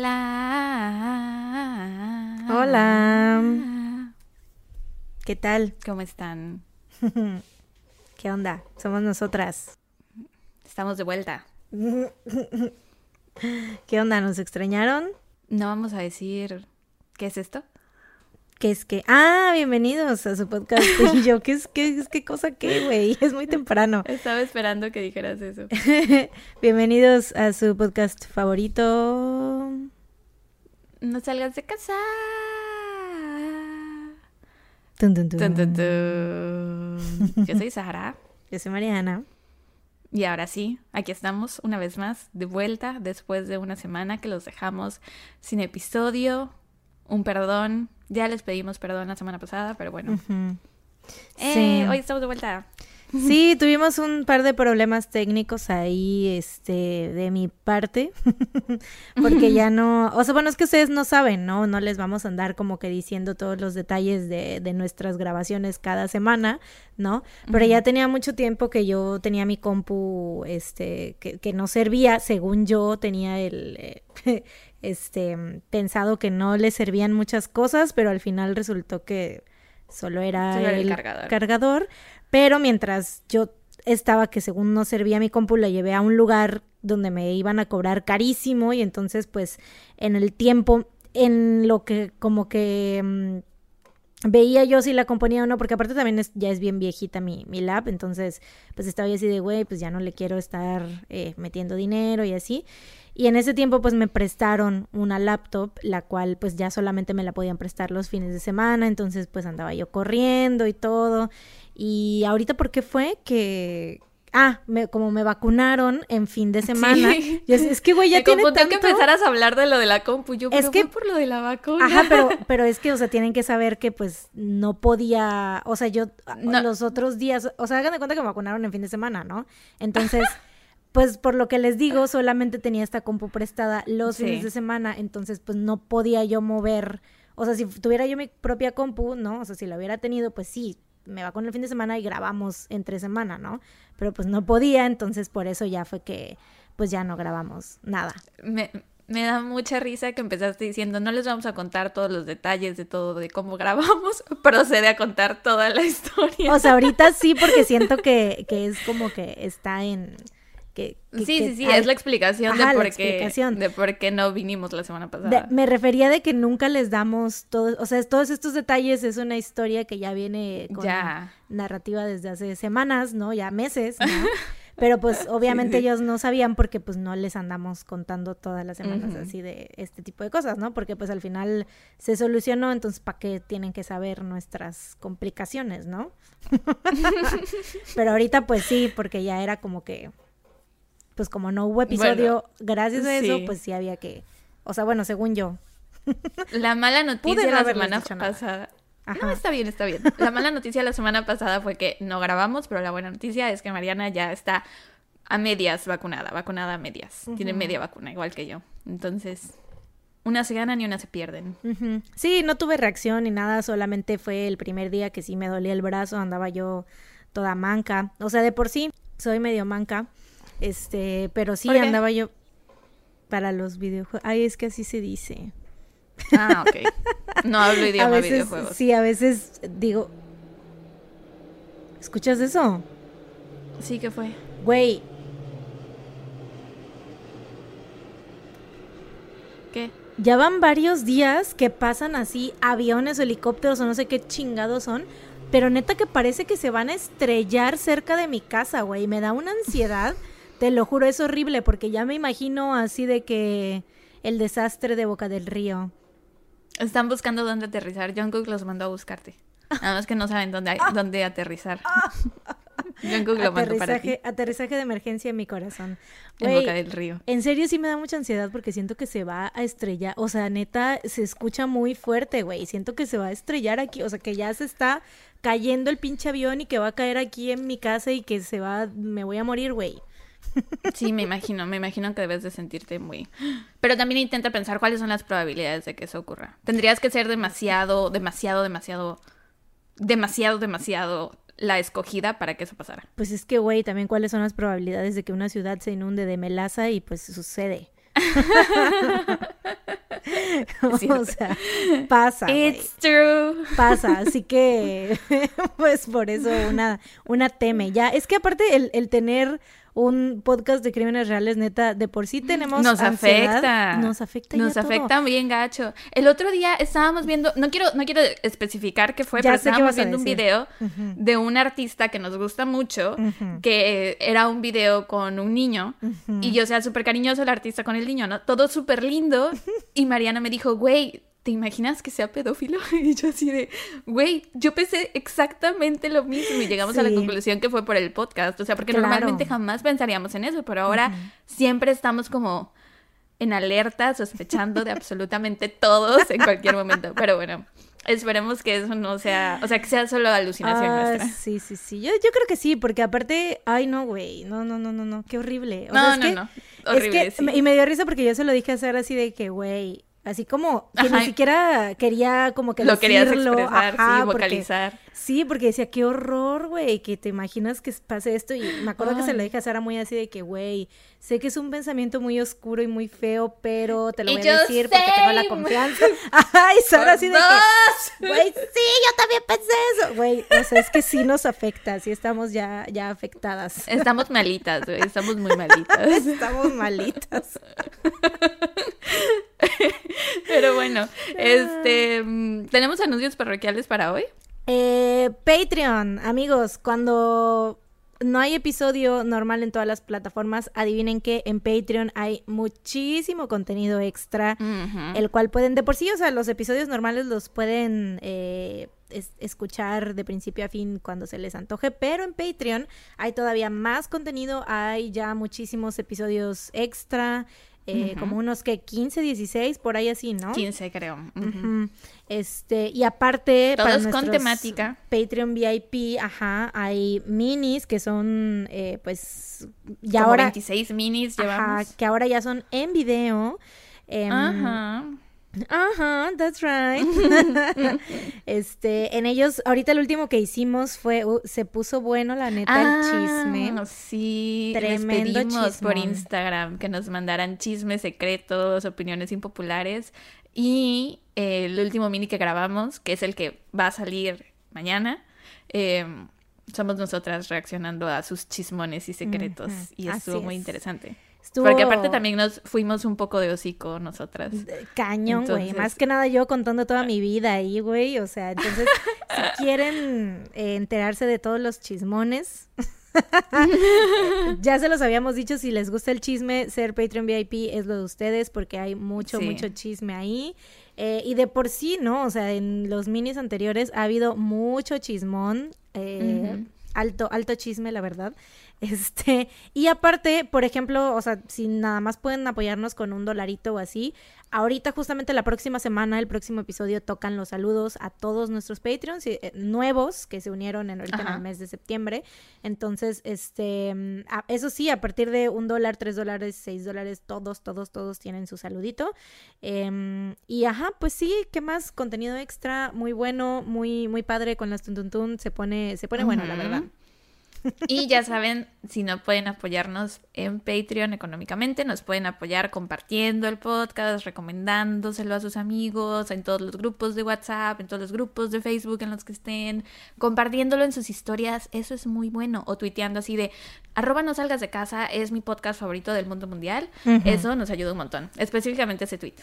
Hola. Hola. ¿Qué tal? ¿Cómo están? ¿Qué onda? Somos nosotras. Estamos de vuelta. ¿Qué onda? ¿Nos extrañaron? No vamos a decir qué es esto. ¿Qué es que? Ah, bienvenidos a su podcast. Y yo, ¿qué es qué, es, qué cosa qué, güey? Es muy temprano. Estaba esperando que dijeras eso. bienvenidos a su podcast favorito. No salgas de casa. Tun, tun, tun. Yo soy Sahara. Yo soy Mariana. Y ahora sí, aquí estamos una vez más, de vuelta, después de una semana que los dejamos sin episodio. Un perdón. Ya les pedimos perdón la semana pasada, pero bueno. Eh, Sí. Hoy estamos de vuelta. Sí, tuvimos un par de problemas técnicos ahí, este, de mi parte, porque ya no, o sea, bueno, es que ustedes no saben, ¿no? No les vamos a andar como que diciendo todos los detalles de, de nuestras grabaciones cada semana, ¿no? Pero ya tenía mucho tiempo que yo tenía mi compu, este, que, que no servía, según yo tenía el, eh, este, pensado que no le servían muchas cosas, pero al final resultó que solo era, Solo era el el cargador. cargador, pero mientras yo estaba que según no servía mi compu, la llevé a un lugar donde me iban a cobrar carísimo y entonces pues en el tiempo, en lo que como que mm, veía yo si la componía o no, porque aparte también es- ya es bien viejita mi, mi lab, entonces pues estaba yo así de, güey, pues ya no le quiero estar eh, metiendo dinero y así. Y en ese tiempo pues me prestaron una laptop, la cual pues ya solamente me la podían prestar los fines de semana, entonces pues andaba yo corriendo y todo. Y ahorita, ¿por qué fue? Que... Ah, me- como me vacunaron en fin de semana. Sí. yo es que, güey, ya Me tiene tanto... que empezaras a hablar de lo de la compu. Yo, Es que- por lo de la vacuna. Ajá, pero, pero es que, o sea, tienen que saber que pues no podía, o sea, yo No. los otros días, o sea, hagan de cuenta que me vacunaron en fin de semana, ¿no? Entonces, pues por lo que les digo, solamente tenía esta compu prestada los Sí. fines de semana, entonces pues no podía yo mover, o sea, si tuviera yo mi propia compu, ¿no? O sea, si la hubiera tenido, pues sí, me vacuné el fin de semana y grabamos entre semana, ¿no? Pero pues no podía, entonces por eso ya fue que pues ya no grabamos nada. Me, me da mucha risa que empezaste diciendo, no les vamos a contar todos los detalles de todo, de cómo grabamos. Procede a contar toda la historia. O sea, ahorita sí, porque siento que, que es como que está en... Que, que- sí, que- sí, sí, ah, es la explicación Ajá, de, la por qué, explicación. de por qué no vinimos la semana de- pasada. me refería de que nunca les damos todo, o sea, todos estos detalles es una historia que ya viene con Ya. narrativa desde hace semanas, ¿no? Ya meses, ¿no? Pero pues obviamente sí. ellos no sabían porque pues no les andamos contando todas las semanas así de este tipo de cosas, ¿no? Porque pues al final se solucionó, entonces ¿para qué tienen que saber nuestras complicaciones, ¿no? Pero ahorita pues sí, porque ya era como que, pues como no hubo episodio, gracias a eso, sí. pues sí había que, o sea, bueno, según yo. La mala noticia no la semana pasada. Ajá. No, está bien, está bien. La mala noticia la semana pasada fue que no grabamos, pero la buena noticia es que Mariana ya está a medias vacunada, vacunada a medias. Tiene media vacuna, igual que yo. Entonces, unas se ganan y unas se pierden. Sí, no tuve reacción ni nada, solamente fue el primer día que sí me dolía el brazo, andaba yo toda manca. O sea, de por sí soy medio manca. Este, pero sí andaba yo para los videojuegos. Ay, es que así se dice. Ah, ok. No hablo idioma veces, videojuegos. sí, a veces digo, ¿escuchas eso? Sí, ¿qué fue? Güey, ¿Qué? ya van varios días que pasan así aviones, helicópteros o no sé qué chingados son. Pero neta que parece que se van a estrellar cerca de mi casa, güey. Me da una ansiedad. Te lo juro, es horrible porque ya me imagino así de que el desastre de Boca del Río. Están buscando dónde aterrizar. Jungkook los mandó a buscarte. Nada más que no saben dónde, dónde aterrizar. Jungkook lo mandó para ti. Aterrizaje, de emergencia en mi corazón. En Boca del Río. En serio sí me da mucha ansiedad porque siento que se va a estrellar, o sea, neta, se escucha muy fuerte, güey, siento que se va a estrellar aquí, o sea, que ya se está cayendo el pinche avión y que va a caer aquí en mi casa y que se va, me voy a morir, güey. Sí, me imagino, me imagino que debes de sentirte muy... Pero también intenta pensar cuáles son las probabilidades de que eso ocurra. Tendrías que ser demasiado, demasiado, demasiado, demasiado, demasiado la escogida para que eso pasara. Pues es que, güey, también cuáles son las probabilidades de que una ciudad se inunde de melaza y pues sucede. o sea, pasa. It's true. Pasa, así que pues por eso una, una teme. Ya, es que aparte el, el tener un podcast de crímenes reales, neta, de por sí tenemos Nos ansiedad, afecta. Nos afecta Nos ya todo. afecta bien gacho. El otro día estábamos viendo, no quiero, no quiero especificar qué fue, Ya pero estábamos viendo un video de un artista que nos gusta mucho, que era un video con un niño. Y yo, o sea, súper cariñoso el artista con el niño, ¿no? Todo súper lindo. Y Mariana me dijo, güey, ¿te imaginas que sea pedófilo? Y yo así de, güey, yo pensé exactamente lo mismo. Y llegamos a la conclusión que fue por el podcast. O sea, porque Claro. normalmente jamás pensaríamos en eso, pero ahora siempre estamos como en alerta, sospechando de absolutamente todos en cualquier momento. Pero bueno, esperemos que eso no sea, o sea, que sea solo alucinación Ah, nuestra. Sí, sí, sí. Yo, yo creo que sí, porque aparte, ay no, güey, no, no, no, no, no, qué horrible. O No, sea, es no, que- no. Es Horrible, que, sí. y me dio risa porque yo se lo dije a Sara así de que, güey, así como que Ajá. ni siquiera quería como que Lo decirlo, expresar, ajá, sí, vocalizar. Sí, porque decía, qué horror, güey, que te imaginas que pase esto. Y me acuerdo que se lo Ay. dije a Sara muy así de que, güey, sé que es un pensamiento muy oscuro y muy feo, pero te lo Y voy a decir porque tengo la confianza. Ajá, y Sara así de que. Güey, sí, yo también pensé eso. Güey, o sea, es que sí nos afecta, sí estamos ya, ya afectadas. Estamos malitas, güey. Estamos muy malitas. Estamos malitas. Pero bueno, este. mm, ¿Tenemos anuncios parroquiales para hoy? Eh, Patreon, amigos, cuando no hay episodio normal en todas las plataformas, adivinen que en Patreon hay muchísimo contenido extra. El cual pueden, de por sí, o sea, los episodios normales los pueden eh, es- escuchar de principio a fin cuando se les antoje, pero en Patreon hay todavía más contenido, hay ya muchísimos episodios extra, eh, Ujú. como unos que 15, 16, por ahí así, ¿no? 15, creo. Ujú. Ujú. Este, y aparte, para Todos con nuestros temática. Patreon VIP, ajá, hay minis que son, eh, pues, ya Como ahora, 26 minis ajá, llevamos. que ahora ya son en video. em, Ajá. Ajá, that's right. este, en ellos, ahorita el último que hicimos fue, uh, se puso bueno, la neta, el chisme. Ah, Sí, Tremendo les pedimos por. Instagram que nos mandaran chismes secretos, opiniones impopulares. Y eh, el último mini que grabamos, que es el que va a salir mañana, eh, somos nosotras reaccionando a sus chismones y secretos. Y así estuvo muy es. interesante. Estuvo Porque aparte también nos fuimos un poco de hocico nosotras. cañón, güey. Entonces- Más que nada yo contando toda mi vida ahí, güey. O sea, entonces, si quieren eh, enterarse de todos los chismones, ya se los habíamos dicho, si les gusta el chisme, ser Patreon VIP es lo de ustedes porque hay mucho, Sí. mucho chisme ahí. Eh, y de por sí, ¿no? O sea, en los minis anteriores ha habido mucho chismón. eh. Alto, alto chisme, la verdad. Este, y aparte, por ejemplo, o sea, si nada más pueden apoyarnos con un dolarito o así, ahorita justamente la próxima semana, el próximo episodio, tocan los saludos a todos nuestros Patreons eh, nuevos que se unieron en, ahorita en Ajá. el mes de septiembre. Entonces, este, mm, a- eso sí, a partir de un dólar, tres dólares, seis dólares, todos, todos, todos tienen su saludito. Em, y ajá, pues sí, ¿qué más? Contenido extra, muy bueno, muy, muy padre con las tuntuntun, se pone, se pone bueno, la verdad. Y ya saben, si no pueden apoyarnos en Patreon económicamente, nos pueden apoyar compartiendo el podcast, recomendándoselo a sus amigos, en todos los grupos de WhatsApp, en todos los grupos de Facebook en los que estén, compartiéndolo en sus historias, eso es muy bueno. O tuiteando así de, arroba no salgas de casa, es mi podcast favorito del mundo mundial. Eso nos ayuda un montón, específicamente ese tweet.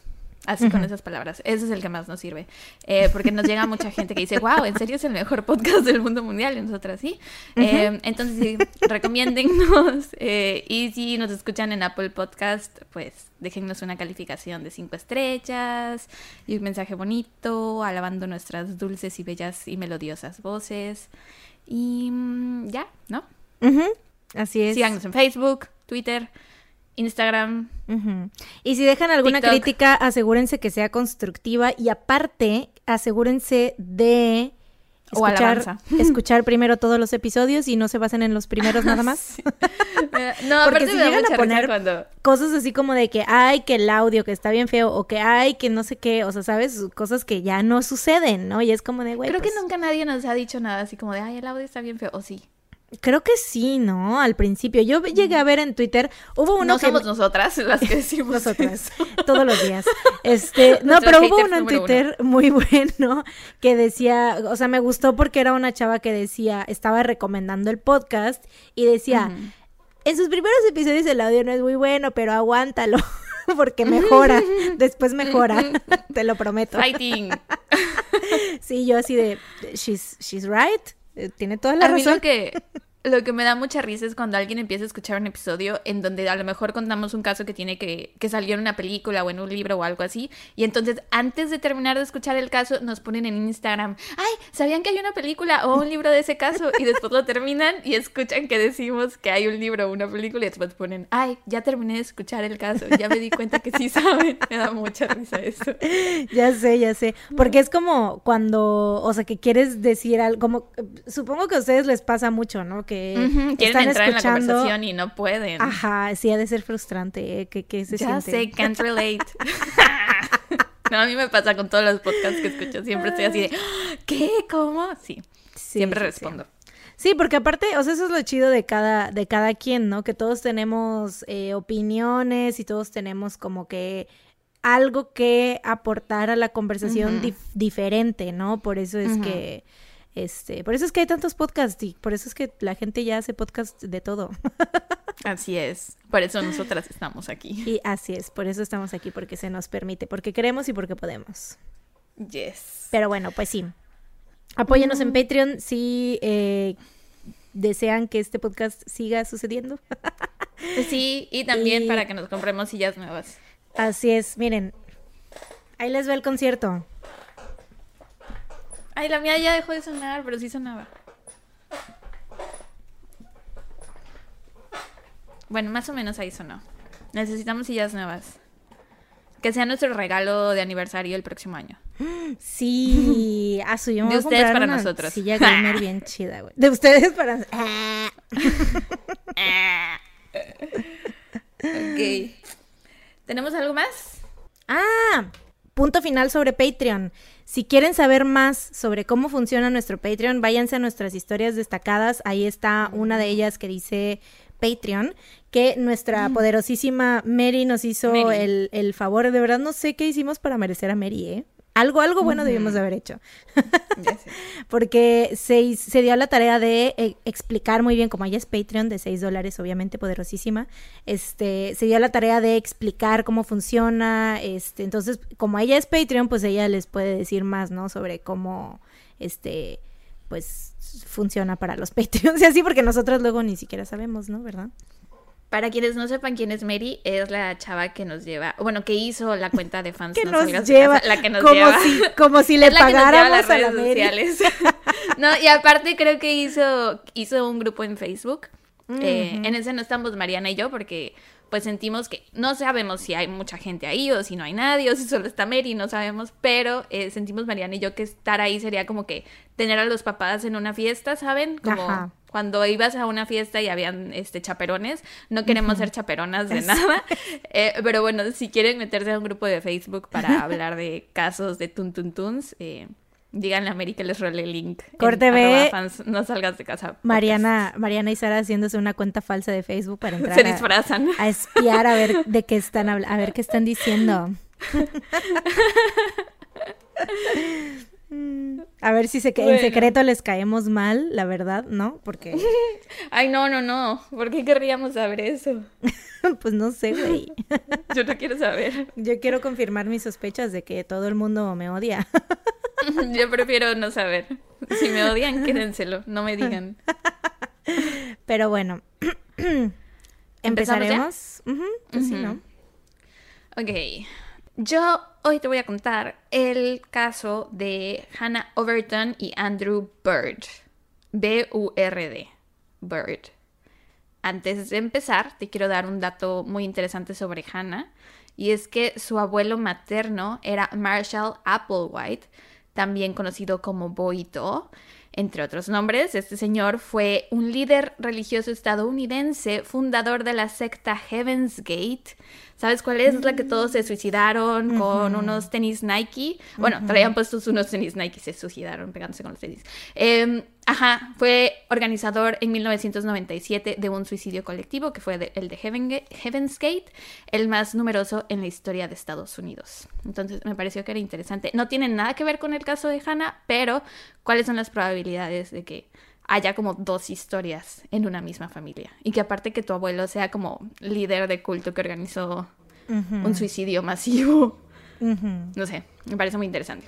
Así con esas palabras. Ese es el que más nos sirve. Eh, porque nos llega mucha gente que dice, wow, en serio es el mejor podcast del mundo mundial. Y nosotras sí. Eh, entonces, sí, recomiéndennos. eh, y si nos escuchan en Apple Podcast, pues déjennos una calificación de cinco estrellas y un mensaje bonito, alabando nuestras dulces y bellas y melodiosas voces. Y mm, ya, ¿no? Así es. Síganos en Facebook, Twitter, Instagram. Y si dejan alguna TikTok. crítica, asegúrense que sea constructiva y aparte, asegúrense de escuchar, escuchar primero todos los episodios y no se basen en los primeros nada más. No, Porque si llegan a poner- cuando... Cosas así como de que, ay, que el audio que está bien feo o que, ay, que no sé qué, o sea, ¿sabes? Cosas que ya no suceden, ¿no? Y es como de, güey, Creo pues, que nunca nadie nos ha dicho nada así como de, ay, el audio está bien feo. O sí. Creo que sí, ¿no? Al principio. Yo llegué a ver en Twitter, hubo uno no somos nosotras las que decimos nosotras todos los días. Este, no, pero hubo uno en Twitter muy bueno que decía, o sea, me gustó porque era una chava que decía, estaba recomendando el podcast y decía, en sus primeros episodios el audio no es muy bueno, pero aguántalo porque mejora, después mejora, te lo prometo. Fighting. sí, yo así de she's she's right. Eh, tiene toda la razón. que lo que me da mucha risa es cuando alguien empieza a escuchar un episodio en donde a lo mejor contamos un caso que tiene que, que salió en una película o en un libro o algo así. Y entonces, antes de terminar de escuchar el caso, nos ponen en Instagram, ay, ¿sabían que hay una película o un libro de ese caso? Y después lo terminan y escuchan que decimos que hay un libro o una película y después ponen, ay, ya terminé de escuchar el caso. Ya me di cuenta que sí saben. Me da mucha risa eso. Ya sé, ya sé. Porque es como cuando, o sea, que quieres decir algo, como, supongo que a ustedes les pasa mucho, ¿no? Que Quieren entrar en la conversación y no pueden. Ajá, sí, ha de ser frustrante. ¿eh? ¿Qué, se ya sé, can't relate. no, a mí me pasa con todos los podcasts que escucho. Siempre estoy así de, ¿qué? ¿Cómo? Sí, siempre respondo. Sí. porque aparte, o sea, eso es lo chido de cada, de cada quien, ¿no? Que todos tenemos eh, opiniones y todos tenemos como que algo que aportar a la conversación diferente, ¿no? Por eso es que este, por eso es que hay tantos podcasts y por eso es que la gente ya hace podcast de todo. Así es. Por eso nosotras estamos aquí. Y así es, por eso estamos aquí, porque se nos permite, porque queremos y porque podemos. Yes. Pero bueno, pues sí. Apóyanos en mm. Patreon si eh, desean que este podcast siga sucediendo. sí, y también para que nos compremos sillas nuevas. Así es, miren. Ahí les va el concierto. Ay, la mía ya dejó de sonar, pero sí sonaba. Bueno, más o menos ahí sonó. Necesitamos sillas nuevas. Que sea nuestro regalo de aniversario el próximo año. Sí, a su De ustedes para nosotros. Silla gamer bien chida, güey. De ustedes para. ok. ¿Tenemos algo más? Ah, punto final sobre Patreon. Si quieren saber más sobre cómo funciona nuestro Patreon, váyanse a nuestras historias destacadas. Ahí está una de ellas que dice Patreon, que nuestra mm. poderosísima Mary nos hizo El, el, favor. De verdad no sé qué hicimos para merecer a Mary, ¿eh? Algo, algo bueno debimos de haber hecho. Porque se, se, dio la tarea de eh, explicar muy bien, como ella es Patreon de 6 dólares, obviamente poderosísima, este, se dio la tarea de explicar cómo funciona, este, entonces, como ella es Patreon, pues ella les puede decir más, ¿no? Sobre cómo, este, pues, funciona para los Patreons y así, porque nosotros luego ni siquiera sabemos, ¿no? ¿Verdad? Para quienes no sepan quién es Mary, es la chava que nos lleva, bueno, que hizo la cuenta de fans. que nos lleva, la que nos como lleva. Si, como si le pagáramos a las redes sociales. no, y aparte creo que hizo, hizo un grupo en Facebook. Eh, en ese no estamos Mariana y yo porque pues sentimos que no sabemos si hay mucha gente ahí o si no hay nadie o si solo está Mary, no sabemos, pero eh, sentimos Mariana y yo que estar ahí sería como que tener a los papás en una fiesta, ¿saben? Como cuando ibas a una fiesta y habían este chaperones, no queremos ser chaperonas de nada, eh, pero bueno, si quieren meterse a un grupo de Facebook para hablar de casos de tuntuntuns, eh, Díganle a Mary que les role el link. Corte B. no salgas de casa. Mariana, Mariana y Sara haciéndose una cuenta falsa de Facebook para entrar. Se disfrazan. A, espiar a ver de qué están a ver qué están diciendo. A ver si se en secreto les caemos mal, la verdad, ¿no? Porque. Ay, no, no, no. ¿Por qué querríamos saber eso? pues no sé, güey. Yo no quiero saber. Yo quiero confirmar mis sospechas de que todo el mundo me odia. Yo prefiero no saber. Si me odian, quédenselo, no me digan. Pero bueno. ¿Empezaremos? pues sí, ¿no? Ok. Yo hoy te voy a contar el caso de Hannah Overton y Andrew Bird. B-U-R-D. Bird. Antes de empezar, te quiero dar un dato muy interesante sobre Hannah. Y es que su abuelo materno era Marshall Applewhite, también conocido como Boito. entre otros nombres. Este señor fue un líder religioso estadounidense, fundador de la secta Heaven's Gate. ¿Sabes cuál es? La que todos se suicidaron con unos tenis Nike. Bueno, traían puestos unos tenis Nike y se suicidaron pegándose con los tenis. Em, ajá, fue organizador en 1997 de un suicidio colectivo que fue el de Heaven's Gate, el más numeroso en la historia de Estados Unidos. Entonces me pareció que era interesante. No tiene nada que ver con el caso de Hannah, pero ¿cuáles son las probabilidades de que haya como dos historias en una misma familia. Y que aparte que tu abuelo sea como líder de culto que organizó un suicidio masivo. No sé, me parece muy interesante.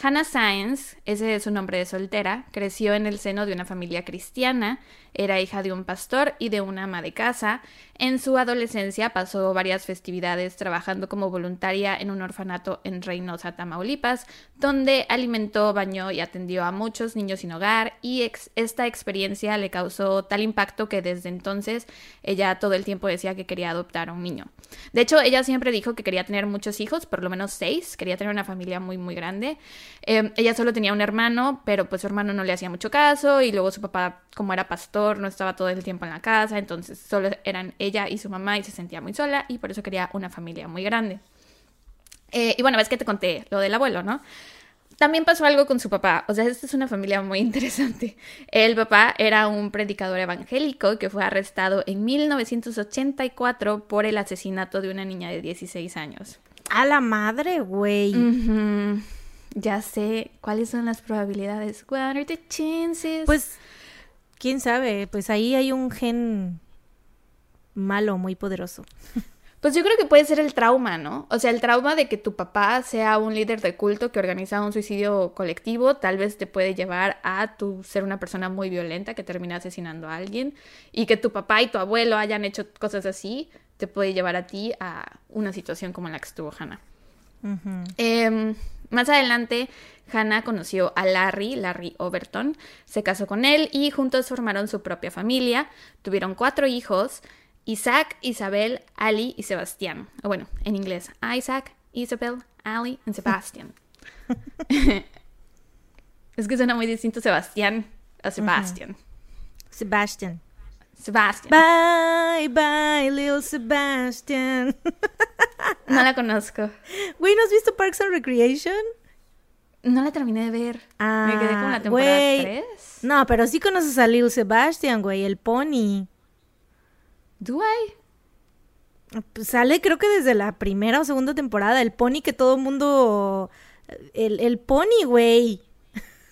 Hannah Science, ese es su nombre de soltera, creció en el seno de una familia cristiana, era hija de un pastor y de una ama de casa. En su adolescencia pasó varias festividades trabajando como voluntaria en un orfanato en Reynosa, Tamaulipas, donde alimentó, bañó y atendió a muchos niños sin hogar y esta experiencia le causó tal impacto que desde entonces ella todo el tiempo decía que quería adoptar a un niño. De hecho, ella siempre dijo que quería tener muchos hijos, por lo menos seis, quería tener una familia muy, muy grande. Em, ella solo tenía un hermano, pero pues su hermano no le hacía mucho caso y luego su papá, como era pastor, no estaba todo el tiempo en la casa, entonces solo eran ella y su mamá y se sentía muy sola y por eso quería una familia muy grande. Eh, y bueno, ves que te conté lo del abuelo, ¿no? También pasó algo con su papá, o sea, esta es una familia muy interesante. El papá era un predicador evangélico que fue arrestado en 1984 por el asesinato de una niña de 16 años. A la madre, güey. Ya sé cuáles son las probabilidades. What are the chances? Pues, quién sabe, pues ahí hay un gen malo, muy poderoso. Pues yo creo que puede ser el trauma, ¿no? O sea, el trauma de que tu papá sea un líder de culto que organiza un suicidio colectivo, tal vez te puede llevar a tu ser una persona muy violenta que termina asesinando a alguien y que tu papá y tu abuelo hayan hecho cosas así, te puede llevar a ti a una situación como la que estuvo Hannah. Em, más adelante, Hannah conoció a Larry, Larry Overton, se casó con él y juntos formaron su propia familia, tuvieron cuatro hijos Isaac, Isabel, Ali y Sebastián. O bueno, en inglés, Isaac, Isabel, Ali y Sebastián. es que suena muy distinto Sebastián a Sebastián. Sebastián. Sebastián. Bye, bye, Lil Sebastian. no la conozco. Güey, ¿no has visto Parks and Recreation? No la terminé de ver. Ah, Me quedé con la temporada 3. No, pero sí conoces a Lil Sebastian, güey, el pony. ¿Do I? Pues sale creo que desde la primera o segunda temporada. El pony que todo el mundo... El, el pony, güey.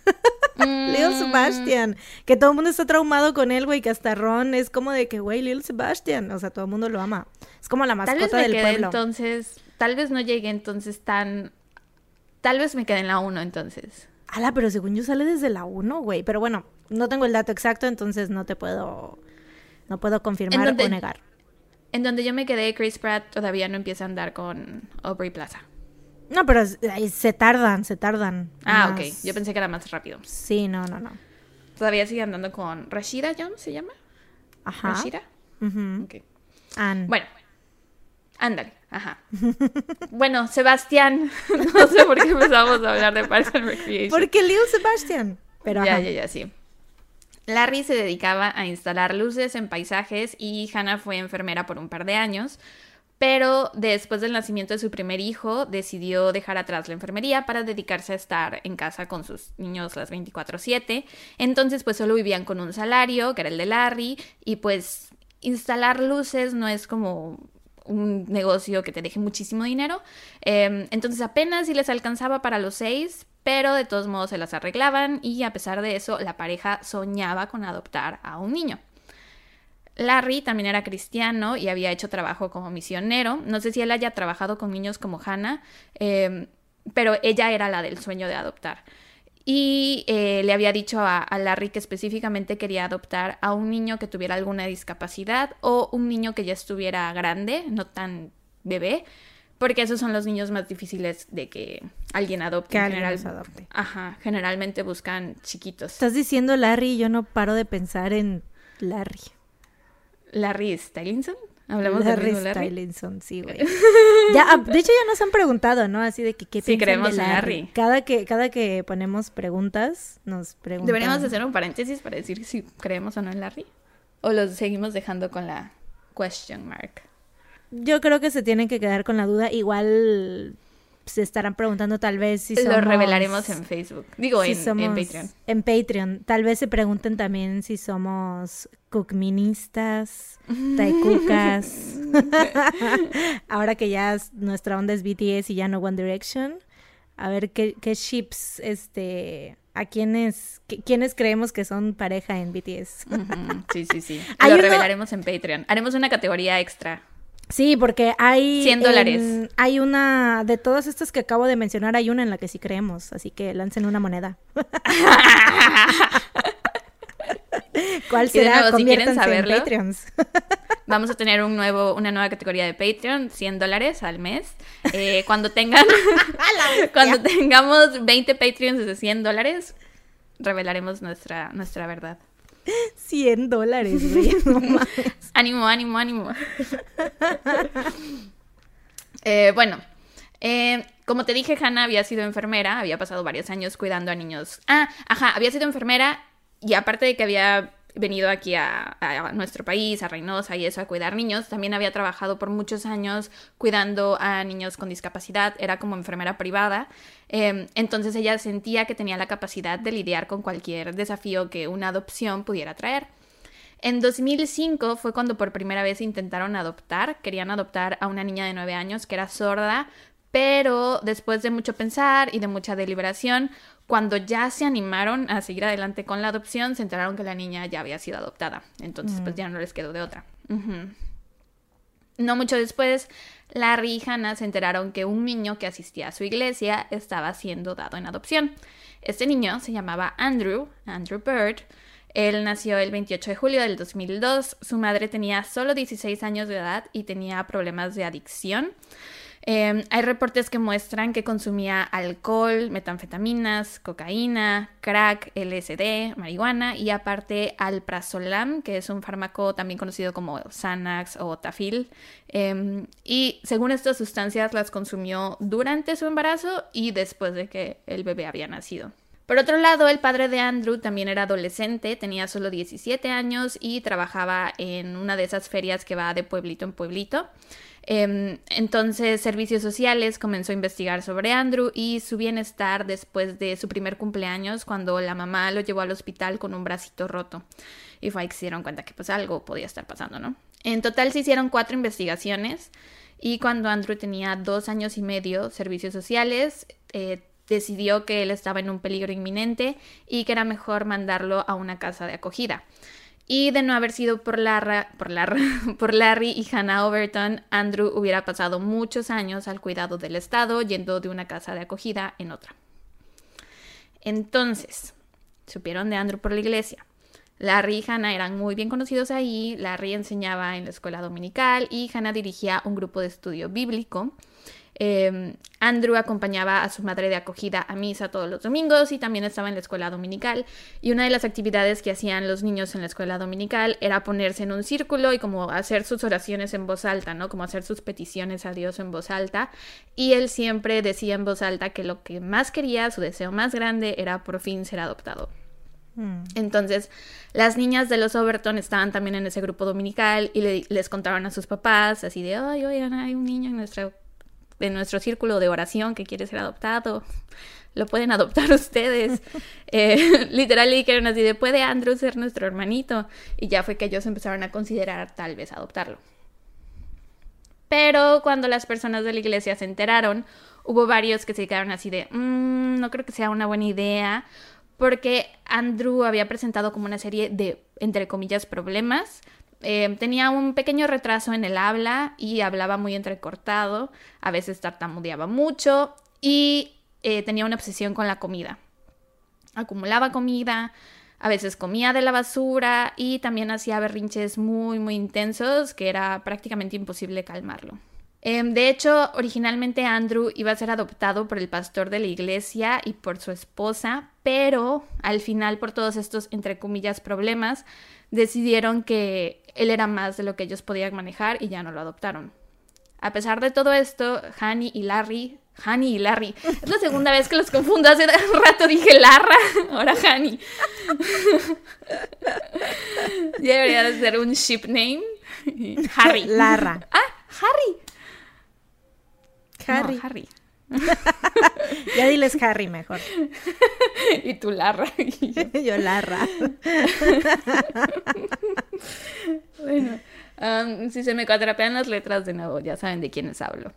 Lil mm. Sebastian. Que todo el mundo está traumado con él, güey. Que hasta Ron es como de que, güey, Lil Sebastian. O sea, todo el mundo lo ama. Es como la mascota tal vez me del pueblo. entonces... Tal vez no llegue entonces tan... Tal vez me quede en la 1 entonces. Ala, pero según yo sale desde la 1, güey. Pero bueno, no tengo el dato exacto, entonces no te puedo no puedo confirmar o negar. En donde yo me quedé, Chris Pratt todavía no empieza a andar con Aubrey Plaza. No, pero se tardan, se tardan. Ah, ok. Yo pensé que era más rápido. Sí, no, no, no. Todavía sigue andando con Rashida Jones, ¿se llama? Ajá. Rashida. Ok. Bueno, ándale. Ajá. bueno, Sebastián. no sé por qué empezamos a hablar de Parks and Recreation. Porque Leo Sebastián. Pero ya, ya, ya, sí. Larry se dedicaba a instalar luces en paisajes y Hannah fue enfermera por un par de años, pero después del nacimiento de su primer hijo decidió dejar atrás la enfermería para dedicarse a estar en casa con sus niños las 24/7. Entonces pues solo vivían con un salario, que era el de Larry, y pues instalar luces no es como un negocio que te deje muchísimo dinero. Em, entonces apenas si les alcanzaba para los seis, pero de todos modos se las arreglaban y a pesar de eso la pareja soñaba con adoptar a un niño. Larry también era cristiano y había hecho trabajo como misionero. No sé si él haya trabajado con niños como Hannah, em, pero ella era la del sueño de adoptar. Y eh, le había dicho a, a, Larry que específicamente quería adoptar a un niño que tuviera alguna discapacidad o un niño que ya estuviera grande, no tan bebé, porque esos son los niños más difíciles de que alguien adopte. Que alguien adopte. Ajá, generalmente buscan chiquitos. Estás diciendo Larry y yo no paro de pensar en Larry. ¿Larry Stylinson? Hablamos de Larry mismo Larry. Stylinson, sí, güey. Ya, ah, de hecho, ya nos han preguntado, ¿no? Así de que qué Sí, creemos de en Larry. Larry. Cada que, cada que ponemos preguntas, nos preguntan. Deberíamos hacer un paréntesis para decir si creemos o no en Larry. O lo seguimos dejando con la question mark. Yo creo que se tienen que quedar con la duda. Igual se estarán preguntando tal vez si somos... Lo revelaremos en Facebook. Digo, si en, en somos- Patreon. En Patreon. Tal vez se pregunten también si somos cookministas, taikukas. Ahora que ya es- nuestra onda es BTS y ya no One Direction. A ver qué, qué ships, este, a quiénes, quiénes creemos que son pareja en BTS. Sí, sí, sí. Lo uno- revelaremos en Patreon. Haremos una categoría extra. Sí, porque hay... 100 dólares. en- hay una, de todas estas que acabo de mencionar, hay una en la que sí creemos, así que lancen una moneda. ¿Cuál Y de será? nuevo, si quieren en saberlo, Patreons. Vamos a tener un nuevo, una nueva categoría de Patreon, 100 dólares al mes. Eh, cuando tengan, cuando tengamos 20 Patreons de 100 dólares, revelaremos nuestra, nuestra verdad. 100 dólares, no. Ánimo, ánimo, ánimo. Eh, bueno, eh, como te dije, Hannah había sido enfermera, había pasado varios años cuidando a niños. Ah, ajá, había sido enfermera y aparte de que había venido aquí a, nuestro país, a Reynosa y eso, a cuidar niños, también había trabajado por muchos años cuidando a niños con discapacidad, era como enfermera privada. Eh, entonces ella sentía que tenía la capacidad de lidiar con cualquier desafío que una adopción pudiera traer. En 2005 fue cuando por primera vez intentaron adoptar, querían adoptar a una niña de 9 años que era sorda, pero después de mucho pensar y de mucha deliberación, cuando ya se animaron a seguir adelante con la adopción, se enteraron que la niña ya había sido adoptada. Entonces, pues ya no les quedó de otra. No mucho después, Larry y Hannah se enteraron que un niño que asistía a su iglesia estaba siendo dado en adopción. Este niño se llamaba Andrew, Andrew Bird. Él nació el 28 de julio del 2002. Su madre tenía solo 16 años de edad y tenía problemas de adicción. Eh, hay reportes que muestran que consumía alcohol, metanfetaminas, cocaína, crack, LSD, marihuana y aparte alprazolam, que es un fármaco también conocido como Xanax o Tafil. Eh, y según estas sustancias las consumió durante su embarazo y después de que el bebé había nacido. Por otro lado, el padre de Andrew también era adolescente, tenía solo 17 años y trabajaba en una de esas ferias que va de pueblito en pueblito. Eh, entonces, Servicios Sociales comenzó a investigar sobre Andrew y su bienestar después de su primer cumpleaños, cuando la mamá lo llevó al hospital con un bracito roto. Y fue ahí que se dieron cuenta que pues algo podía estar pasando, ¿no? En total se hicieron cuatro investigaciones y cuando Andrew tenía dos años y medio, Servicios Sociales eh, decidió que él estaba en un peligro inminente y que era mejor mandarlo a una casa de acogida. Y de no haber sido por, Larra, por Larry y Hannah Overton, Andrew hubiera pasado muchos años al cuidado del Estado, yendo de una casa de acogida en otra. Entonces, supieron de Andrew por la iglesia. Larry y Hannah eran muy bien conocidos ahí. Larry enseñaba en la escuela dominical y Hannah dirigía un grupo de estudio bíblico. Eh, Andrew acompañaba a su madre de acogida a misa todos los domingos y también estaba en la escuela dominical. Y una de las actividades que hacían los niños en la escuela dominical era ponerse en un círculo y como hacer sus oraciones en voz alta, ¿no? Como hacer sus peticiones a Dios en voz alta. Y él siempre decía en voz alta que lo que más quería, su deseo más grande, era por fin ser adoptado. Mm. Entonces, las niñas de los Overton estaban también en ese grupo dominical y le- les contaron a sus papás así de, ay, oigan, hay un niño en nuestra en nuestro círculo de oración que quiere ser adoptado, lo pueden adoptar ustedes. Eh, literal le dijeron así de, ¿puede Andrew ser nuestro hermanito? Y ya fue que ellos empezaron a considerar tal vez adoptarlo. Pero cuando las personas de la iglesia se enteraron, hubo varios que se quedaron así de, "Mm, no creo que sea una buena idea, porque Andrew había presentado como una serie de, entre comillas, problemas. Eh, tenía un pequeño retraso en el habla y hablaba muy entrecortado, a veces tartamudeaba mucho y eh, tenía una obsesión con la comida. Acumulaba comida, a veces comía de la basura y también hacía berrinches muy, muy intensos que era prácticamente imposible calmarlo. Em, de hecho, originalmente Andrew iba a ser adoptado por el pastor de la iglesia y por su esposa, pero al final, por todos estos, entre comillas, problemas, decidieron que él era más de lo que ellos podían manejar y ya no lo adoptaron. A pesar de todo esto, Hani y Larry Hani y Larry. Es la segunda vez que los confundo. Hace un rato dije Larra, ahora Hani. ya debería de ser un ship name. Harry. Larra. Ah, Harry. Harry. No, Harry. ya diles Harry mejor. y tú Larra. yo Larra. bueno, um, si se me cuatrapean las letras de nuevo, ya saben de quiénes hablo.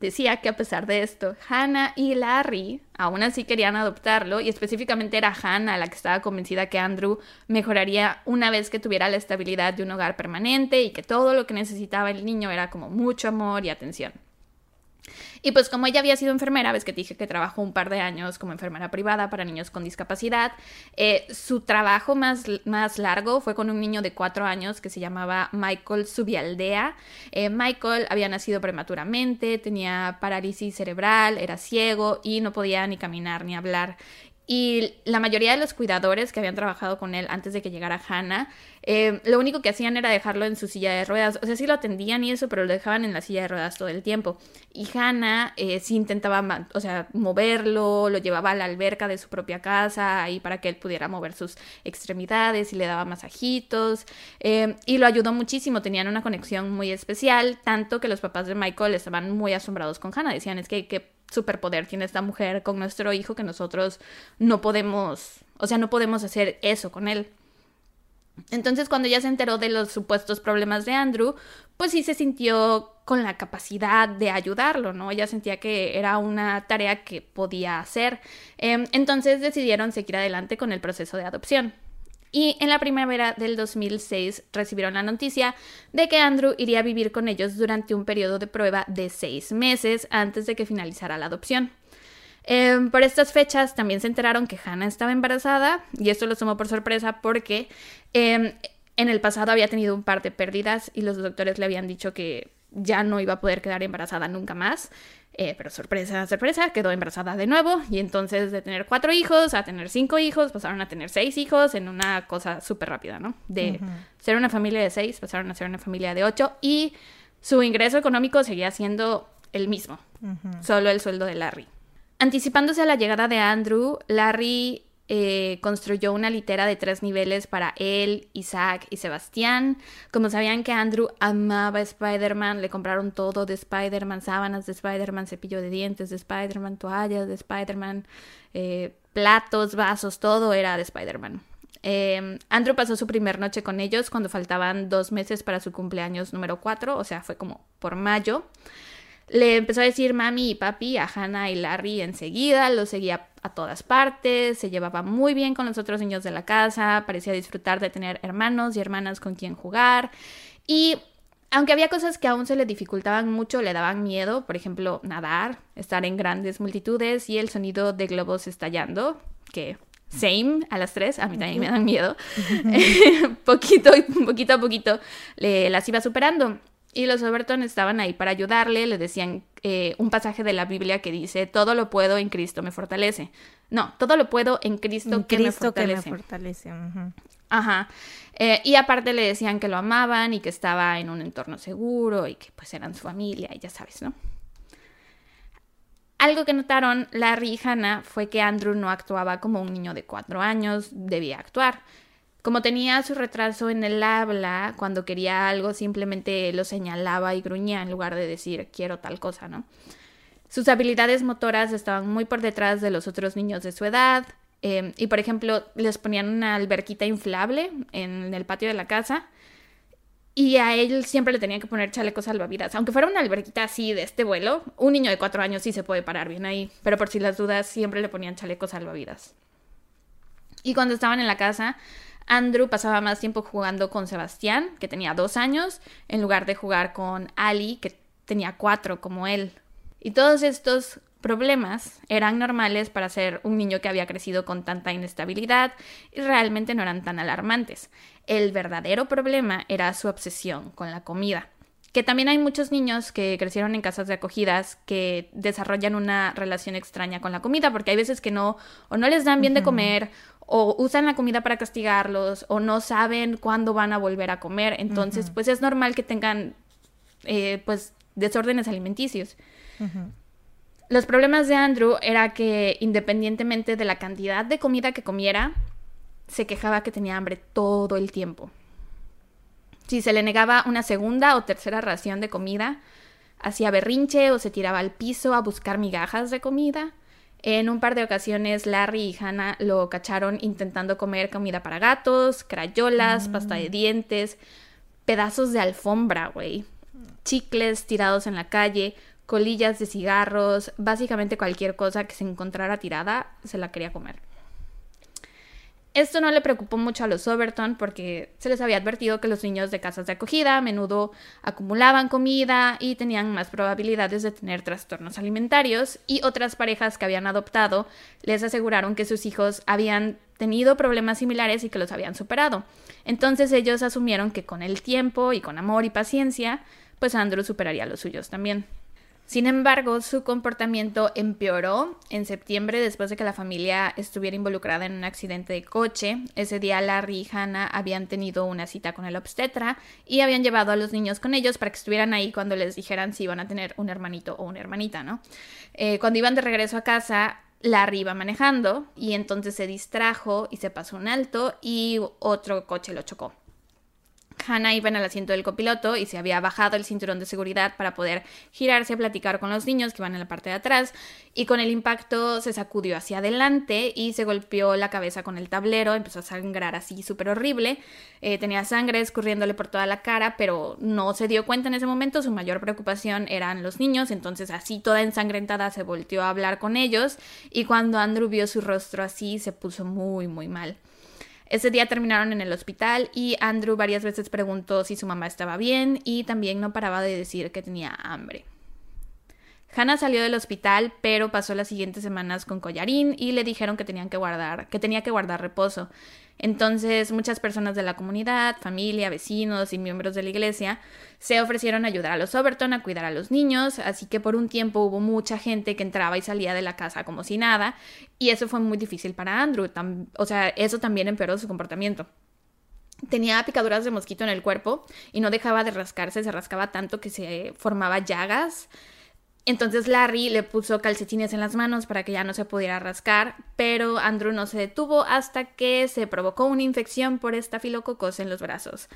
Decía que a pesar de esto, Hannah y Larry aún así querían adoptarlo y específicamente era Hannah la que estaba convencida que Andrew mejoraría una vez que tuviera la estabilidad de un hogar permanente y que todo lo que necesitaba el niño era como mucho amor y atención. Y pues como ella había sido enfermera, ves que te dije que trabajó un par de años como enfermera privada para niños con discapacidad, eh, su trabajo más, más largo fue con un niño de cuatro años que se llamaba Michael Subialdea. Eh, Michael había nacido prematuramente, tenía parálisis cerebral, era ciego y no podía ni caminar ni hablar. Y la mayoría de los cuidadores que habían trabajado con él antes de que llegara Hannah, eh, lo único que hacían era dejarlo en su silla de ruedas. O sea, sí lo atendían y eso, pero lo dejaban en la silla de ruedas todo el tiempo. Y Hannah eh, sí intentaba, o sea, moverlo, lo llevaba a la alberca de su propia casa, ahí para que él pudiera mover sus extremidades y le daba masajitos. Eh, y lo ayudó muchísimo, tenían una conexión muy especial, tanto que los papás de Michael estaban muy asombrados con Hannah. Decían, es que, que superpoder tiene esta mujer con nuestro hijo que nosotros no podemos, o sea, no podemos hacer eso con él. Entonces, cuando ella se enteró de los supuestos problemas de Andrew, pues sí se sintió con la capacidad de ayudarlo, ¿no? Ella sentía que era una tarea que podía hacer. Em, entonces decidieron seguir adelante con el proceso de adopción. Y en la primavera del 2006 recibieron la noticia de que Andrew iría a vivir con ellos durante un periodo de prueba de seis meses antes de que finalizara la adopción. Em, por estas fechas también se enteraron que Hannah estaba embarazada y esto lo tomó por sorpresa porque em, en el pasado había tenido un par de pérdidas y los doctores le habían dicho que ya no iba a poder quedar embarazada nunca más. Eh, pero sorpresa, sorpresa, quedó embarazada de nuevo y entonces de tener cuatro hijos a tener cinco hijos pasaron a tener seis hijos en una cosa súper rápida, ¿no? De ser una familia de seis pasaron a ser una familia de ocho y su ingreso económico seguía siendo el mismo, solo el sueldo de Larry. Anticipándose a la llegada de Andrew, Larry eh, construyó una litera de tres niveles para él, Isaac y Sebastián. Como sabían que Andrew amaba Spider-Man, le compraron todo de Spider-Man, sábanas de Spider-Man, cepillo de dientes de Spider-Man, toallas de Spider-Man, eh, platos, vasos, todo era de Spider-Man. Eh, Andrew pasó su primer noche con ellos cuando faltaban dos meses para su cumpleaños número cuatro, o sea, fue como por mayo. Le empezó a decir mami y papi a Hannah y Larry enseguida, lo seguía a todas partes, se llevaba muy bien con los otros niños de la casa, parecía disfrutar de tener hermanos y hermanas con quien jugar. Y aunque había cosas que aún se le dificultaban mucho, le daban miedo, por ejemplo, nadar, estar en grandes multitudes y el sonido de globos estallando, que same a las tres, a mí también me dan miedo, poquito, poquito a poquito le, las iba superando. Y los Overton estaban ahí para ayudarle, le decían eh, un pasaje de la Biblia que dice, todo lo puedo en Cristo me fortalece. No, todo lo puedo en Cristo, que, me fortalece. Ajá. Eh, y aparte le decían que lo amaban y que estaba en un entorno seguro y que pues eran su familia y ya sabes, ¿no? Algo que notaron Larry y Hannah fue que Andrew no actuaba como un niño de cuatro años debía actuar. Como tenía su retraso en el habla, cuando quería algo simplemente lo señalaba y gruñía en lugar de decir quiero tal cosa, ¿no? Sus habilidades motoras estaban muy por detrás de los otros niños de su edad. Em, y por ejemplo, les ponían una alberquita inflable en el patio de la casa. Y a él siempre le tenían que poner chalecos salvavidas. Aunque fuera una alberquita así de este vuelo, un niño de cuatro años sí se puede parar bien ahí. Pero por si las dudas, siempre le ponían chalecos salvavidas. Y cuando estaban en la casa, Andrew pasaba más tiempo jugando con Sebastián, que tenía dos años, en lugar de jugar con Ali, que tenía cuatro como él. Y todos estos problemas eran normales para ser un niño que había crecido con tanta inestabilidad y realmente no eran tan alarmantes. El verdadero problema era su obsesión con la comida que también hay muchos niños que crecieron en casas de acogidas que desarrollan una relación extraña con la comida, porque hay veces que no, o no les dan bien de comer, o usan la comida para castigarlos, o no saben cuándo van a volver a comer. Entonces, pues es normal que tengan, eh, pues, desórdenes alimenticios. Los problemas de Andrew era que independientemente de la cantidad de comida que comiera, se quejaba que tenía hambre todo el tiempo. Si se le negaba una segunda o tercera ración de comida, hacía berrinche o se tiraba al piso a buscar migajas de comida. En un par de ocasiones Larry y Hannah lo cacharon intentando comer comida para gatos, crayolas, pasta de mm. dientes, pedazos de alfombra, güey, chicles tirados en la calle, colillas de cigarros, básicamente cualquier cosa que se encontrara tirada se la quería comer. Esto no le preocupó mucho a los Overton porque se les había advertido que los niños de casas de acogida a menudo acumulaban comida y tenían más probabilidades de tener trastornos alimentarios y otras parejas que habían adoptado les aseguraron que sus hijos habían tenido problemas similares y que los habían superado. Entonces ellos asumieron que con el tiempo y con amor y paciencia, pues Andrew superaría los suyos también. Sin embargo, su comportamiento empeoró en septiembre después de que la familia estuviera involucrada en un accidente de coche. Ese día Larry y Hannah habían tenido una cita con el obstetra y habían llevado a los niños con ellos para que estuvieran ahí cuando les dijeran si iban a tener un hermanito o una hermanita, ¿no? Eh, cuando iban de regreso a casa, Larry iba manejando y entonces se distrajo y se pasó un alto y otro coche lo chocó. Hannah iba en el asiento del copiloto y se había bajado el cinturón de seguridad para poder girarse a platicar con los niños que iban en la parte de atrás y con el impacto se sacudió hacia adelante y se golpeó la cabeza con el tablero, empezó a sangrar así súper horrible, eh, tenía sangre escurriéndole por toda la cara, pero no se dio cuenta en ese momento, su mayor preocupación eran los niños, entonces así toda ensangrentada se volteó a hablar con ellos y cuando Andrew vio su rostro así se puso muy muy mal. Ese día terminaron en el hospital y Andrew varias veces preguntó si su mamá estaba bien y también no paraba de decir que tenía hambre. Hannah salió del hospital, pero pasó las siguientes semanas con collarín y le dijeron que tenían que guardar, que tenía que guardar reposo. Entonces, muchas personas de la comunidad, familia, vecinos y miembros de la iglesia se ofrecieron a ayudar a los Overton a cuidar a los niños, así que por un tiempo hubo mucha gente que entraba y salía de la casa como si nada, y eso fue muy difícil para Andrew, o sea, eso también empeoró su comportamiento. Tenía picaduras de mosquito en el cuerpo y no dejaba de rascarse, se rascaba tanto que se formaba llagas. Entonces Larry le puso calcetines en las manos para que ya no se pudiera rascar, pero Andrew no se detuvo hasta que se provocó una infección por estafilococos en los brazos.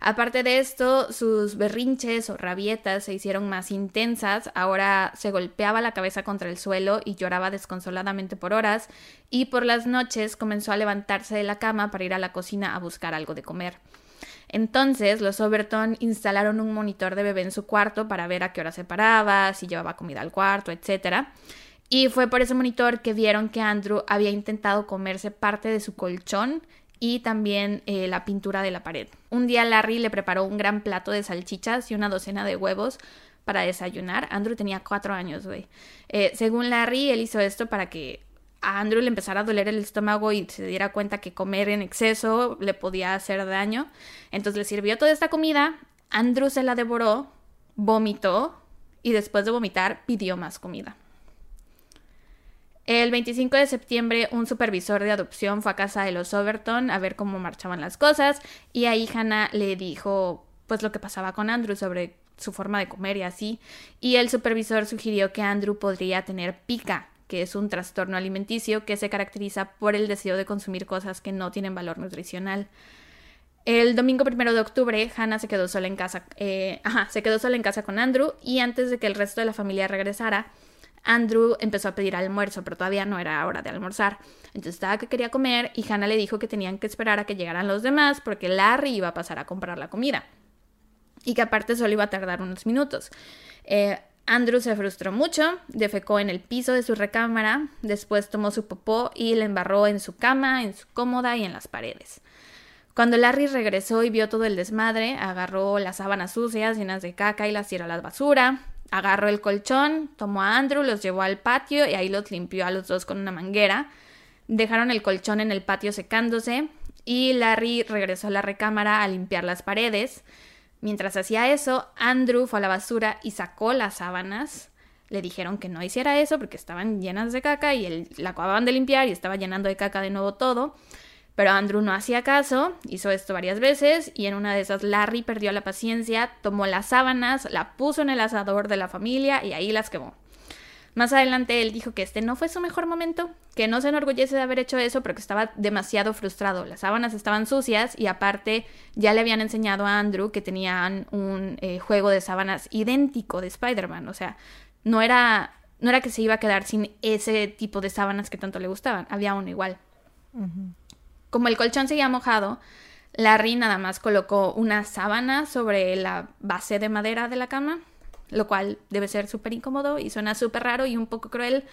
Aparte de esto, sus berrinches o rabietas se hicieron más intensas, ahora se golpeaba la cabeza contra el suelo y lloraba desconsoladamente por horas, y por las noches comenzó a levantarse de la cama para ir a la cocina a buscar algo de comer. Entonces, los Overton instalaron un monitor de bebé en su cuarto para ver a qué hora se paraba, si llevaba comida al cuarto, etc. Y fue por ese monitor que vieron que Andrew había intentado comerse parte de su colchón y también eh, la pintura de la pared. Un día Larry le preparó un gran plato de salchichas y una docena de huevos para desayunar. Andrew tenía cuatro años, güey. Eh, según Larry, él hizo esto para que a Andrew le empezara a doler el estómago y se diera cuenta que comer en exceso le podía hacer daño. Entonces le sirvió toda esta comida, Andrew se la devoró, vomitó y después de vomitar pidió más comida. El 25 de septiembre un supervisor de adopción fue a casa de los Overton a ver cómo marchaban las cosas y ahí Hannah le dijo pues lo que pasaba con Andrew sobre su forma de comer y así y el supervisor sugirió que Andrew podría tener pica que es un trastorno alimenticio que se caracteriza por el deseo de consumir cosas que no tienen valor nutricional. El domingo primero de octubre, Hannah se quedó sola en casa. Eh, ajá, se quedó sola en casa con Andrew y antes de que el resto de la familia regresara, Andrew empezó a pedir almuerzo, pero todavía no era hora de almorzar. Entonces estaba que quería comer y Hannah le dijo que tenían que esperar a que llegaran los demás porque Larry iba a pasar a comprar la comida y que aparte solo iba a tardar unos minutos. Eh, Andrew se frustró mucho, defecó en el piso de su recámara, después tomó su popó y le embarró en su cama, en su cómoda y en las paredes. Cuando Larry regresó y vio todo el desmadre, agarró las sábanas sucias llenas de caca y las tiró a la basura, agarró el colchón, tomó a Andrew, los llevó al patio y ahí los limpió a los dos con una manguera. Dejaron el colchón en el patio secándose y Larry regresó a la recámara a limpiar las paredes. Mientras hacía eso, Andrew fue a la basura y sacó las sábanas. Le dijeron que no hiciera eso porque estaban llenas de caca y él, la acababan de limpiar y estaba llenando de caca de nuevo todo. Pero Andrew no hacía caso, hizo esto varias veces y en una de esas Larry perdió la paciencia, tomó las sábanas, la puso en el asador de la familia y ahí las quemó. Más adelante él dijo que este no fue su mejor momento, que no se enorgullece de haber hecho eso, pero que estaba demasiado frustrado. Las sábanas estaban sucias y aparte ya le habían enseñado a Andrew que tenían un eh, juego de sábanas idéntico de Spider-Man. O sea, no era, no era que se iba a quedar sin ese tipo de sábanas que tanto le gustaban, había uno igual. Como el colchón seguía mojado, Larry nada más colocó una sábana sobre la base de madera de la cama, lo cual debe ser súper incómodo y suena súper raro y un poco cruel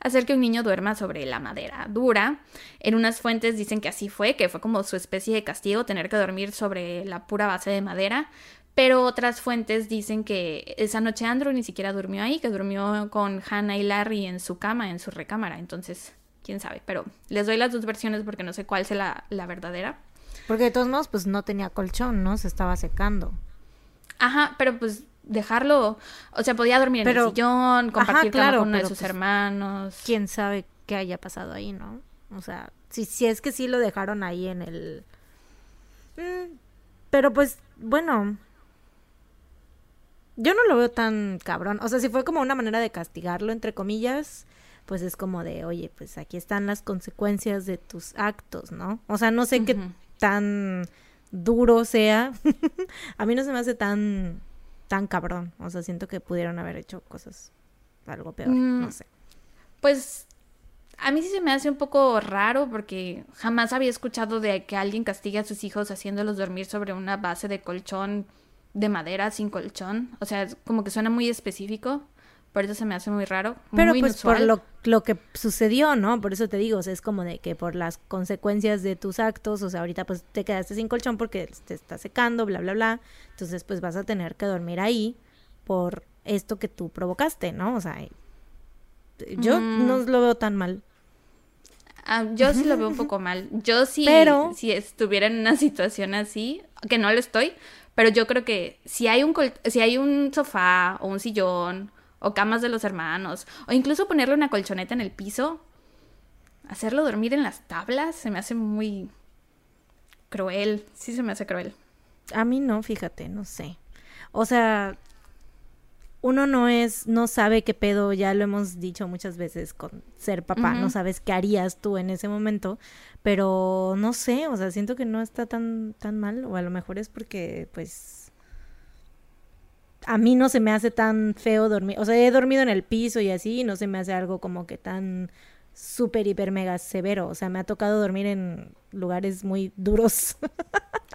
hacer que un niño duerma sobre la madera dura. En unas fuentes dicen que así fue, que fue como su especie de castigo tener que dormir sobre la pura base de madera. Pero otras fuentes dicen que esa noche Andrew ni siquiera durmió ahí, que durmió con Hannah y Larry en su cama, en su recámara. Entonces, quién sabe, pero les doy las dos versiones porque no sé cuál sea la, verdadera. Porque de todos modos, pues no tenía colchón, ¿no? Se estaba secando. Ajá, pero pues dejarlo, o sea, podía dormir en el sillón, compartir con uno de sus pues, hermanos. Quién sabe qué haya pasado ahí, ¿no? O sea, si, si es que sí lo dejaron ahí en el... Mm, pero pues, bueno, yo no lo veo tan cabrón. O sea, si fue como una manera de castigarlo, entre comillas, pues es como de, oye, pues aquí están las consecuencias de tus actos, ¿no? O sea, no sé qué tan duro sea. a mí no se me hace tan, tan cabrón. O sea, siento que pudieron haber hecho cosas algo peor, no mm, sé. Pues a mí sí se me hace un poco raro porque jamás había escuchado de que alguien castigue a sus hijos haciéndolos dormir sobre una base de colchón de madera sin colchón. O sea, como que suena muy específico. Por eso se me hace muy raro. Pero pues por lo, lo, que sucedió, ¿no? Por eso te digo, o sea, es como de que por las consecuencias de tus actos, o sea, ahorita pues te quedaste sin colchón porque te está secando, bla, bla, bla. Entonces pues vas a tener que dormir ahí por esto que tú provocaste, ¿no? O sea, yo mm. no lo veo tan mal. Ah, yo sí lo veo un poco mal. Yo sí, pero... si estuviera en una situación así, que no lo estoy, pero yo creo que si hay un, si hay un sofá o un sillón o camas de los hermanos, o incluso ponerle una colchoneta en el piso, hacerlo dormir en las tablas, se me hace muy cruel, sí se me hace cruel. A mí no, fíjate, no sé. O sea, uno no es, no sabe qué pedo, ya lo hemos dicho muchas veces con ser papá, no sabes qué harías tú en ese momento, pero no sé, o sea, siento que no está tan, tan mal, o a lo mejor es porque, pues, a mí no se me hace tan feo dormir. O sea, he dormido en el piso y así, y no se me hace algo como que tan súper, hiper, mega severo. O sea, me ha tocado dormir en lugares muy duros.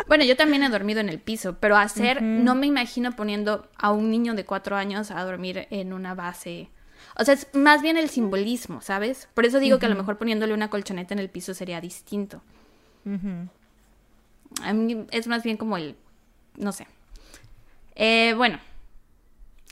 Bueno, yo también he dormido en el piso, pero hacer, no me imagino poniendo a un niño de cuatro años a dormir en una base. O sea, es más bien el simbolismo, ¿sabes? Por eso digo que a lo mejor poniéndole una colchoneta en el piso sería distinto. A mí es más bien como el, no sé. Eh, bueno,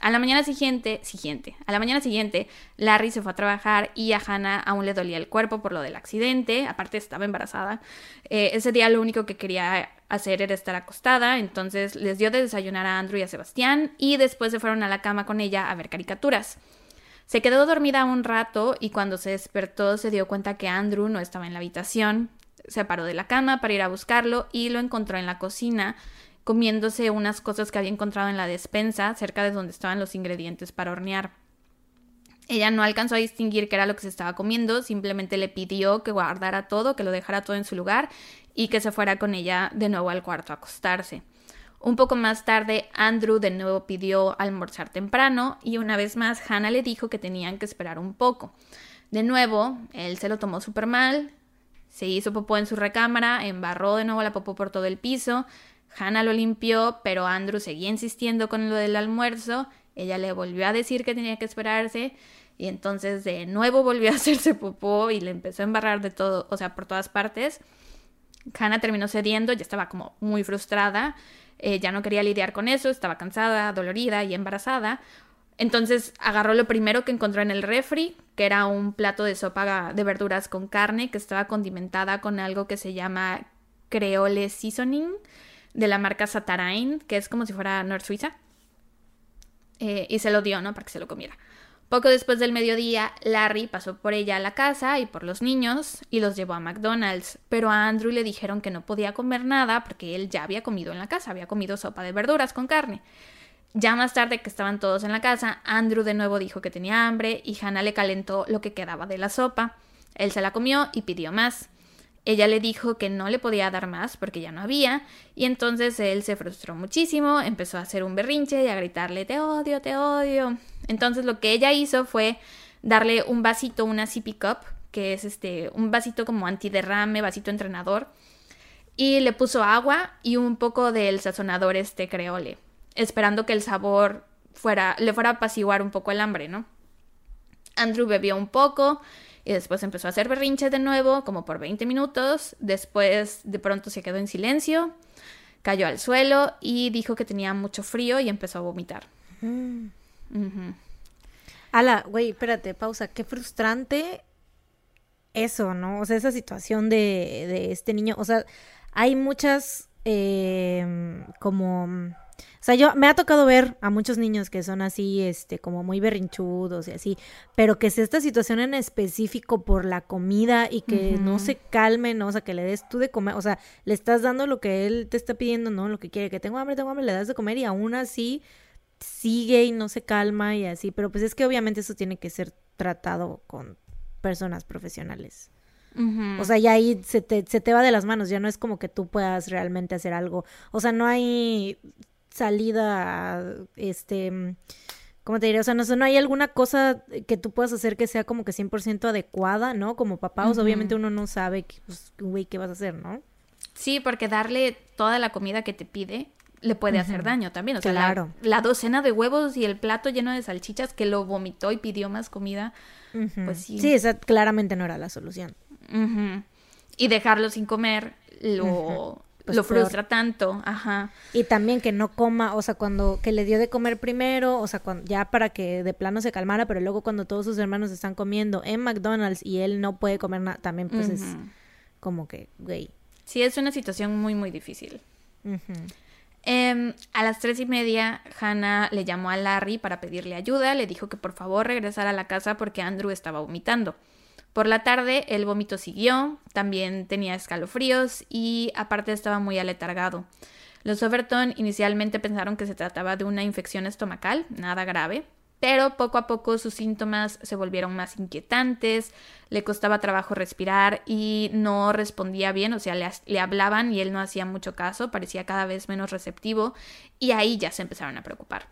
a la mañana siguiente, siguiente, a la mañana siguiente, Larry se fue a trabajar y a Hannah aún le dolía el cuerpo por lo del accidente, aparte estaba embarazada. Eh, ese día lo único que quería hacer era estar acostada, entonces les dio de desayunar a Andrew y a Sebastián y después se fueron a la cama con ella a ver caricaturas. Se quedó dormida un rato y cuando se despertó se dio cuenta que Andrew no estaba en la habitación. Se paró de la cama para ir a buscarlo y lo encontró en la cocina comiéndose unas cosas que había encontrado en la despensa cerca de donde estaban los ingredientes para hornear. Ella no alcanzó a distinguir qué era lo que se estaba comiendo, simplemente le pidió que guardara todo, que lo dejara todo en su lugar y que se fuera con ella de nuevo al cuarto a acostarse. Un poco más tarde, Andrew de nuevo pidió almorzar temprano y una vez más Hannah le dijo que tenían que esperar un poco. De nuevo, él se lo tomó súper mal, se hizo popó en su recámara, embarró de nuevo la popó por todo el piso, Hannah lo limpió, pero Andrew seguía insistiendo con lo del almuerzo. Ella le volvió a decir que tenía que esperarse y entonces de nuevo volvió a hacerse popó y le empezó a embarrar de todo, o sea, por todas partes. Hannah terminó cediendo, ya estaba como muy frustrada, eh, ya no quería lidiar con eso, estaba cansada, dolorida y embarazada. Entonces agarró lo primero que encontró en el refri, que era un plato de sopa de verduras con carne que estaba condimentada con algo que se llama creole seasoning, de la marca Satarain, que es como si fuera North Suiza. Eh, y se lo dio, ¿no? Para que se lo comiera. Poco después del mediodía, Larry pasó por ella a la casa y por los niños y los llevó a McDonald's, pero a Andrew le dijeron que no podía comer nada porque él ya había comido en la casa, había comido sopa de verduras con carne. Ya más tarde que estaban todos en la casa, Andrew de nuevo dijo que tenía hambre y Hannah le calentó lo que quedaba de la sopa. Él se la comió y pidió más. Ella le dijo que no le podía dar más porque ya no había, y entonces él se frustró muchísimo, empezó a hacer un berrinche y a gritarle te odio, te odio. Entonces lo que ella hizo fue darle un vasito, una sippy cup, que es este un vasito como antiderrame, vasito entrenador, y le puso agua y un poco del sazonador este creole, esperando que el sabor fuera le fuera a apaciguar un poco el hambre, ¿no? Andrew bebió un poco y después empezó a hacer berrinches de nuevo, como por 20 minutos. Después de pronto se quedó en silencio, cayó al suelo y dijo que tenía mucho frío y empezó a vomitar. Mm. Ala, güey, espérate, pausa. Qué frustrante eso, ¿no? O sea, esa situación de, de este niño. O sea, hay muchas eh, como o sea, yo me ha tocado ver a muchos niños que son así, este, como muy berrinchudos y así, pero que es esta situación en específico por la comida y que no se calmen, ¿no? o sea, que le des tú de comer, o sea, le estás dando lo que él te está pidiendo, ¿no? Lo que quiere, que tengo hambre, tengo hambre, le das de comer y aún así sigue y no se calma y así, pero pues es que obviamente eso tiene que ser tratado con personas profesionales. O sea, ya ahí se te, se te va de las manos, ya no es como que tú puedas realmente hacer algo. O sea, no hay salida, este, ¿cómo te diré? O sea, no, no hay alguna cosa que tú puedas hacer que sea como que 100% adecuada, ¿no? Como papá, obviamente uno no sabe, pues, güey, qué vas a hacer, ¿no? Sí, porque darle toda la comida que te pide le puede hacer daño también. O sea, claro. la, docena de huevos y el plato lleno de salchichas que lo vomitó y pidió más comida, pues sí. Sí, esa claramente no era la solución. Y dejarlo sin comer lo, pues lo frustra tanto, ajá. Y también que no coma, o sea, cuando que le dio de comer primero, o sea, cuando, ya para que de plano se calmara, pero luego cuando todos sus hermanos están comiendo en McDonald's y él no puede comer nada, también pues es como que, güey. Sí, es una situación muy, muy difícil. Em, a las tres y media, Hannah le llamó a Larry para pedirle ayuda, le dijo que por favor regresara a la casa porque Andrew estaba vomitando. Por la tarde el vómito siguió, también tenía escalofríos y aparte estaba muy aletargado. Los Overton inicialmente pensaron que se trataba de una infección estomacal, nada grave, pero poco a poco sus síntomas se volvieron más inquietantes, le costaba trabajo respirar y no respondía bien, o sea, le, le, hablaban y él no hacía mucho caso, parecía cada vez menos receptivo y ahí ya se empezaron a preocupar.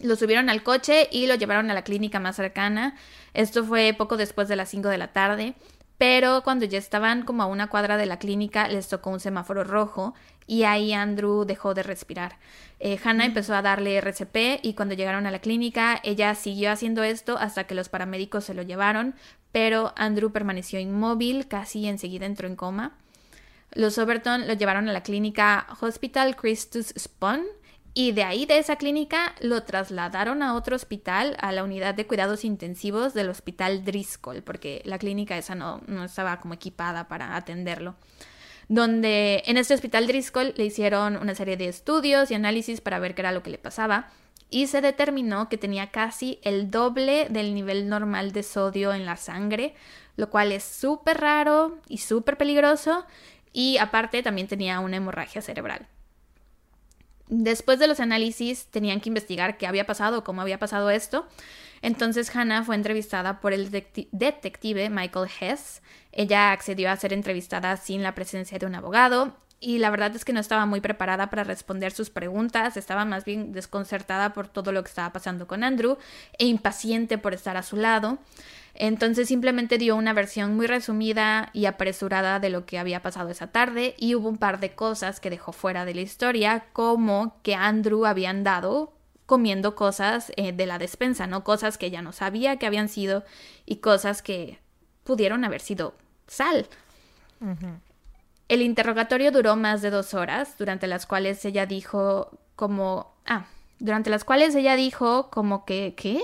Lo subieron al coche y lo llevaron a la clínica más cercana. Esto fue poco después de las 5 de la tarde, pero cuando ya estaban como a una cuadra de la clínica les tocó un semáforo rojo y ahí Andrew dejó de respirar. Eh, Hannah empezó a darle RCP y cuando llegaron a la clínica ella siguió haciendo esto hasta que los paramédicos se lo llevaron, pero Andrew permaneció inmóvil, casi enseguida entró en coma. Los Overton lo llevaron a la clínica Hospital Christus Spawn y de ahí, de esa clínica, lo trasladaron a otro hospital, a la unidad de cuidados intensivos del hospital Driscoll, porque la clínica esa no, no estaba como equipada para atenderlo. Donde en este hospital Driscoll le hicieron una serie de estudios y análisis para ver qué era lo que le pasaba. Y se determinó que tenía casi el doble del nivel normal de sodio en la sangre, lo cual es súper raro y súper peligroso. Y aparte también tenía una hemorragia cerebral. Después de los análisis tenían que investigar qué había pasado, cómo había pasado esto. Entonces Hannah fue entrevistada por el detective Michael Hess. Ella accedió a ser entrevistada sin la presencia de un abogado y la verdad es que no estaba muy preparada para responder sus preguntas, estaba más bien desconcertada por todo lo que estaba pasando con Andrew e impaciente por estar a su lado. Entonces simplemente dio una versión muy resumida y apresurada de lo que había pasado esa tarde y hubo un par de cosas que dejó fuera de la historia, como que Andrew había andado comiendo cosas eh, de la despensa, ¿no? Cosas que ella no sabía que habían sido y cosas que pudieron haber sido sal. El interrogatorio duró más de dos horas, durante las cuales ella dijo como... Ah, durante las cuales ella dijo como que... ¿Qué?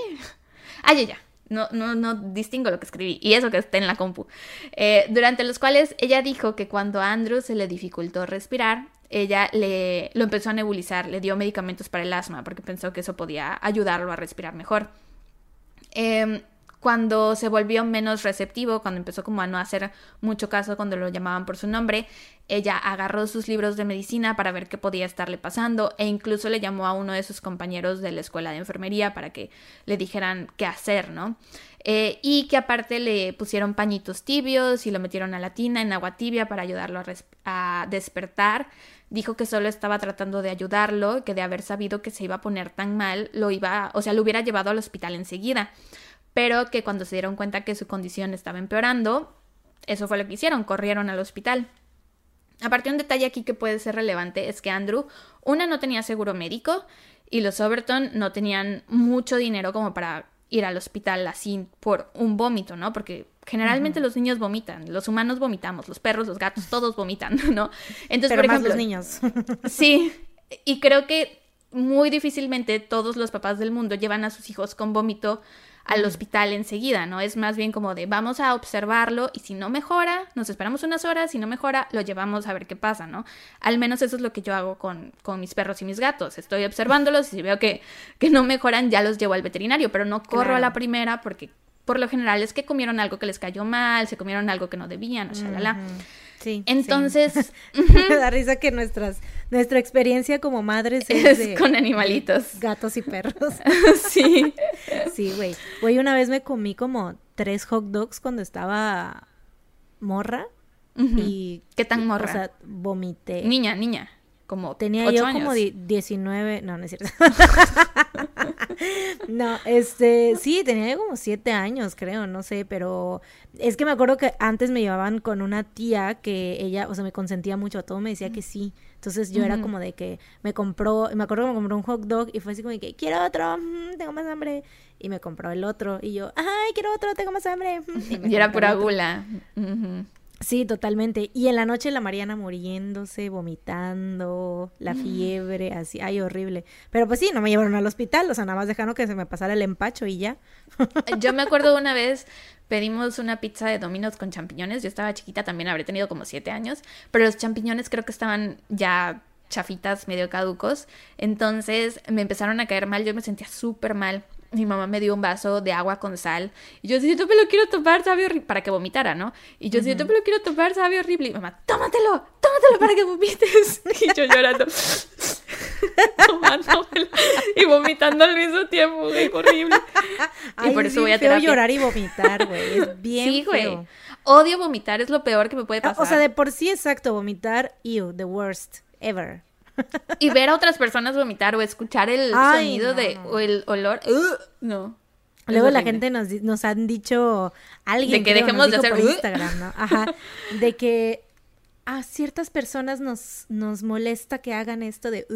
Ah, ya, ya. No, no, no distingo lo que escribí y eso que está en la compu. Eh, durante los cuales ella dijo que cuando a Andrew se le dificultó respirar, ella le, lo empezó a nebulizar, le dio medicamentos para el asma porque pensó que eso podía ayudarlo a respirar mejor. Em, cuando se volvió menos receptivo, cuando empezó como a no hacer mucho caso cuando lo llamaban por su nombre, ella agarró sus libros de medicina para ver qué podía estarle pasando e incluso le llamó a uno de sus compañeros de la escuela de enfermería para que le dijeran qué hacer, ¿no? Eh, y que aparte le pusieron pañitos tibios y lo metieron a la tina en agua tibia para ayudarlo a, a despertar. Dijo que solo estaba tratando de ayudarlo, que de haber sabido que se iba a poner tan mal, lo iba, o sea, lo hubiera llevado al hospital enseguida pero que cuando se dieron cuenta que su condición estaba empeorando, eso fue lo que hicieron, corrieron al hospital. Aparte, un detalle aquí que puede ser relevante es que Andrew, una, no tenía seguro médico y los Overton no tenían mucho dinero como para ir al hospital así por un vómito, ¿no? Porque generalmente los niños vomitan, los humanos vomitamos, los perros, los gatos, todos vomitan, ¿no? Entonces, por ejemplo, los niños. sí, y creo que muy difícilmente todos los papás del mundo llevan a sus hijos con vómito al hospital enseguida, ¿no? Es más bien como de vamos a observarlo y si no mejora, nos esperamos unas horas, si no mejora, lo llevamos a ver qué pasa, ¿no? Al menos eso es lo que yo hago con, con mis perros y mis gatos. Estoy observándolos y si veo que, que no mejoran, ya los llevo al veterinario, pero no corro a la primera porque por lo general es que comieron algo que les cayó mal, se comieron algo que no debían, o sea, la, la. Sí. Entonces. Me da risa que nuestras, nuestra experiencia como madres es, con animalitos. Gatos y perros. sí. Sí, güey. Güey, una vez me comí como tres hot dogs cuando estaba morra. Y. ¿Qué tan morra? O sea, vomité. Niña, niña. Como Tenía yo como 19, no, no es cierto. no, este, sí, tenía como 7 años, creo, no sé, pero es que me acuerdo que antes me llevaban con una tía que ella, o sea, me consentía mucho, a todo me decía que sí. Entonces yo era como de que me compró, me acuerdo que me compró un hot dog y fue así como de que quiero otro, mm, tengo más hambre. Y me compró el otro y yo, ay, quiero otro, tengo más hambre. Y, era pura gula. Sí, totalmente. Y en la noche la Mariana muriéndose, vomitando, la mm. fiebre, así, ay, horrible. Pero pues sí, no me llevaron al hospital, o sea, nada más dejaron que se me pasara el empacho y ya. Yo me acuerdo una vez pedimos una pizza de Domino's con champiñones, yo estaba chiquita, también habré tenido como siete años, pero los champiñones creo que estaban ya chafitas, medio caducos, entonces me empezaron a caer mal, yo me sentía súper mal mi mamá me dio un vaso de agua con sal. Y yo decía, yo me lo quiero tomar, sabe horrible. Para que vomitara, ¿no? Y yo decía, yo me lo quiero tomar, sabe horrible. Y mamá, tómatelo, tómatelo para que vomites. Y yo llorando. Y vomitando al mismo tiempo, güey, horrible. y por eso voy a terapia. llorar y vomitar, güey. Es bien Sí, güey. Odio vomitar, es lo peor que me puede pasar. O sea, de por sí exacto, vomitar, ew, the worst ever. Y ver a otras personas vomitar o escuchar el sonido de o el olor, no. Luego la gente nos, nos han dicho alguien de que dejemos de hacer por Instagram, ¿no? Ajá, de que a ciertas personas nos, nos molesta que hagan esto de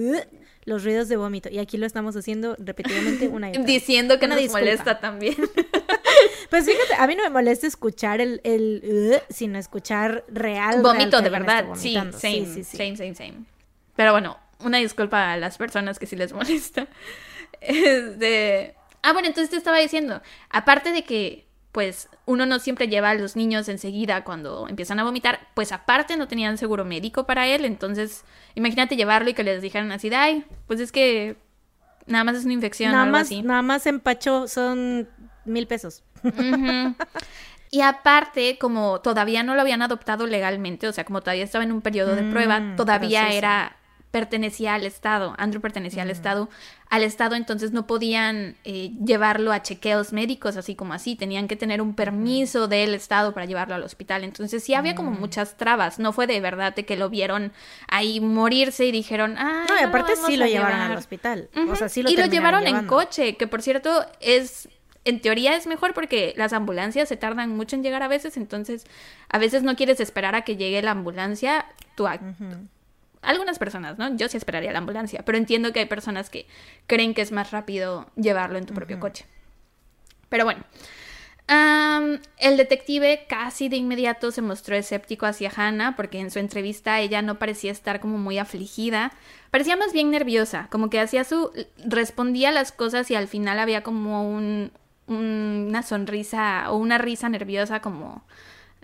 los ruidos de vómito. Y aquí lo estamos haciendo repetidamente una y otra. Diciendo que nos molesta también. pues fíjate, a mí no me molesta escuchar el, el sino escuchar real. Vómito de verdad, sí, sí, sí, same, same, same. Pero bueno, una disculpa a las personas que sí les molesta. Este... Ah, bueno, entonces te estaba diciendo, aparte de que, pues, uno no siempre lleva a los niños enseguida cuando empiezan a vomitar, pues aparte no tenían seguro médico para él, entonces imagínate llevarlo y que les dijeran así, ay, pues es que nada más es una infección nada o algo más, así. Nada más empacho son mil pesos. Y aparte, como todavía no lo habían adoptado legalmente, o sea, como todavía estaba en un periodo de prueba, mm, todavía era pertenecía al Estado, Andrew pertenecía al. Estado, al Estado entonces no podían eh, llevarlo a chequeos médicos así como así, tenían que tener un permiso del Estado para llevarlo al hospital, entonces sí había como mm. muchas trabas, no fue de verdad de que lo vieron ahí morirse y dijeron, ah, no, y aparte sí lo llevaron al hospital, o sea, sí lo Y lo llevaron en coche, que por cierto es en teoría es mejor porque las ambulancias se tardan mucho en llegar a veces, entonces a veces no quieres esperar a que llegue la ambulancia, tú, algunas personas, ¿no? Yo sí esperaría la ambulancia, pero entiendo que hay personas que creen que es más rápido llevarlo en tu propio coche. Pero bueno, el detective casi de inmediato se mostró escéptico hacia Hannah porque en su entrevista ella no parecía estar como muy afligida, parecía más bien nerviosa, como que hacía su respondía las cosas y al final había como un, una sonrisa o una risa nerviosa como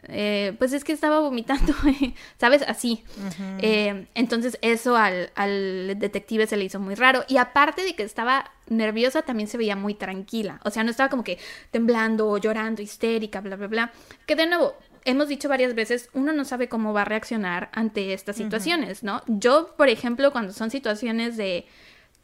eh, pues es que estaba vomitando, ¿sabes? Así. Eh, entonces eso al, al, detective se le hizo muy raro. Y aparte de que estaba nerviosa, también se veía muy tranquila. O sea, no estaba como que temblando o llorando, histérica, bla, bla, bla. Que de nuevo, hemos dicho varias veces, uno no sabe cómo va a reaccionar ante estas situaciones, ¿no? Yo, por ejemplo, cuando son situaciones de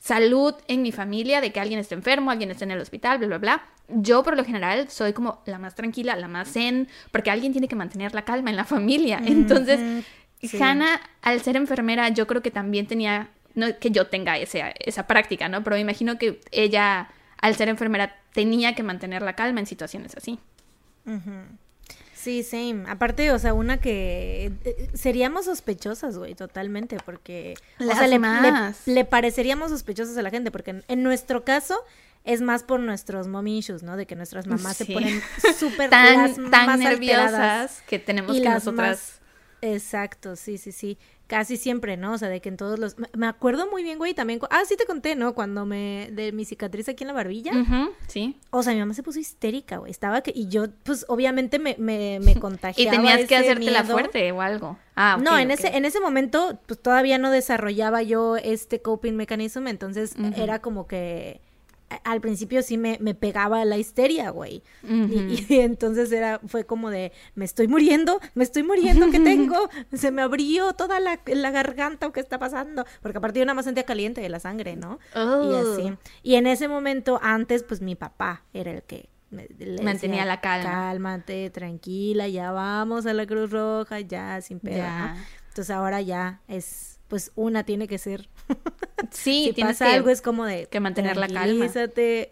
salud en mi familia, de que alguien esté enfermo, alguien esté en el hospital, bla, bla, bla. Yo por lo general soy como la más tranquila, la más zen, porque alguien tiene que mantener la calma en la familia. Entonces, Hannah, al ser enfermera, yo creo que también tenía, no que yo tenga ese, esa práctica, ¿no? Pero me imagino que ella, al ser enfermera, tenía que mantener la calma en situaciones así. Sí, same. Aparte, o sea, una que eh, seríamos sospechosas, güey, totalmente, porque o sea, le, le, pareceríamos sospechosas a la gente, porque en, nuestro caso es más por nuestros mommy issues, ¿no? De que nuestras mamás se ponen súper tan, tan nerviosas que tenemos que nosotras. Exacto, sí, sí, sí casi siempre, ¿no? O sea, de que en todos los... Me acuerdo muy bien, güey, también... Ah, sí te conté, ¿no? Cuando me... De mi cicatriz aquí en la barbilla. sí. O sea, mi mamá se puso histérica, güey. Estaba que... Y yo, pues, obviamente me, me, me contagiaba Y tenías que hacerte la fuerte o algo. Ah, No, en, ese, en ese momento, pues, todavía no desarrollaba yo este coping mechanism, entonces era como que al principio sí me, me pegaba la histeria, güey. y, entonces era, fue como de, me estoy muriendo, me estoy muriendo, ¿qué tengo? Se me abrió toda la, la garganta, ¿qué está pasando? Porque aparte yo nada más sentía caliente de la sangre, ¿no? Y así. Oh. Y en ese momento, antes, pues mi papá era el que me, mantenía la calma. Cálmate, tranquila, ya vamos a la Cruz Roja, ya, sin pedo. Entonces ahora ya es, pues una tiene que ser Sí, si pasa algo es como de que mantener la calma.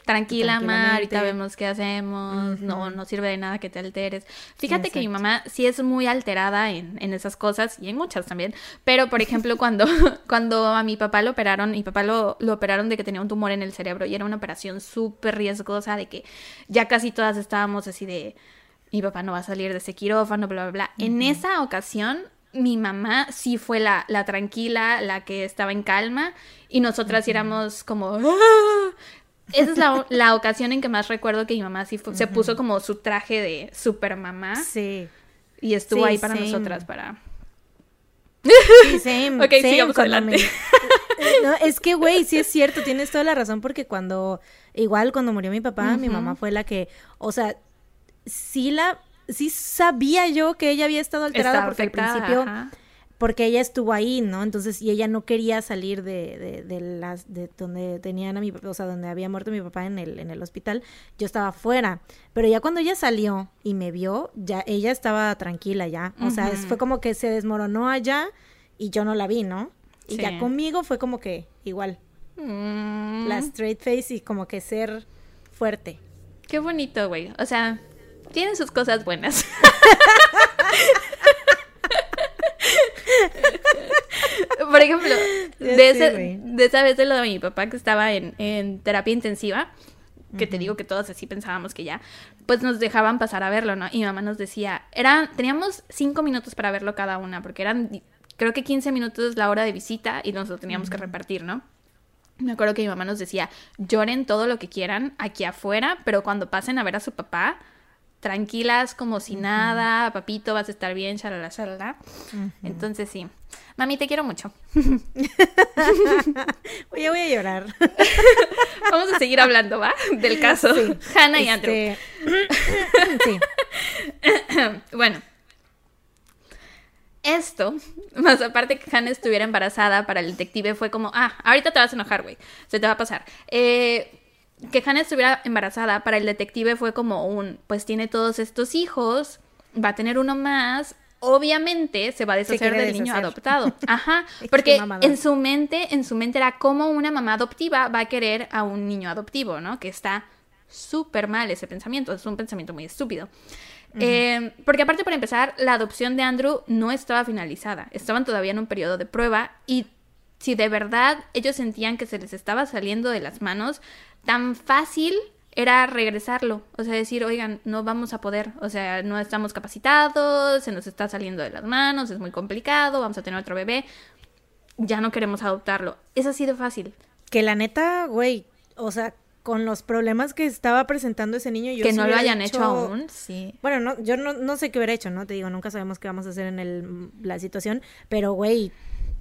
Tranquila, ma, ahorita vemos qué hacemos, no, no sirve de nada que te alteres. Fíjate que mi mamá sí es muy alterada en, en, esas cosas y en muchas también, pero por ejemplo cuando, cuando a mi papá lo operaron, mi papá lo, lo operaron de que tenía un tumor en el cerebro y era una operación súper riesgosa de que ya casi todas estábamos así de mi papá no va a salir de ese quirófano, bla, bla, bla. En esa ocasión mi mamá sí fue la, la, tranquila, la que estaba en calma, y nosotras éramos como... ¡Ah! Esa es la, la, ocasión en que más recuerdo que mi mamá sí se puso como su traje de super mamá. Sí. Y estuvo ahí para nosotras, para... Sí, same. ok, sigamos adelante. No, es que, güey, sí es cierto, tienes toda la razón, porque cuando, igual cuando murió mi papá, mi mamá fue la que, o sea, sí la sí sabía yo que ella había estado alterada porque al principio porque ella estuvo ahí, ¿no? Entonces, y ella no quería salir de, de, de, las, de donde tenían a mi o sea, donde había muerto mi papá en el, en el hospital, yo estaba fuera. Pero ya cuando ella salió y me vio, ya ella estaba tranquila ya. O sea, fue como que se desmoronó allá y yo no la vi, ¿no? Y ya conmigo fue como que igual. Mm. La straight face y como que ser fuerte. Qué bonito, güey. O sea, tienen sus cosas buenas. Por ejemplo, de, ese, de esa vez de lo de mi papá que estaba en, en terapia intensiva, que te digo que todos así pensábamos que ya, pues nos dejaban pasar a verlo, ¿no? Y mi mamá nos decía, eran, teníamos cinco minutos para verlo cada una, porque eran, creo que 15 minutos la hora de visita y nos lo teníamos que repartir, ¿no? Me acuerdo que mi mamá nos decía, lloren todo lo que quieran aquí afuera, pero cuando pasen a ver a su papá, tranquilas como si nada, papito, vas a estar bien, charala, charala. Entonces sí. Mami, te quiero mucho. Oye, voy a llorar. Vamos a seguir hablando, ¿va? Del caso. Sí. Hannah y Andrew. Este, sí. bueno. Esto, más aparte que Hannah estuviera embarazada para el detective, fue como, ah, ahorita te vas a enojar, güey. Se te va a pasar. Eh, que Hannah estuviera embarazada para el detective fue como un, pues tiene todos estos hijos, va a tener uno más, obviamente se va a deshacer del niño adoptado. Ajá, porque en su mente, en su mente era como una mamá adoptiva va a querer a un niño adoptivo, ¿no? Que está súper mal ese pensamiento, es un pensamiento muy estúpido. Eh, porque aparte, para empezar, la adopción de Andrew no estaba finalizada, estaban todavía en un periodo de prueba y si de verdad ellos sentían que se les estaba saliendo de las manos, tan fácil era regresarlo, o sea, decir, oigan, no vamos a poder, o sea, no estamos capacitados, se nos está saliendo de las manos, es muy complicado, vamos a tener otro bebé, ya no queremos adoptarlo. Es así de fácil. Que la neta, güey, o sea, con los problemas que estaba presentando ese niño. Yo que sí no lo hayan dicho- hecho aún, sí. Bueno, no, yo no, no sé qué hubiera hecho, ¿no? Te digo, nunca sabemos qué vamos a hacer en el, la situación, pero, güey,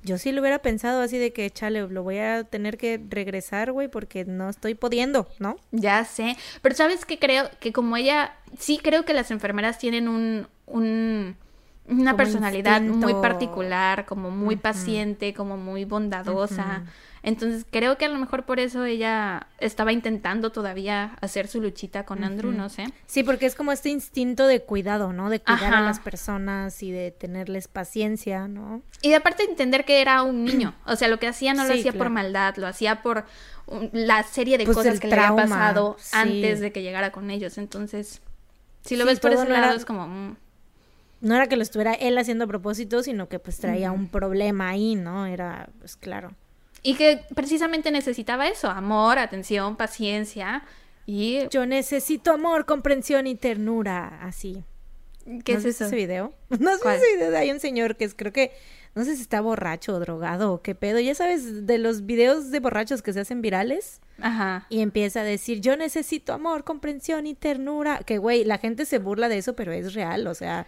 yo sí lo hubiera pensado así de que, chale, lo voy a tener que regresar, güey, porque no estoy pudiendo, ¿no? Ya sé, pero sabes que creo que como ella, sí creo que las enfermeras tienen un, un una Como personalidad muy particular, como muy paciente, como muy bondadosa. Entonces creo que a lo mejor por eso ella estaba intentando todavía hacer su luchita con Andrew, no sé. Sí, porque es como este instinto de cuidado, ¿no? De cuidar a las personas y de tenerles paciencia, ¿no? Y de aparte entender que era un niño. O sea, lo que hacía no lo Sí, hacía por maldad, lo hacía por la serie de Pues cosas que le había pasado sí. antes de que llegara con ellos. Entonces, si lo Sí, ves por ese no lado, era- es como... mm, No era que lo estuviera él haciendo a propósito, sino que pues traía un problema ahí, ¿no? Era, pues claro. Y que precisamente necesitaba eso, amor, atención, paciencia y... Yo necesito amor, comprensión y ternura, así. ¿Qué ¿No es eso? ese video? No sé ese video, hay un señor que es, creo que, no sé si está borracho o drogado o qué pedo, ya sabes, de los videos de borrachos que se hacen virales Ajá. y empieza a decir, yo necesito amor, comprensión y ternura, que güey, la gente se burla de eso, pero es real, o sea,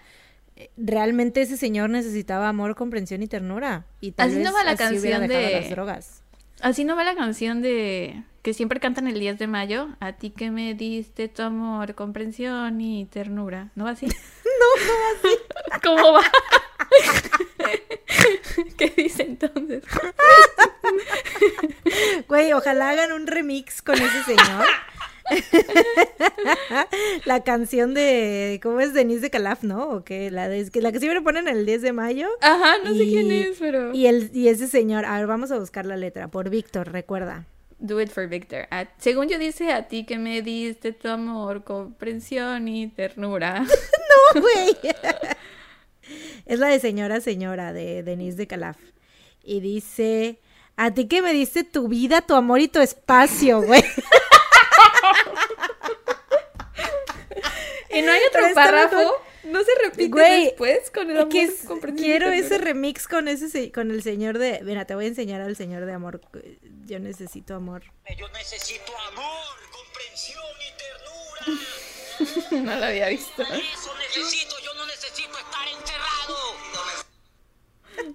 realmente ese señor necesitaba amor, comprensión y ternura y tal Así vez no va la así canción de- las drogas. Así no va la canción de... que siempre cantan el 10 de mayo. A ti que me diste tu amor, comprensión y ternura. ¿No va así? no, no va así. ¿Cómo va? ¿Qué dice entonces? Güey, ojalá hagan un remix con ese señor. la canción de, ¿cómo es? Denise de Calaf, ¿no? O que la, de, que la que siempre ponen el 10 de mayo. Ajá, no sé Y- quién es, pero... Y, el, y ese señor, a ver, vamos a buscar la letra, por Víctor, recuerda. Do it for Victor. A- según yo dice, a ti que me diste tu amor, comprensión y ternura. ¡No, güey! es la de Señora Señora, de Denise de Calaf. Y dice, a ti que me diste tu vida, tu amor y tu espacio, güey. Y no hay otro párrafo. No se repite Güey, después con el amor, que es- quiero ese remix con ese se- con el señor de mira te voy a enseñar al señor de amor yo necesito amor Yo necesito amor, comprensión y ternura. No lo había visto. Eso necesito, yo no necesito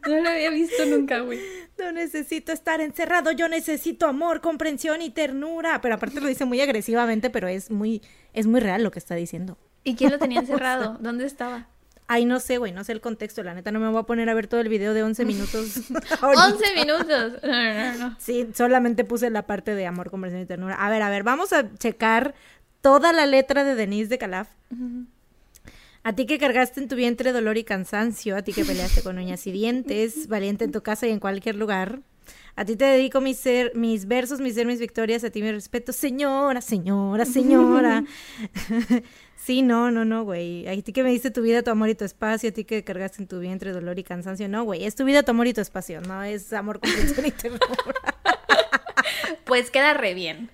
No lo había visto nunca, güey. no necesito estar encerrado yo necesito amor comprensión y ternura pero aparte lo dice muy agresivamente pero es muy es muy real lo que está diciendo ¿Y quién lo tenía encerrado? ¿Dónde estaba? ay no sé güey no sé el contexto la neta no me voy a poner a ver todo el video de 11 minutos ahorita. 11 minutos. No, no, no. Sí, solamente puse la parte de amor, comprensión y ternura. A ver, a ver, vamos a checar toda la letra de Denise de Calaf. A ti que cargaste en tu vientre dolor y cansancio, a ti que peleaste con uñas y dientes, valiente en tu casa y en cualquier lugar. A ti te dedico mis, ser, mis versos, mis ser, mis victorias, a ti mi respeto, señora, señora, señora. sí, no, no, no, güey. A ti que me diste tu vida, tu amor y tu espacio, a ti que cargaste en tu vientre dolor y cansancio. No, güey, es tu vida, tu amor y tu espacio, no es amor, comprensión y ternura. Pues queda re bien.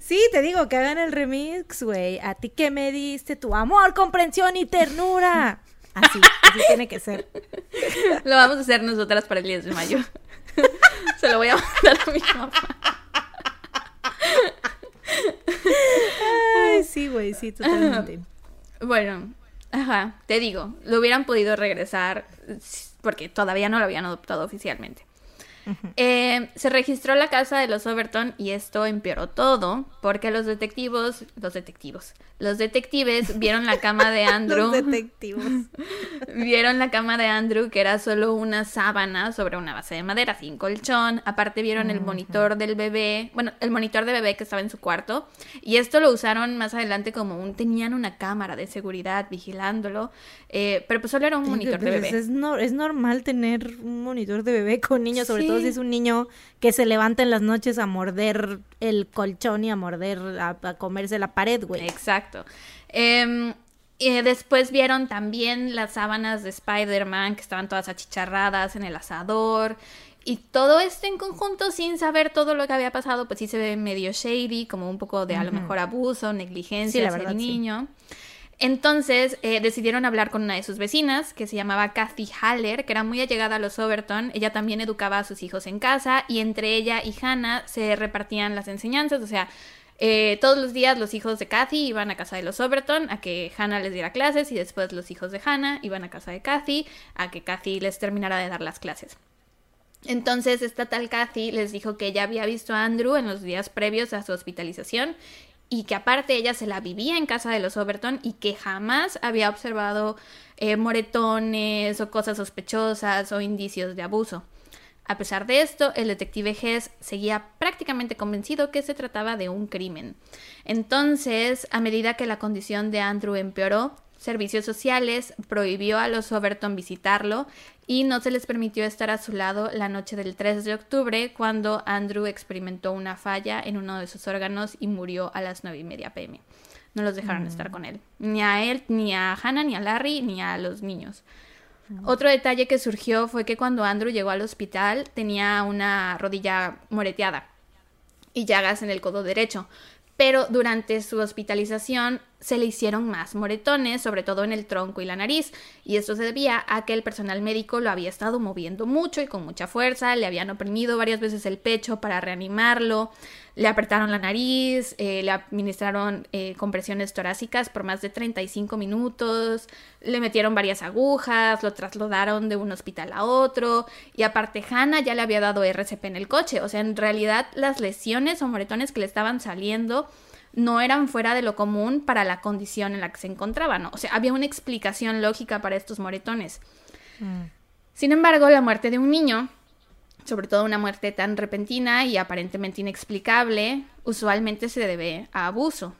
Sí, te digo que hagan el remix, güey. A ti que me diste tu amor, comprensión y ternura. Así, así tiene que ser. Lo vamos a hacer nosotras para el 10 de mayo. Se lo voy a mandar a mi mamá. Ay, sí, güey, sí, totalmente. Bueno, ajá, te digo, lo hubieran podido regresar porque todavía no lo habían adoptado oficialmente. Eh, se registró la casa de los Overton y esto empeoró todo porque los detectivos, los detectivos, los detectives vieron la cama de Andrew, Los detectivos. vieron la cama de Andrew que era solo una sábana sobre una base de madera sin colchón, aparte vieron el monitor del bebé, bueno, el monitor de bebé que estaba en su cuarto y esto lo usaron más adelante como un, tenían una cámara de seguridad vigilándolo, eh, pero pues solo era un monitor de Pues bebé. Es, no- es normal tener un monitor de bebé con niños, sobre Sí. todo es un niño que se levanta en las noches a morder el colchón y a morder, a, a comerse la pared, güey. Exacto. Y después vieron también las sábanas de Spider-Man que estaban todas achicharradas en el asador. Y todo esto en conjunto, sin saber todo lo que había pasado, pues sí se ve medio shady, como un poco de a lo mejor abuso, negligencia Sí, la hacia verdad, el sí. Entonces eh, decidieron hablar con una de sus vecinas, que se llamaba Kathy Haller, que era muy allegada a los Overton. Ella también educaba a sus hijos en casa y entre ella y Hannah se repartían las enseñanzas. O sea, eh, todos los días los hijos de Kathy iban a casa de los Overton a que Hannah les diera clases y después los hijos de Hannah iban a casa de Kathy a que Kathy les terminara de dar las clases. Entonces esta tal Kathy les dijo que ella había visto a Andrew en los días previos a su hospitalización y que aparte ella se la vivía en casa de los Overton y que jamás había observado eh, moretones o cosas sospechosas o indicios de abuso. A pesar de esto, el detective Hess seguía prácticamente convencido que se trataba de un crimen. Entonces, a medida que la condición de Andrew empeoró, Servicios Sociales prohibió a los Overton visitarlo y no se les permitió estar a su lado la noche del 3 de octubre cuando Andrew experimentó una falla en uno de sus órganos y murió a las 9 y media pm. No los dejaron estar con él. Ni a él, ni a Hannah, ni a Larry, ni a los niños. Otro detalle que surgió fue que cuando Andrew llegó al hospital tenía una rodilla moreteada y llagas en el codo derecho, pero durante su hospitalización se le hicieron más moretones, sobre todo en el tronco y la nariz, y esto se debía a que el personal médico lo había estado moviendo mucho y con mucha fuerza, le habían oprimido varias veces el pecho para reanimarlo, le apretaron la nariz, eh, le administraron eh, compresiones torácicas por más de 35 minutos, le metieron varias agujas, lo trasladaron de un hospital a otro, y aparte Hannah ya le había dado RCP en el coche, o sea, en realidad las lesiones o moretones que le estaban saliendo no eran fuera de lo común para la condición en la que se encontraban. O sea, había una explicación lógica para estos moretones. Mm. Sin embargo, la muerte de un niño, sobre todo una muerte tan repentina y aparentemente inexplicable, usualmente se debe a abuso,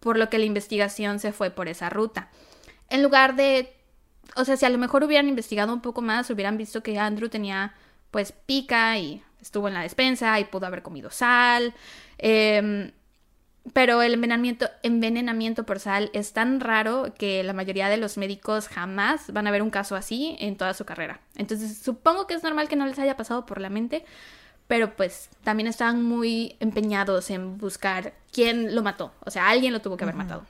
por lo que la investigación se fue por esa ruta. En lugar de, o sea, si a lo mejor hubieran investigado un poco más, hubieran visto que Andrew tenía pues pica y estuvo en la despensa y pudo haber comido sal. Eh, pero el envenenamiento, envenenamiento por sal es tan raro que la mayoría de los médicos jamás van a ver un caso así en toda su carrera. Entonces supongo que es normal que no les haya pasado por la mente, pero pues también estaban muy empeñados en buscar quién lo mató. O sea, alguien lo tuvo que haber matado.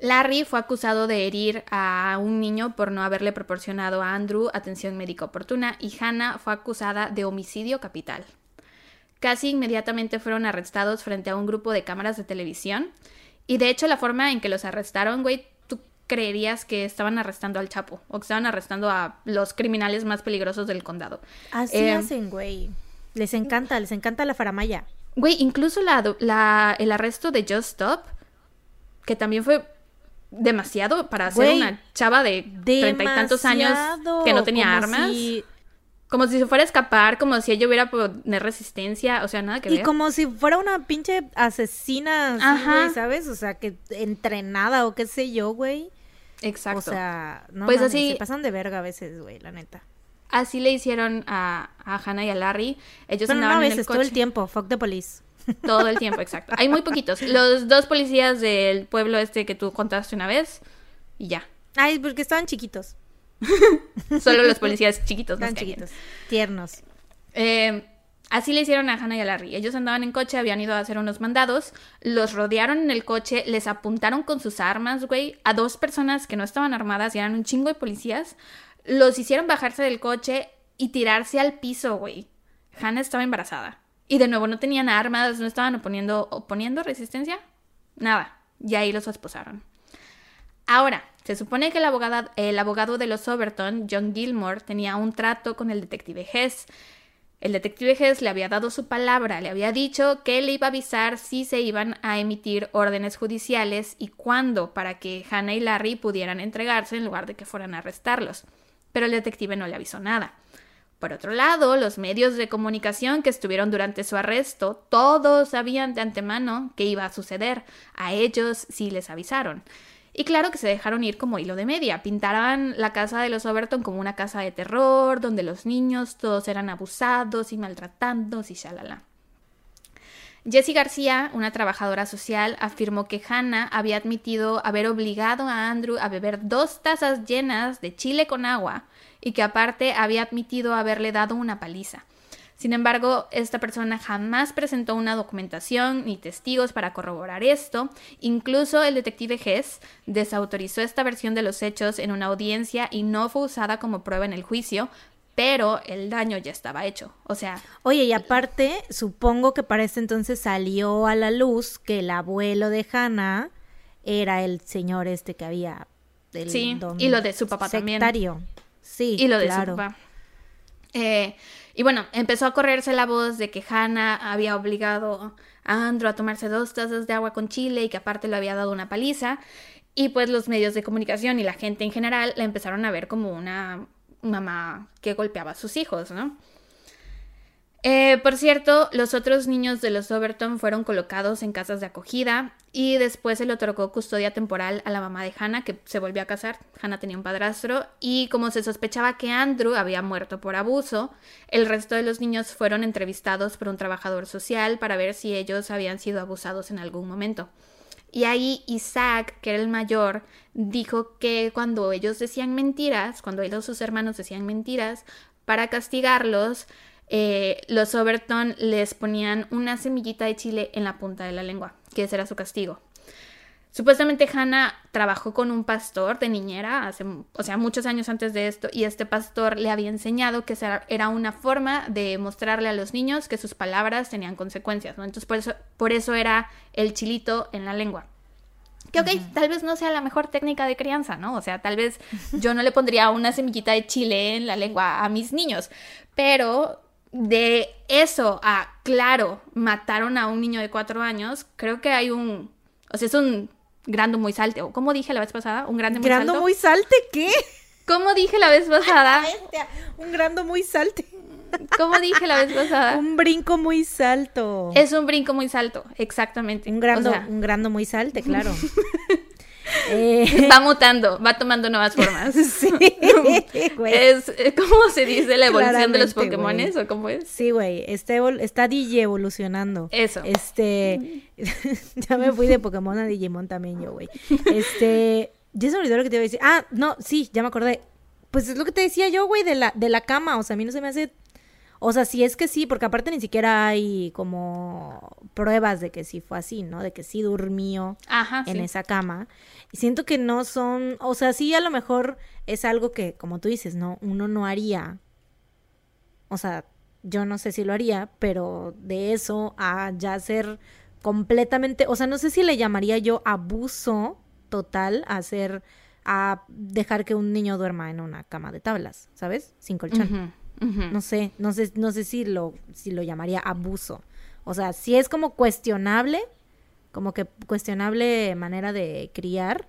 Larry fue acusado de herir a un niño por no haberle proporcionado a Andrew atención médica oportuna y Hannah fue acusada de homicidio capital. Casi inmediatamente fueron arrestados frente a un grupo de cámaras de televisión. Y de hecho, la forma en que los arrestaron, güey, tú creerías que estaban arrestando al Chapo o que estaban arrestando a los criminales más peligrosos del condado. Así eh, hacen, güey. Les encanta, les encanta la faramaya. Güey, incluso la, el arresto de Just Stop, que también fue demasiado para ser una chava de treinta y tantos años que no tenía armas. Como si se fuera a escapar, como si ella hubiera poner resistencia, o sea, nada que ver. Y como si fuera una pinche asesina, Ajá. ¿sabes? O sea, que entrenada o qué sé yo, güey. Exacto. O sea, no pues así, se pasan de verga a veces, güey, la neta. Así le hicieron a, a Hannah y a Larry. Ellos Pero andaban no, a veces, todo el tiempo, fuck the police. Todo el tiempo, exacto. Hay muy poquitos. Los dos policías del pueblo este que tú contaste una vez y ya. Ay, porque estaban chiquitos. Solo los policías chiquitos. Tan chiquitos, tiernos. Eh, así le hicieron a Hannah y a Larry. Ellos andaban en coche, habían ido a hacer unos mandados, los rodearon en el coche, les apuntaron con sus armas, güey, a dos personas que no estaban armadas y eran un chingo de policías. Los hicieron bajarse del coche y tirarse al piso, güey. Hannah estaba embarazada. Y de nuevo no tenían armas, no estaban oponiendo, oponiendo resistencia. Nada. Y ahí los esposaron. Ahora, se supone que el, abogado de los Overton, John Gilmore, tenía un trato con el detective Hess. El detective Hess le había dado su palabra, le había dicho que le iba a avisar si se iban a emitir órdenes judiciales y cuándo para que Hannah y Larry pudieran entregarse en lugar de que fueran a arrestarlos. Pero el detective no le avisó nada. Por otro lado, los medios de comunicación que estuvieron durante su arresto, todos sabían de antemano que iba a suceder. A ellos sí les avisaron. Y claro que se dejaron ir como hilo de media. Pintaban la casa de los Overton como una casa de terror, donde los niños todos eran abusados y maltratados y shalala. Jessie García, una trabajadora social, afirmó que Hannah había admitido haber obligado a Andrew a beber dos tazas llenas de chile con agua y que aparte había admitido haberle dado una paliza. Sin embargo, esta persona jamás presentó una documentación ni testigos para corroborar esto. Incluso el detective Hess desautorizó esta versión de los hechos en una audiencia y no fue usada como prueba en el juicio, pero el daño ya estaba hecho. O sea, Oye, y aparte, supongo que para ese entonces salió a la luz que el abuelo de Hannah era el señor este que había. el Sí, y lo de su papá también. Sí, y lo de claro. su papá. Eh, y bueno, empezó a correrse la voz de que Hannah había obligado a Andrew a tomarse dos tazas de agua con chile y que aparte le había dado una paliza. Y pues los medios de comunicación y la gente en general la empezaron a ver como una mamá que golpeaba a sus hijos, ¿no? Eh, por cierto, los otros niños de los Overton fueron colocados en casas de acogida y después se le otorgó custodia temporal a la mamá de Hannah, que se volvió a casar. Hannah tenía un padrastro y como se sospechaba que Andrew había muerto por abuso, el resto de los niños fueron entrevistados por un trabajador social para ver si ellos habían sido abusados en algún momento. Y ahí Isaac, que era el mayor, dijo que cuando ellos decían mentiras, cuando ellos sus hermanos decían mentiras, para castigarlos, eh, los Overton les ponían una semillita de chile en la punta de la lengua, que ese era su castigo. Supuestamente Hannah trabajó con un pastor de niñera, hace, o sea, muchos años antes de esto, y este pastor le había enseñado que era una forma de mostrarle a los niños que sus palabras tenían consecuencias, ¿no? Entonces por eso, por eso era el chilito en la lengua. Que ok, tal vez no sea la mejor técnica de crianza, ¿no? O sea, tal vez yo no le pondría una semillita de chile en la lengua a mis niños, pero de eso a, claro, mataron a un niño de cuatro años, creo que hay un, o sea, es un grande muy salte, o como dije la vez pasada, un grande muy ¿Grando salto. muy salte qué? ¿Cómo dije la vez pasada? Un grando muy salte. ¿Cómo dije la vez pasada? Un brinco muy salto. Es un brinco muy salto, exactamente. Un grando, O sea, un grando muy salte, claro. Eh, va mutando, va tomando nuevas formas. sí, güey. Es, ¿cómo se dice la evolución de los Pokémones o cómo es? Sí, güey, está, evol- está DJ evolucionando. Eso. Este, ya me fui de Pokémon a Digimon también yo, güey. Este, ya se me olvidó lo que te iba a decir. Ah, no, sí, ya me acordé. Pues es lo que te decía yo, güey, de la, de la cama. O sea, a mí no se me hace... O sea, sí es que sí, porque aparte ni siquiera hay como pruebas de que sí fue así, ¿no? De que sí durmió Ajá, en sí. esa cama. Y siento que no son, o sea, sí a lo mejor es algo que, como tú dices, no, uno no haría. O sea, yo no sé si lo haría, pero de eso a ya ser completamente, o sea, no sé si le llamaría yo abuso total a hacer, a dejar que un niño duerma en una cama de tablas, ¿sabes? Sin colchón. No sé, no sé, no sé si lo, si lo llamaría abuso. O sea, si es como cuestionable, como que cuestionable manera de criar,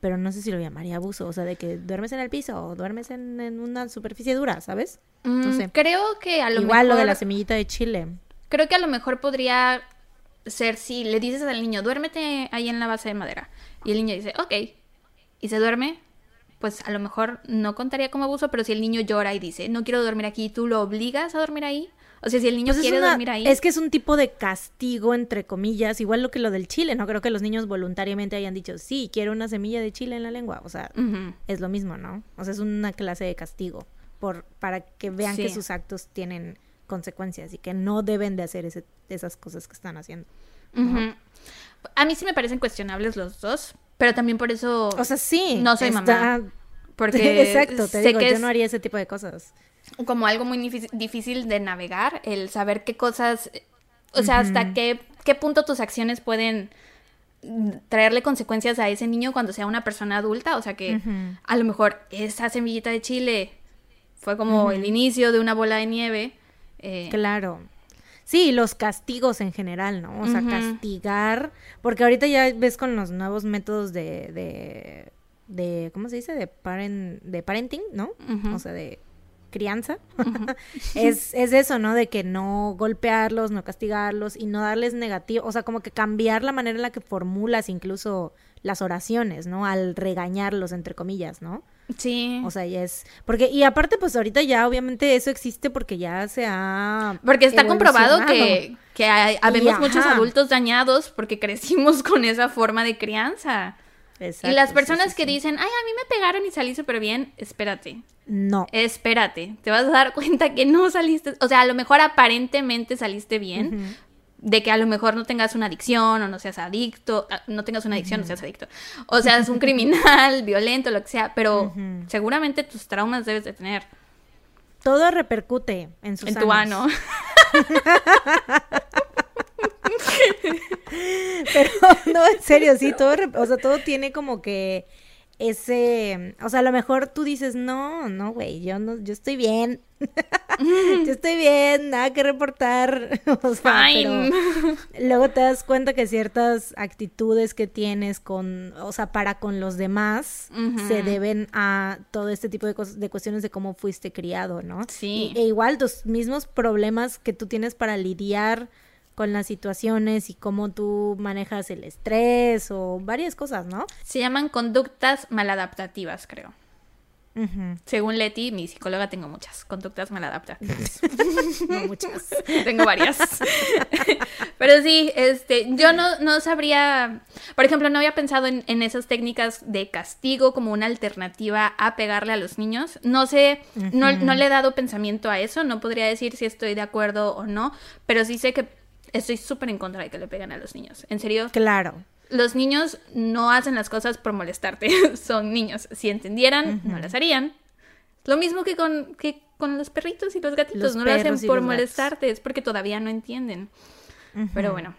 pero no sé si lo llamaría abuso. O sea, de que duermes en el piso o duermes en, en una superficie dura, ¿sabes? No Mm, sé. Creo que a lo Igual lo de mejor- la semillita de chile. Creo que a lo mejor podría ser si le dices al niño, duérmete ahí en la base de madera. Y el niño dice, ok. Y se duerme, pues a lo mejor no contaría como abuso, pero si el niño llora y dice, no quiero dormir aquí, tú lo obligas a dormir ahí. O sea, si el niño Pues es, quiere una- dormir ahí. es que es un tipo de castigo, entre comillas, igual lo que lo del chile, ¿no? Creo que los niños voluntariamente hayan dicho, sí, quiero una semilla de chile en la lengua. O sea, es lo mismo, ¿no? O sea, es una clase de castigo por, para que vean que sus actos tienen consecuencias y que no deben de hacer ese- esas cosas que están haciendo. A mí sí me parecen cuestionables los dos, pero también por eso... O sea, sí. No soy está- mamá. Porque Exacto, te sé digo, que yo es no haría ese tipo de cosas. Como algo muy difícil, de navegar, el saber qué cosas, o sea, hasta qué, qué punto tus acciones pueden traerle consecuencias a ese niño cuando sea una persona adulta, o sea que a lo mejor esa semillita de chile fue como el inicio de una bola de nieve. eh, Claro. Sí, los castigos en general, ¿no? O sea, castigar, porque ahorita ya ves con los nuevos métodos de, de, de ¿cómo se dice? De, parent, de parenting, ¿no? O sea, de crianza. es, es eso, ¿no? De que no golpearlos, no castigarlos y no darles negativo, o sea, como que cambiar la manera en la que formulas incluso las oraciones, ¿no? Al regañarlos, entre comillas, ¿no? sí. O sea, ya es. Porque, y aparte, pues ahorita ya obviamente eso existe porque ya se ha. Porque está comprobado que, que hay- habemos muchos adultos dañados porque crecimos con esa forma de crianza. Y las personas sí, que dicen, ay, a mí me pegaron y salí súper bien, espérate. No. Espérate, te vas a dar cuenta que no saliste, o sea, a lo mejor aparentemente saliste bien, de que a lo mejor no tengas una adicción o no seas adicto, ah, no tengas una adicción, no seas adicto, o seas un criminal, violento, lo que sea, pero seguramente tus traumas debes de tener. Todo repercute en sus en tu ano. Pero no, en serio, sí, todo, o sea, todo tiene como que ese, o sea, a lo mejor tú dices, no, no, güey, yo no, yo estoy bien, yo estoy bien, nada que reportar, o sea, Fine. pero luego te das cuenta que ciertas actitudes que tienes con, o sea, para con los demás, se deben a todo este tipo de, de cuestiones de cómo fuiste criado, ¿no? Sí. Y- e igual tus mismos problemas que tú tienes para lidiar con las situaciones y cómo tú manejas el estrés o varias cosas, ¿no? Se llaman conductas maladaptativas, creo. Según Leti, mi psicóloga, tengo muchas conductas maladaptativas. No muchas. Tengo varias. Pero sí, este, yo no, no sabría, por ejemplo, no había pensado en, en esas técnicas de castigo como una alternativa a pegarle a los niños. No sé, no, no le he dado pensamiento a eso, no podría decir si estoy de acuerdo o no, pero sí sé que estoy súper en contra de que le peguen a los niños. En serio, Claro. los niños no hacen las cosas por molestarte, son niños. Si entendieran, no las harían. Lo mismo que con, que con los perritos y los gatitos, Los no lo hacen por los gatos. molestarte, es porque todavía no entienden. Ujú. Pero bueno.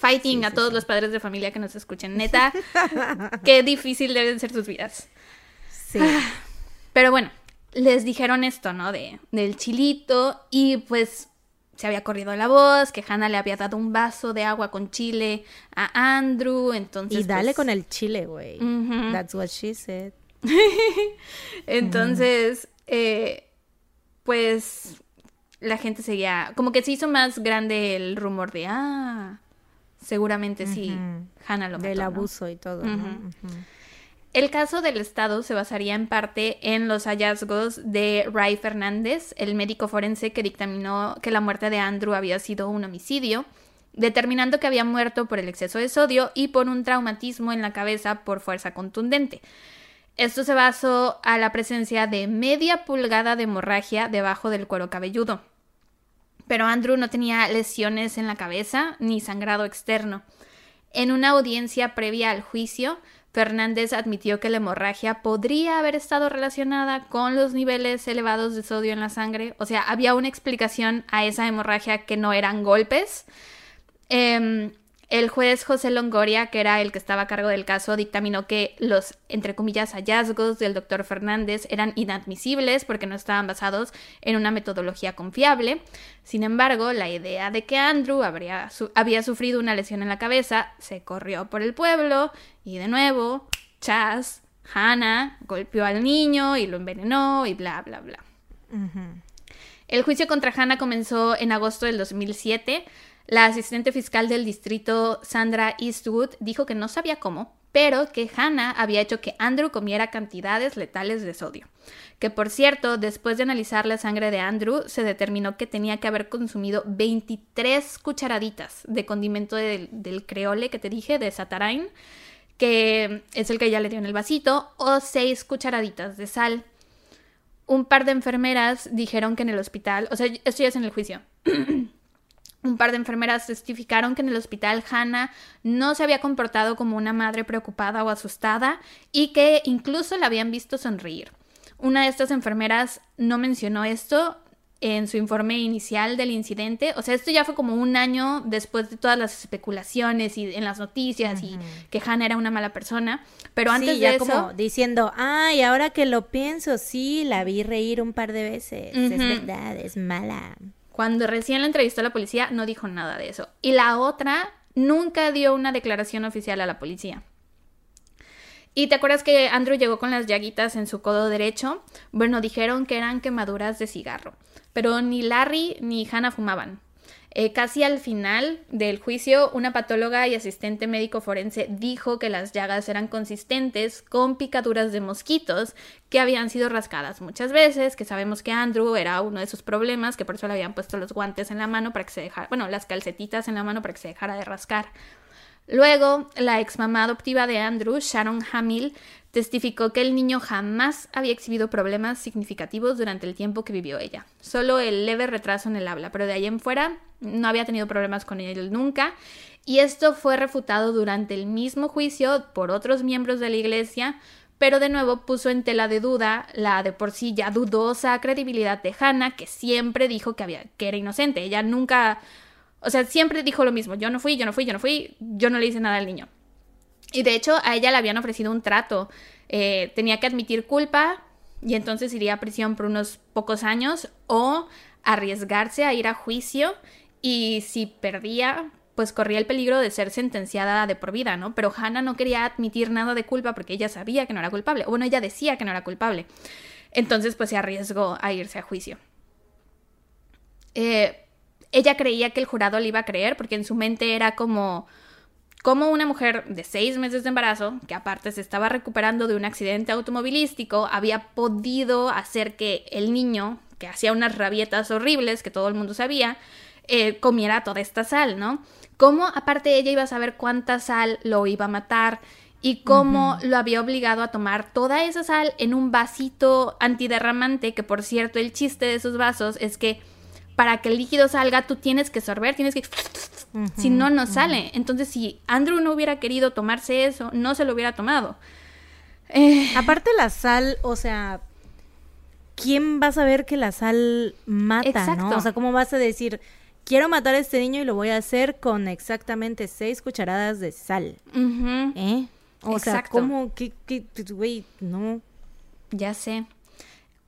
Fighting Sí, a sí, todos sí. los padres de familia que nos escuchen. Neta, qué difícil deben ser sus vidas. Sí. Pero bueno, les dijeron esto, ¿no? De, del chilito y pues se había corrido la voz, que Hannah le había dado un vaso de agua con chile a Andrew, entonces... Y dale pues, con el chile, güey. That's what she said. Entonces, eh, pues la gente seguía, como que se hizo más grande el rumor de, ah, seguramente sí. Hannah lo mató, Del ¿no? abuso y todo, ¿no? El caso del Estado se basaría en parte en los hallazgos de Ray Fernández, el médico forense que dictaminó que la muerte de Andrew había sido un homicidio, determinando que había muerto por el exceso de sodio y por un traumatismo en la cabeza por fuerza contundente. Esto se basó a la presencia de media pulgada de hemorragia debajo del cuero cabelludo. Pero Andrew no tenía lesiones en la cabeza ni sangrado externo. En una audiencia previa al juicio, Fernández admitió que la hemorragia podría haber estado relacionada con los niveles elevados de sodio en la sangre. O sea, había una explicación a esa hemorragia que no eran golpes. Em, el juez José Longoria, que era el que estaba a cargo del caso, dictaminó que los, entre comillas, hallazgos del doctor Fernández eran inadmisibles porque no estaban basados en una metodología confiable. Sin embargo, la idea de que Andrew habría su- había sufrido una lesión en la cabeza se corrió por el pueblo y de nuevo, Chas, Hannah, golpeó al niño y lo envenenó y bla, bla, bla. El juicio contra Hannah comenzó en agosto del 2007. La asistente fiscal del distrito, Sandra Eastwood, dijo que no sabía cómo, pero que Hannah había hecho que Andrew comiera cantidades letales de sodio. Que por cierto, después de analizar la sangre de Andrew, se determinó que tenía que haber consumido 23 cucharaditas de condimento del, creole que te dije, de Satarain, que es el que ella le dio en el vasito, o 6 cucharaditas de sal un par de enfermeras dijeron que en el hospital, o sea, esto ya es en el juicio. un par de enfermeras testificaron que en el hospital Hannah no se había comportado como una madre preocupada o asustada y que incluso la habían visto sonreír. Una de estas enfermeras no mencionó esto en su informe inicial del incidente. O sea, esto ya fue como un año después de todas las especulaciones y en las noticias y que Hannah era una mala persona. Pero antes sí, de ya eso... como diciendo, ay, ahora que lo pienso, sí, la vi reír un par de veces. Es verdad, es mala. Cuando recién la entrevistó a la policía, no dijo nada de eso. Y la otra nunca dio una declaración oficial a la policía. ¿Y te acuerdas que Andrew llegó con las llaguitas en su codo derecho? Bueno, dijeron que eran quemaduras de cigarro. Pero ni Larry ni Hannah fumaban. Eh, casi al final del juicio, una patóloga y asistente médico forense dijo que las llagas eran consistentes con picaduras de mosquitos que habían sido rascadas muchas veces, que sabemos que Andrew era uno de sus problemas, que por eso le habían puesto los guantes en la mano para que se dejara, bueno, las calcetitas en la mano para que se dejara de rascar. Luego, la ex mamá adoptiva de Andrew, Sharon Hamill, testificó que el niño jamás había exhibido problemas significativos durante el tiempo que vivió ella. Solo el leve retraso en el habla, pero de ahí en fuera no había tenido problemas con él nunca. Y esto fue refutado durante el mismo juicio por otros miembros de la iglesia, pero de nuevo puso en tela de duda la de por sí ya dudosa credibilidad de Hannah, que siempre dijo que, había, que era inocente. Ella nunca, o sea, siempre dijo lo mismo, yo no fui, yo no fui, yo no fui, yo no le hice nada al niño. Y de hecho a ella le habían ofrecido un trato. Eh, tenía que admitir culpa y entonces iría a prisión por unos pocos años o arriesgarse a ir a juicio y si perdía, pues corría el peligro de ser sentenciada de por vida, ¿no? Pero Hannah no quería admitir nada de culpa porque ella sabía que no era culpable. Bueno, ella decía que no era culpable. Entonces, pues se arriesgó a irse a juicio. Eh, ella creía que el jurado le iba a creer porque en su mente era como como una mujer de seis meses de embarazo, que aparte se estaba recuperando de un accidente automovilístico, había podido hacer que el niño, que hacía unas rabietas horribles, que todo el mundo sabía, eh, comiera toda esta sal, ¿no? Cómo aparte ella iba a saber cuánta sal lo iba a matar y cómo lo había obligado a tomar toda esa sal en un vasito antiderramante, que por cierto el chiste de esos vasos es que para que el líquido salga tú tienes que sorber, tienes que... si no, no sale. Entonces, si Andrew no hubiera querido tomarse eso, no se lo hubiera tomado. Eh, Aparte la sal, o sea, ¿quién va a saber que la sal mata, no? O sea, ¿cómo vas a decir, quiero matar a este niño y lo voy a hacer con exactamente seis cucharadas de sal? ¿Eh? O sea, ¿cómo? ¿Qué, qué, güey? No. Ya sé.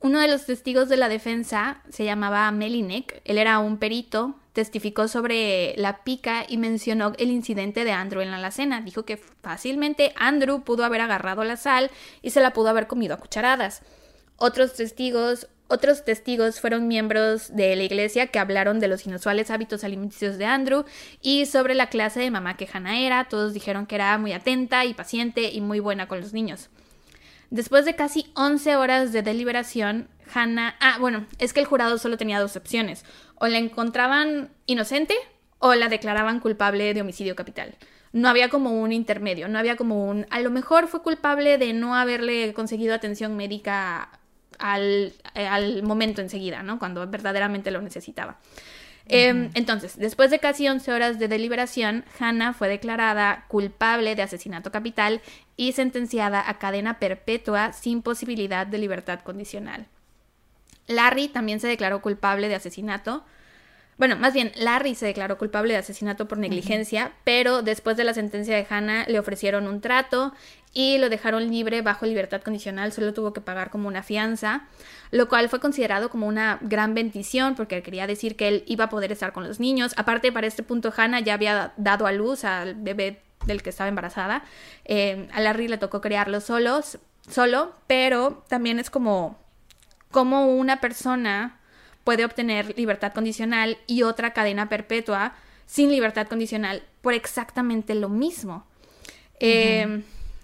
Uno de los testigos de la defensa se llamaba Melinek, él era un perito, testificó sobre la pica y mencionó el incidente de Andrew en la alacena. Dijo que fácilmente Andrew pudo haber agarrado la sal y se la pudo haber comido a cucharadas. Otros testigos, otros testigos fueron miembros de la iglesia que hablaron de los inusuales hábitos alimenticios de Andrew y sobre la clase de mamá que Hannah era. Todos dijeron que era muy atenta y paciente y muy buena con los niños. Después de casi 11 horas de deliberación, Hannah... Ah, bueno, es que el jurado solo tenía dos opciones. O la encontraban inocente o la declaraban culpable de homicidio capital. No había como un intermedio, no había como un... A lo mejor fue culpable de no haberle conseguido atención médica al, al momento enseguida, ¿no? Cuando verdaderamente lo necesitaba. Em, entonces, después de casi 11 horas de deliberación, Hannah fue declarada culpable de asesinato capital y sentenciada a cadena perpetua sin posibilidad de libertad condicional. Larry también se declaró culpable de asesinato, bueno, más bien, Larry se declaró culpable de asesinato por negligencia, pero después de la sentencia de Hannah le ofrecieron un trato y lo dejaron libre bajo libertad condicional, solo tuvo que pagar como una fianza, lo cual fue considerado como una gran bendición porque quería decir que él iba a poder estar con los niños. Aparte, para este punto, Hannah ya había dado a luz al bebé del que estaba embarazada. Eh, a Larry le tocó criarlo solos, solo, pero también es como, como una persona puede obtener libertad condicional y otra cadena perpetua sin libertad condicional por exactamente lo mismo. Eh,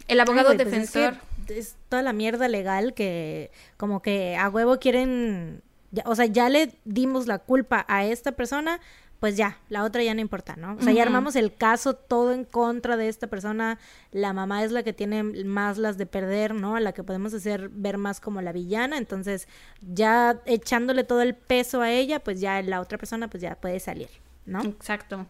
el abogado pues defensor... es, toda la mierda legal que como que a huevo quieren... o sea, ya le dimos la culpa a esta persona, pues ya, la otra ya no importa, ¿no? O sea, ya armamos el caso todo en contra de esta persona, la mamá es la que tiene más las de perder, ¿no? A la que podemos hacer ver más como la villana, entonces ya echándole todo el peso a ella, pues ya la otra persona pues ya puede salir, ¿no? Exacto.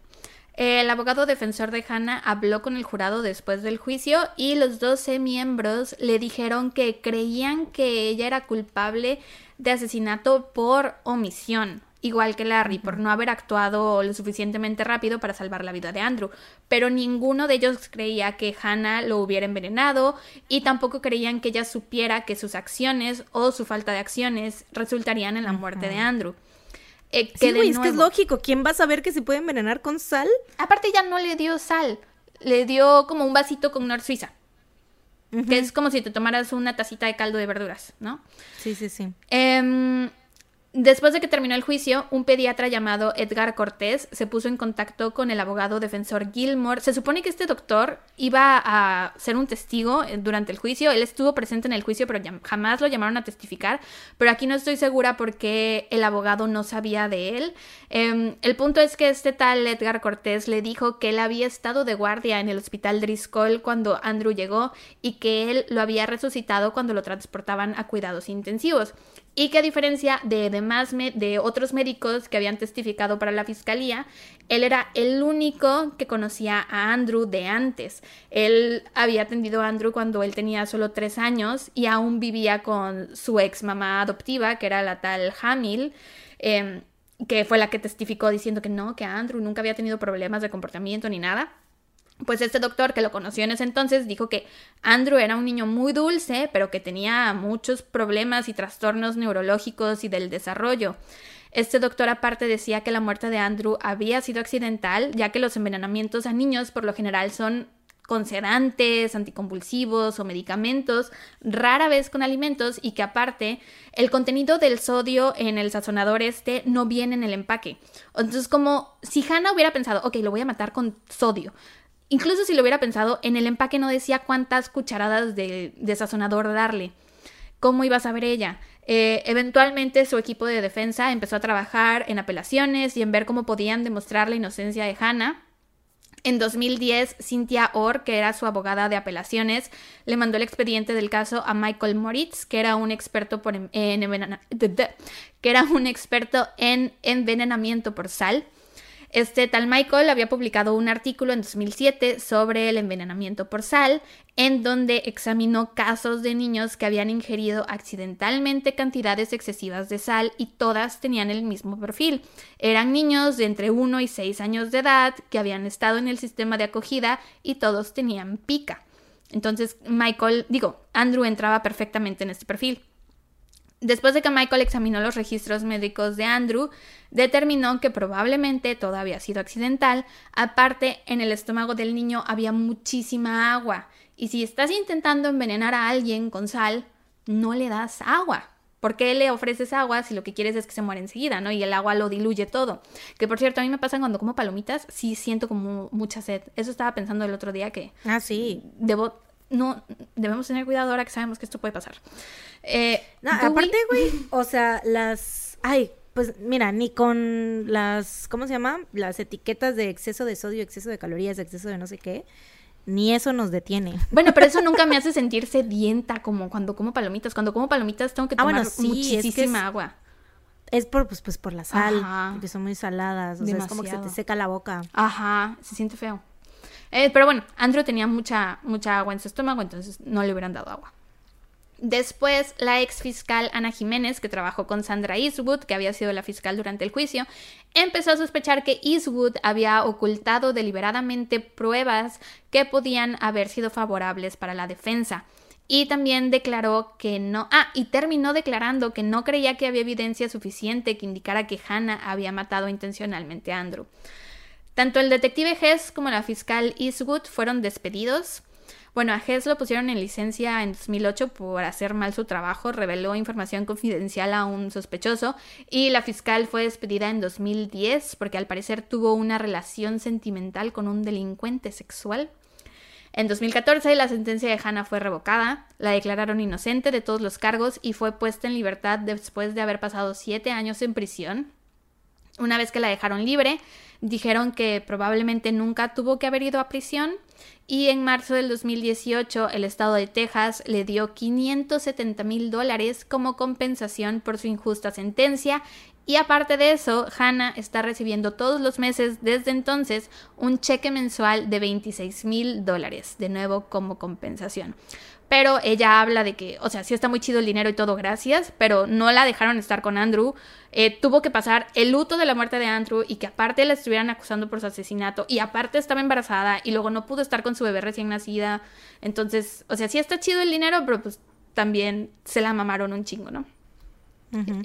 El abogado defensor de Hannah habló con el jurado después del juicio y los 12 miembros le dijeron que creían que ella era culpable de asesinato por omisión igual que Larry, por no haber actuado lo suficientemente rápido para salvar la vida de Andrew. Pero ninguno de ellos creía que Hannah lo hubiera envenenado y tampoco creían que ella supiera que sus acciones o su falta de acciones resultarían en la muerte de Andrew. Eh, sí, güey, es que es lógico. ¿Quién va a saber que se puede envenenar con sal? Aparte, ya no le dio sal. Le dio como un vasito con una suiza. Que es como si te tomaras una tacita de caldo de verduras, ¿no? Sí, sí, sí. Eh, Después de que terminó el juicio, un pediatra llamado Edgar Cortés se puso en contacto con el abogado defensor Gilmore. Se supone que este doctor iba a ser un testigo eh, durante el juicio. Él estuvo presente en el juicio, pero jamás lo llamaron a testificar. Pero aquí no estoy segura porque el abogado no sabía de él. Em, el punto es que este tal Edgar Cortés le dijo que él había estado de guardia en el hospital Driscoll cuando Andrew llegó y que él lo había resucitado cuando lo transportaban a cuidados intensivos y que a diferencia de demás de otros médicos que habían testificado para la fiscalía, él era el único que conocía a Andrew de antes. Él había atendido a Andrew cuando él tenía solo tres años y aún vivía con su ex mamá adoptiva, que era la tal Hamil. em, que fue la que testificó diciendo que no, que Andrew nunca había tenido problemas de comportamiento ni nada. Pues este doctor que lo conoció en ese entonces dijo que Andrew era un niño muy dulce, pero que tenía muchos problemas y trastornos neurológicos y del desarrollo. Este doctor aparte decía que la muerte de Andrew había sido accidental, ya que los envenenamientos a niños por lo general son con sedantes, anticonvulsivos o medicamentos, rara vez con alimentos y que aparte el contenido del sodio en el sazonador este no viene en el empaque. Entonces como si Hannah hubiera pensado, ok, lo voy a matar con sodio. Incluso si lo hubiera pensado, en el empaque no decía cuántas cucharadas de, de sazonador darle. ¿Cómo iba a saber ella? Eh, eventualmente su equipo de defensa empezó a trabajar en apelaciones y en ver cómo podían demostrar la inocencia de Hannah. En 2010, Cynthia Orr, que era su abogada de apelaciones, le mandó el expediente del caso a Michael Moritz, que era un experto por en, en envenena- que era un experto en envenenamiento por sal. Este tal Michael había publicado un artículo en 2007 sobre el envenenamiento por sal, en donde examinó casos de niños que habían ingerido accidentalmente cantidades excesivas de sal y todas tenían el mismo perfil. Eran niños de entre 1 y 6 años de edad que habían estado en el sistema de acogida y todos tenían pica. Entonces Michael, digo, Andrew entraba perfectamente en este perfil. Después de que Michael examinó los registros médicos de Andrew, determinó que probablemente todo había sido accidental. Aparte, en el estómago del niño había muchísima agua. Y si estás intentando envenenar a alguien con sal, no le das agua. ¿Por qué le ofreces agua si lo que quieres es que se muera enseguida, ¿no? Y el agua lo diluye todo. Que por cierto, a mí me pasa cuando como palomitas, sí siento como mucha sed. Eso estaba pensando el otro día que Ah, sí. debo. No, debemos tener cuidado ahora que sabemos que esto puede pasar. Eh, No, aparte, güey, o sea, las... Ay, pues mira, ni con las... ¿Cómo se llama? Las etiquetas de exceso de sodio, exceso de calorías, exceso de no sé qué. Ni eso nos detiene. Bueno, pero eso nunca me hace sentir sedienta como cuando como palomitas. Cuando como palomitas tengo que Ah, tomar bueno, sí, es que muchísima es- agua. Es por, pues, pues por la sal, Ajá. porque son muy saladas. O sea, es como que se te seca la boca. Ajá, se siente feo. Eh, pero bueno, Andrew tenía mucha, mucha agua en su estómago, entonces no le hubieran dado agua. Después, la ex fiscal Ana Jiménez, que trabajó con Sandra Eastwood, que había sido la fiscal durante el juicio, empezó a sospechar que Eastwood había ocultado deliberadamente pruebas que podían haber sido favorables para la defensa. Y también declaró que no. Ah, y terminó declarando que no creía que había evidencia suficiente que indicara que Hannah había matado intencionalmente a Andrew. Tanto el detective Hess como la fiscal Eastwood fueron despedidos. Bueno, a Hess lo pusieron en licencia en 2008 por hacer mal su trabajo, reveló información confidencial a un sospechoso y la fiscal fue despedida en 2010 porque al parecer tuvo una relación sentimental con un delincuente sexual. En 2014 la sentencia de Hannah fue revocada, la declararon inocente de todos los cargos y fue puesta en libertad después de haber pasado siete años en prisión. Una vez que la dejaron libre, dijeron que probablemente nunca tuvo que haber ido a prisión y en marzo del 2018 el estado de Texas le dio 570 mil dólares como compensación por su injusta sentencia y aparte de eso, Hannah está recibiendo todos los meses desde entonces un cheque mensual de 26 mil dólares, de nuevo como compensación. Pero ella habla de que, o sea, sí está muy chido el dinero y todo, gracias, pero no la dejaron estar con Andrew. Eh, tuvo que pasar el luto de la muerte de Andrew y que aparte la estuvieran acusando por su asesinato y aparte estaba embarazada y luego no pudo estar con su bebé recién nacida. Entonces, o sea, sí está chido el dinero, pero pues también se la mamaron un chingo, ¿no?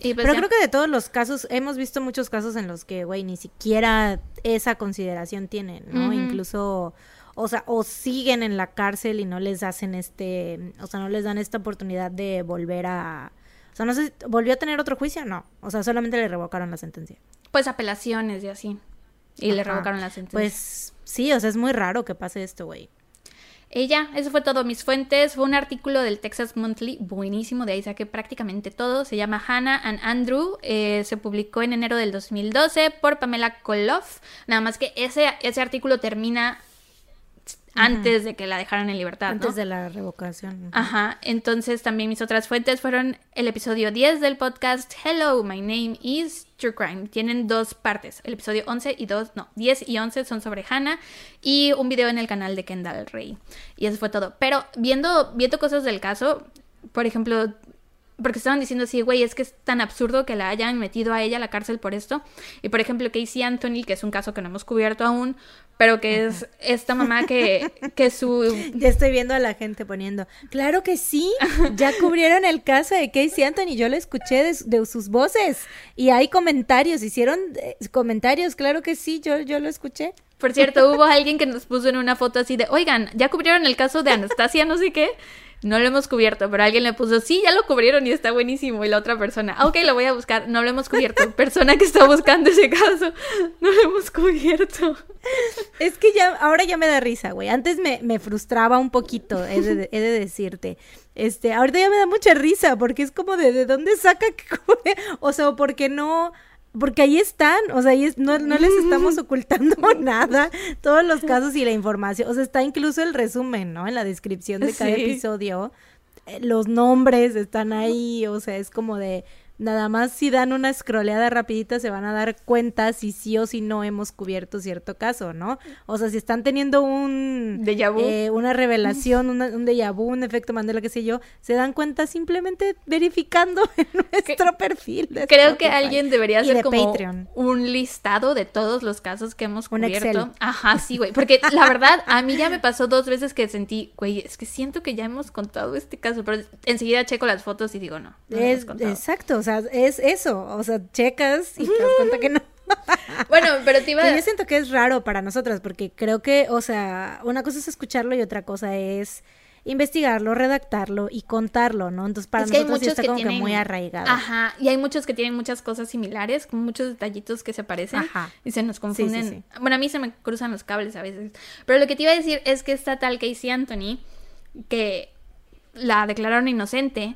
Y pues Pero ya. creo que de todos los casos, hemos visto muchos casos en los que, güey, ni siquiera esa consideración tienen, ¿no? Incluso, o sea, o siguen en la cárcel y no les hacen este, o sea, no les dan esta oportunidad de volver a, o sea, no sé, ¿volvió a tener otro juicio? No. O sea, solamente le revocaron la sentencia. Pues apelaciones y así. Y le revocaron la sentencia. Pues sí, o sea, es muy raro que pase esto, güey. Ella, eso fue todo. Mis fuentes fue un artículo del Texas Monthly, buenísimo, de ahí saqué prácticamente todo. Se llama Hannah and Andrew. eh, se publicó en enero del 2012 por Pamela Koloff. Nada más que ese, ese artículo termina antes de que la dejaran en libertad. Antes ¿no? de la revocación. Ajá, entonces también mis otras fuentes fueron el episodio 10 del podcast Hello, my name is True Crime. Tienen dos partes, el episodio 11 y 2, no, 10 y 11 son sobre Hannah y un video en el canal de Kendall Ray. Y eso fue todo. Pero viendo, viendo cosas del caso, por ejemplo, porque estaban diciendo así, güey, es que es tan absurdo que la hayan metido a ella a la cárcel por esto. Y por ejemplo, Casey Anthony, que es un caso que no hemos cubierto aún, pero que es esta mamá que, que su Ya estoy viendo a la gente poniendo. Claro que sí. Ya cubrieron el caso de Casey Anthony. Yo lo escuché de, de sus voces. Y hay comentarios. Hicieron eh, comentarios. Claro que sí. Yo, yo lo escuché. Por cierto, hubo alguien que nos puso en una foto así de, oigan, ya cubrieron el caso de Anastasia, no sé qué. No lo hemos cubierto, pero alguien le puso, sí, ya lo cubrieron y está buenísimo. Y la otra persona, "Ah, ok, lo voy a buscar. No lo hemos cubierto. Persona que está buscando ese caso, no lo hemos cubierto. Es que ya, ahora ya me da risa, güey. Antes me, me frustraba un poquito, he de, he de decirte. Este, ahorita ya me da mucha risa, porque es como de, ¿de dónde saca que cubre? O sea, porque no, porque ahí están, o sea, ahí es- no, no les estamos ocultando nada, todos los casos y la información, o sea, está incluso el resumen, ¿no? En la descripción de cada Sí. episodio, eh, los nombres están ahí, o sea, es como de, nada más si dan una scrolleada rapidita se van a dar cuenta si sí o si no hemos cubierto cierto caso, ¿no? O sea, si están teniendo un... Déjà vu. eh, una revelación, una- un déjà vu, un efecto Mandela, qué sé yo, se dan cuenta simplemente verificando en nuestro perfil. de Creo que alguien debería hacer de como Patreon. un listado de todos los casos que hemos Un cubierto. Excel. Ajá, sí, güey. Porque la verdad, a mí ya me pasó dos veces que sentí, güey, es que siento que ya hemos contado este caso, pero enseguida checo las fotos y digo, no, no lo hemos Es, contado. exacto, o sea, es eso, o sea, checas y te das cuenta que no. Bueno, pero te iba a... yo siento que es raro para nosotras, porque creo que, o sea, una cosa es escucharlo y otra cosa es investigarlo, redactarlo y contarlo, ¿no? Entonces para Es que hay nosotros sí muchos está que como tienen... que muy arraigado. Ajá, y hay muchos que tienen muchas cosas similares, con muchos detallitos que se parecen Ajá. y se nos sí, confunden. sí. Bueno, a mí se me cruzan los cables a veces. Pero lo que te iba a decir es que esta tal Casey Anthony, que la declararon inocente,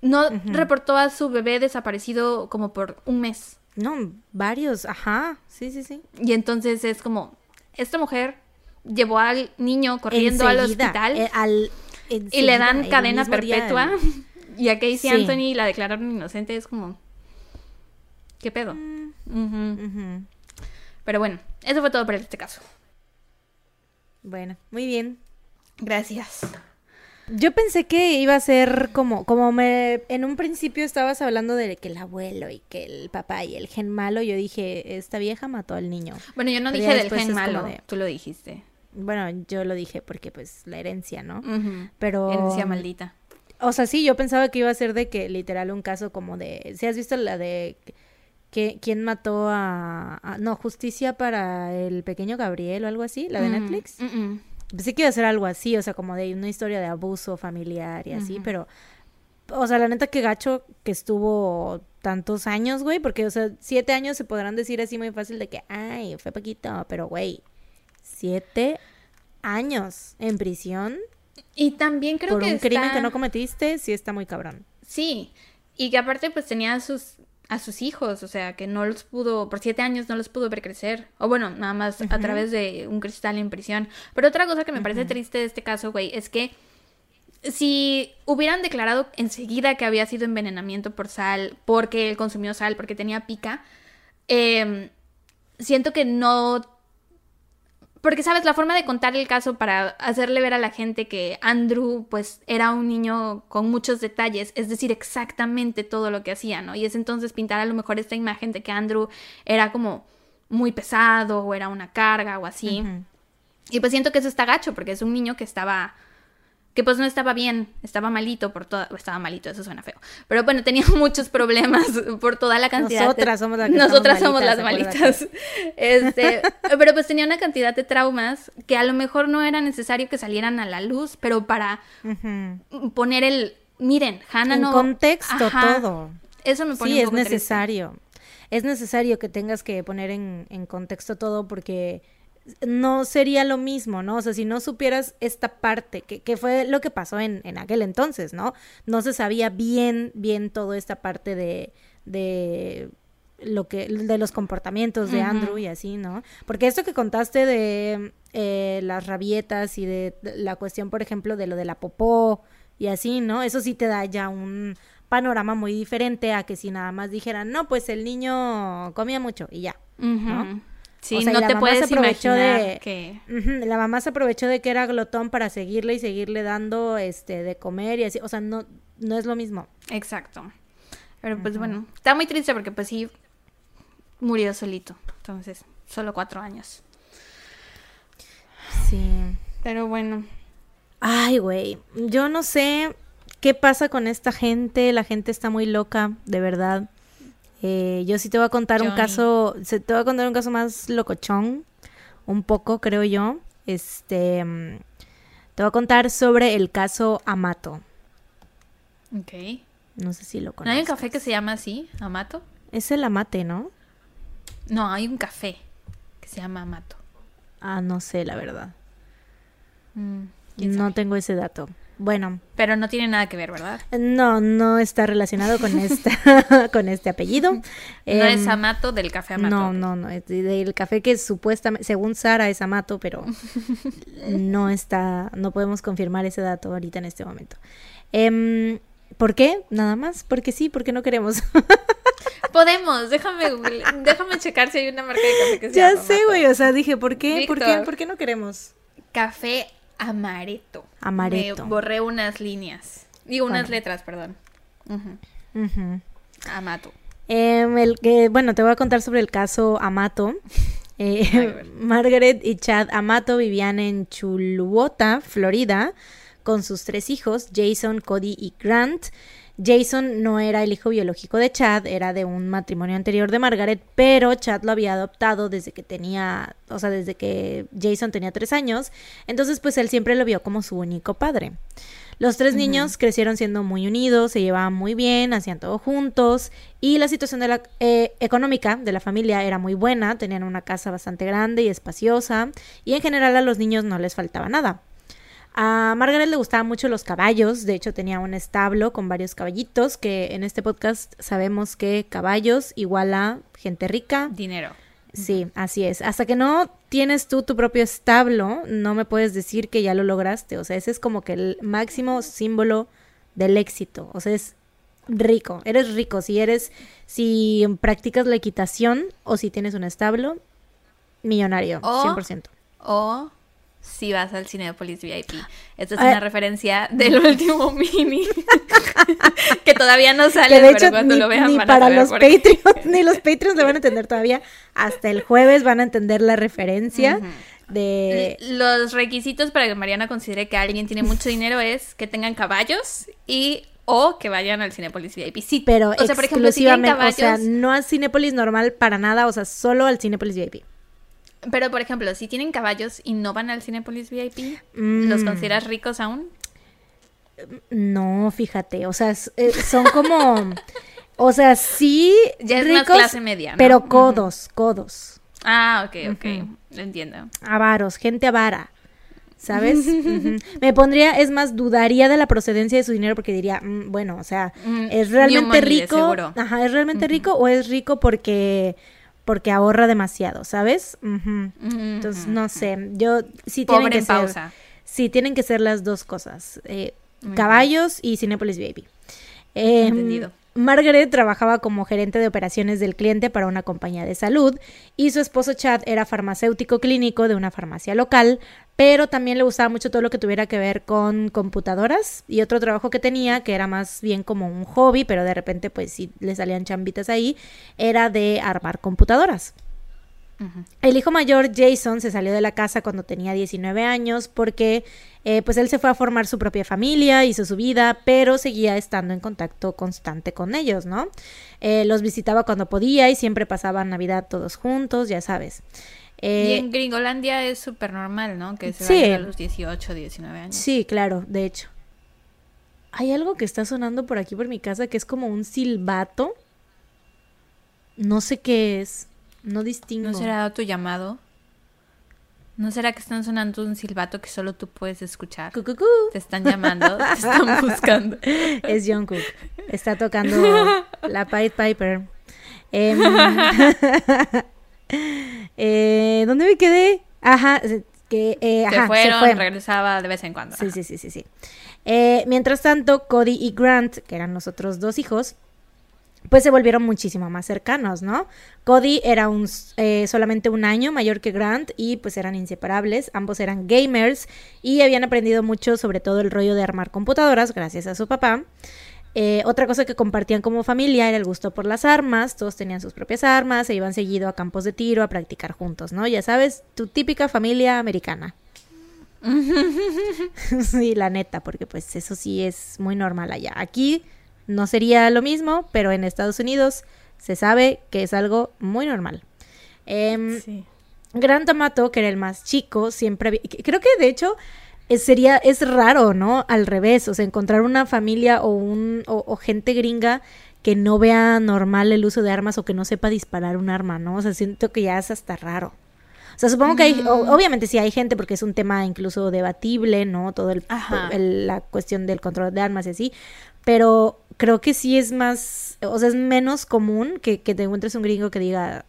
no reportó a su bebé desaparecido como por un mes. No, varios, ajá, sí, sí, sí. Y entonces es como, esta mujer llevó al niño corriendo al hospital eh, al- y le dan cadena día, perpetua. Y a Casey Sí. Anthony la declararon inocente. Es como, ¿qué pedo? Mm. Pero bueno, eso fue todo por este caso. Bueno, muy bien. Gracias. Yo pensé que iba a ser como, como me, en un principio estabas hablando de que el abuelo y que el papá y el gen malo, yo dije, esta vieja mató al niño. Bueno, yo no Pero dije del gen malo. de- Tú lo dijiste. Bueno, yo lo dije porque pues la herencia, ¿no? Pero... Herencia maldita. O sea, sí, yo pensaba que iba a ser de que literal un caso como de, si has visto la de que quién mató a, a- no, justicia para el pequeño Gabriel o algo así, la de. Netflix. Pensé que iba a ser algo así, o sea, como de una historia de abuso familiar y así, pero, o sea, la neta que gacho que estuvo tantos años, güey, porque, o sea, siete años se podrán decir así muy fácil de que, ay, fue poquito, pero, güey, siete años en prisión Y también creo por que un crimen que no cometiste, sí está muy cabrón. Sí, y que aparte pues tenía sus, a sus hijos, o sea, que no los pudo, por siete años no los pudo ver crecer. O bueno, nada más a través de un cristal en prisión. Pero otra cosa que me parece triste de este caso, güey, es que si hubieran declarado enseguida que había sido envenenamiento por sal, porque él consumió sal, porque tenía pica, eh, siento que no porque, ¿sabes? La forma de contar el caso para hacerle ver a la gente que Andrew, pues, era un niño con muchos detalles, es decir, exactamente todo lo que hacía, ¿no? Y es entonces pintar a lo mejor esta imagen de que Andrew era como muy pesado o era una carga o así. Y pues siento que eso está gacho, porque es un niño que estaba. Que pues no estaba bien, estaba malito por toda. Estaba malito, eso suena feo. Pero bueno, tenía muchos problemas por toda la cantidad. de- Nosotras somos las Nosotras somos las malitas. Este, pero pues tenía una cantidad de traumas que a lo mejor no era necesario que salieran a la luz, pero para poner el Miren, Hannah en no... contexto Ajá. todo. Eso me pone Sí, un es poco triste. necesario. Es necesario que tengas que poner en, en contexto todo porque no sería lo mismo, ¿no? O sea, si no supieras esta parte, que, que fue lo que pasó en, en aquel entonces, ¿no? No se sabía bien, bien toda esta parte de, de lo que, de los comportamientos de. Andrew y así, ¿no? Porque esto que contaste de eh, las rabietas y de la cuestión, por ejemplo, de lo de la popó y así, ¿no? Eso sí te da ya un panorama muy diferente a que si nada más dijeran, no, pues el niño comía mucho y ya. Ujú. Sí, O sea, y no la te mamá puedes imaginar de- que... La mamá se aprovechó de que era glotón para seguirle y seguirle dando este de comer y así, o sea, no no es lo mismo. Exacto. Pero pues bueno, está muy triste porque pues sí murió solito. Entonces, solo cuatro años. Sí. Pero bueno. Ay, güey, yo no sé qué pasa con esta gente, la gente está muy loca, de verdad. Eh, yo sí te voy a contar un caso, se- te voy a contar un caso más locochón, un poco, creo yo. Este, mm, te voy a contar sobre el caso Amato. Ok. No sé si lo ¿No hay un conoces. café que se llama así? ¿Amato? Es el Amate, ¿no? No, hay un café que se llama Amato. Ah, no sé, la verdad. Mm, No tengo ese dato. Bueno, Pero no tiene nada que ver, ¿verdad? no, no está relacionado con esta, con este apellido. no es Em, Amato del café Amato. No, no, no. Es de- del café que supuestamente, según Sara, es Amato, pero no está, no podemos confirmar ese dato ahorita en este momento. Em, ¿Por qué? Nada más. Porque sí, porque no queremos. Podemos, déjame, google- déjame checar si hay una marca de café que se ya llama sé, güey. O sea, dije, ¿por qué? ¿Por qué? ¿Por qué no queremos? Café amaretto. Amaretto. Me borré unas líneas. Digo, unas Bueno. letras, perdón. Amato. Em, el que, bueno, te voy a contar sobre el caso Amato. Eh, Ay, bueno. Margaret y Chad Amato vivían en Chuluota, Florida, con sus tres hijos, Jason, Cody y Grant. Jason no era el hijo biológico de Chad, era de un matrimonio anterior de Margaret, pero Chad lo había adoptado desde que tenía, o sea, desde que Jason tenía tres años, entonces pues él siempre lo vio como su único padre. Los tres niños crecieron siendo muy unidos, se llevaban muy bien, hacían todo juntos y la situación de la, eh, económica de la familia era muy buena, tenían una casa bastante grande y espaciosa y en general a los niños no les faltaba nada. A Margaret le gustaban mucho los caballos, de hecho tenía un establo con varios caballitos, que en este podcast sabemos que caballos igual a gente rica. Dinero. Sí, así es. Hasta que no tienes tú tu propio establo, no me puedes decir que ya lo lograste. O sea, ese es como que el máximo símbolo del éxito. O sea, es rico. Eres rico si eres, si practicas la equitación o si tienes un establo, millonario, O- 100%. O si vas al Cinepolis VIP. Esta es una referencia del último mini. que todavía no sale, Que de pero hecho cuando ni, lo vean ni van a para saber los por qué. Patreons, ni los Patreons le van a entender todavía. Hasta el jueves van a entender la referencia de... Los requisitos para que Mariana considere que alguien tiene mucho dinero es que tengan caballos y o que vayan al Cinepolis VIP. Sí, Pero o sea, por ejemplo, si exclusivamente, o sea, caballos, no al Cinépolis normal para nada, o sea, solo al Cinépolis VIP. Pero por ejemplo, si tienen caballos y no van al Cinepolis VIP, Mm. ¿los consideras ricos aún? No, fíjate, o sea, eh, son como, o sea, sí Ya es más ricos, clase media, ¿no? pero codos, codos, Ah, ok, ok, lo entiendo. avaros, gente avara, ¿sabes? Me pondría, es más, dudaría de la procedencia de su dinero porque diría, mm, bueno, o sea, Mm, es realmente rico, seguro. ajá, es realmente rico o es rico porque porque ahorra demasiado, ¿sabes? Entonces, no sé, yo sí tienen que en ser, pausa. sí tienen que ser las dos cosas, eh, caballos y Cinepolis VIP. Eh, Entendido. Margaret trabajaba como gerente de operaciones del cliente para una compañía de salud y su esposo Chad era farmacéutico clínico de una farmacia local, pero también le gustaba mucho todo lo que tuviera que ver con computadoras y otro trabajo que tenía, que era más bien como un hobby, pero de repente pues sí le salían chambitas ahí, era de armar computadoras. El hijo mayor, Jason, se salió de la casa cuando tenía 19 años porque eh, pues él se fue a formar su propia familia, hizo su vida, pero seguía estando en contacto constante con ellos, ¿no? Eh, los visitaba cuando podía y siempre pasaban Navidad todos juntos, ya sabes. y Eh, en Gringolandia es súper normal, ¿no? Que se sí. vayan a los 18, 19 años. Sí, claro, de hecho. Hay algo que está sonando por aquí por mi casa que es como un silbato. No sé qué es. No distingo. ¿No será tu llamado? ¿No será que están sonando un silbato que solo tú puedes escuchar? Cu, cu, cu. Te están llamando, te están buscando. Es Jungkook. Está tocando la Pied Piper. Em, eh, ¿Dónde me quedé? Ajá, que eh, se fueron, fue. regresaba de vez en cuando. Sí, Ajá. sí, sí, sí, sí. Eh, mientras tanto, Cody y Grant, que eran los otros dos hijos, pues se volvieron muchísimo más cercanos, ¿no? Cody era un, eh, solamente un año mayor que Grant y pues eran inseparables, ambos eran gamers y habían aprendido mucho sobre todo el rollo de armar computadoras gracias a su papá. Eh, otra cosa que compartían como familia era el gusto por las armas, todos tenían sus propias armas, se iban seguido a campos de tiro a practicar juntos, ¿no? Ya sabes, tu típica familia americana. sí, la neta, porque pues eso sí es muy normal allá. Aquí no sería lo mismo, pero en Estados Unidos se sabe que es algo muy normal. Sí. Grant Amato, que era el más chico, siempre había- creo que de hecho es, sería es raro, ¿no? Al revés, o sea, encontrar una familia o un o, o gente gringa que no vea normal el uso de armas o que no sepa disparar un arma, ¿no? O sea, siento que ya es hasta raro. O sea, supongo que hay, o- obviamente sí hay gente porque es un tema incluso debatible, ¿no? Todo el, el- la cuestión del control de armas y así, pero creo que sí es más, o sea, es menos común que, te encuentres un gringo que diga,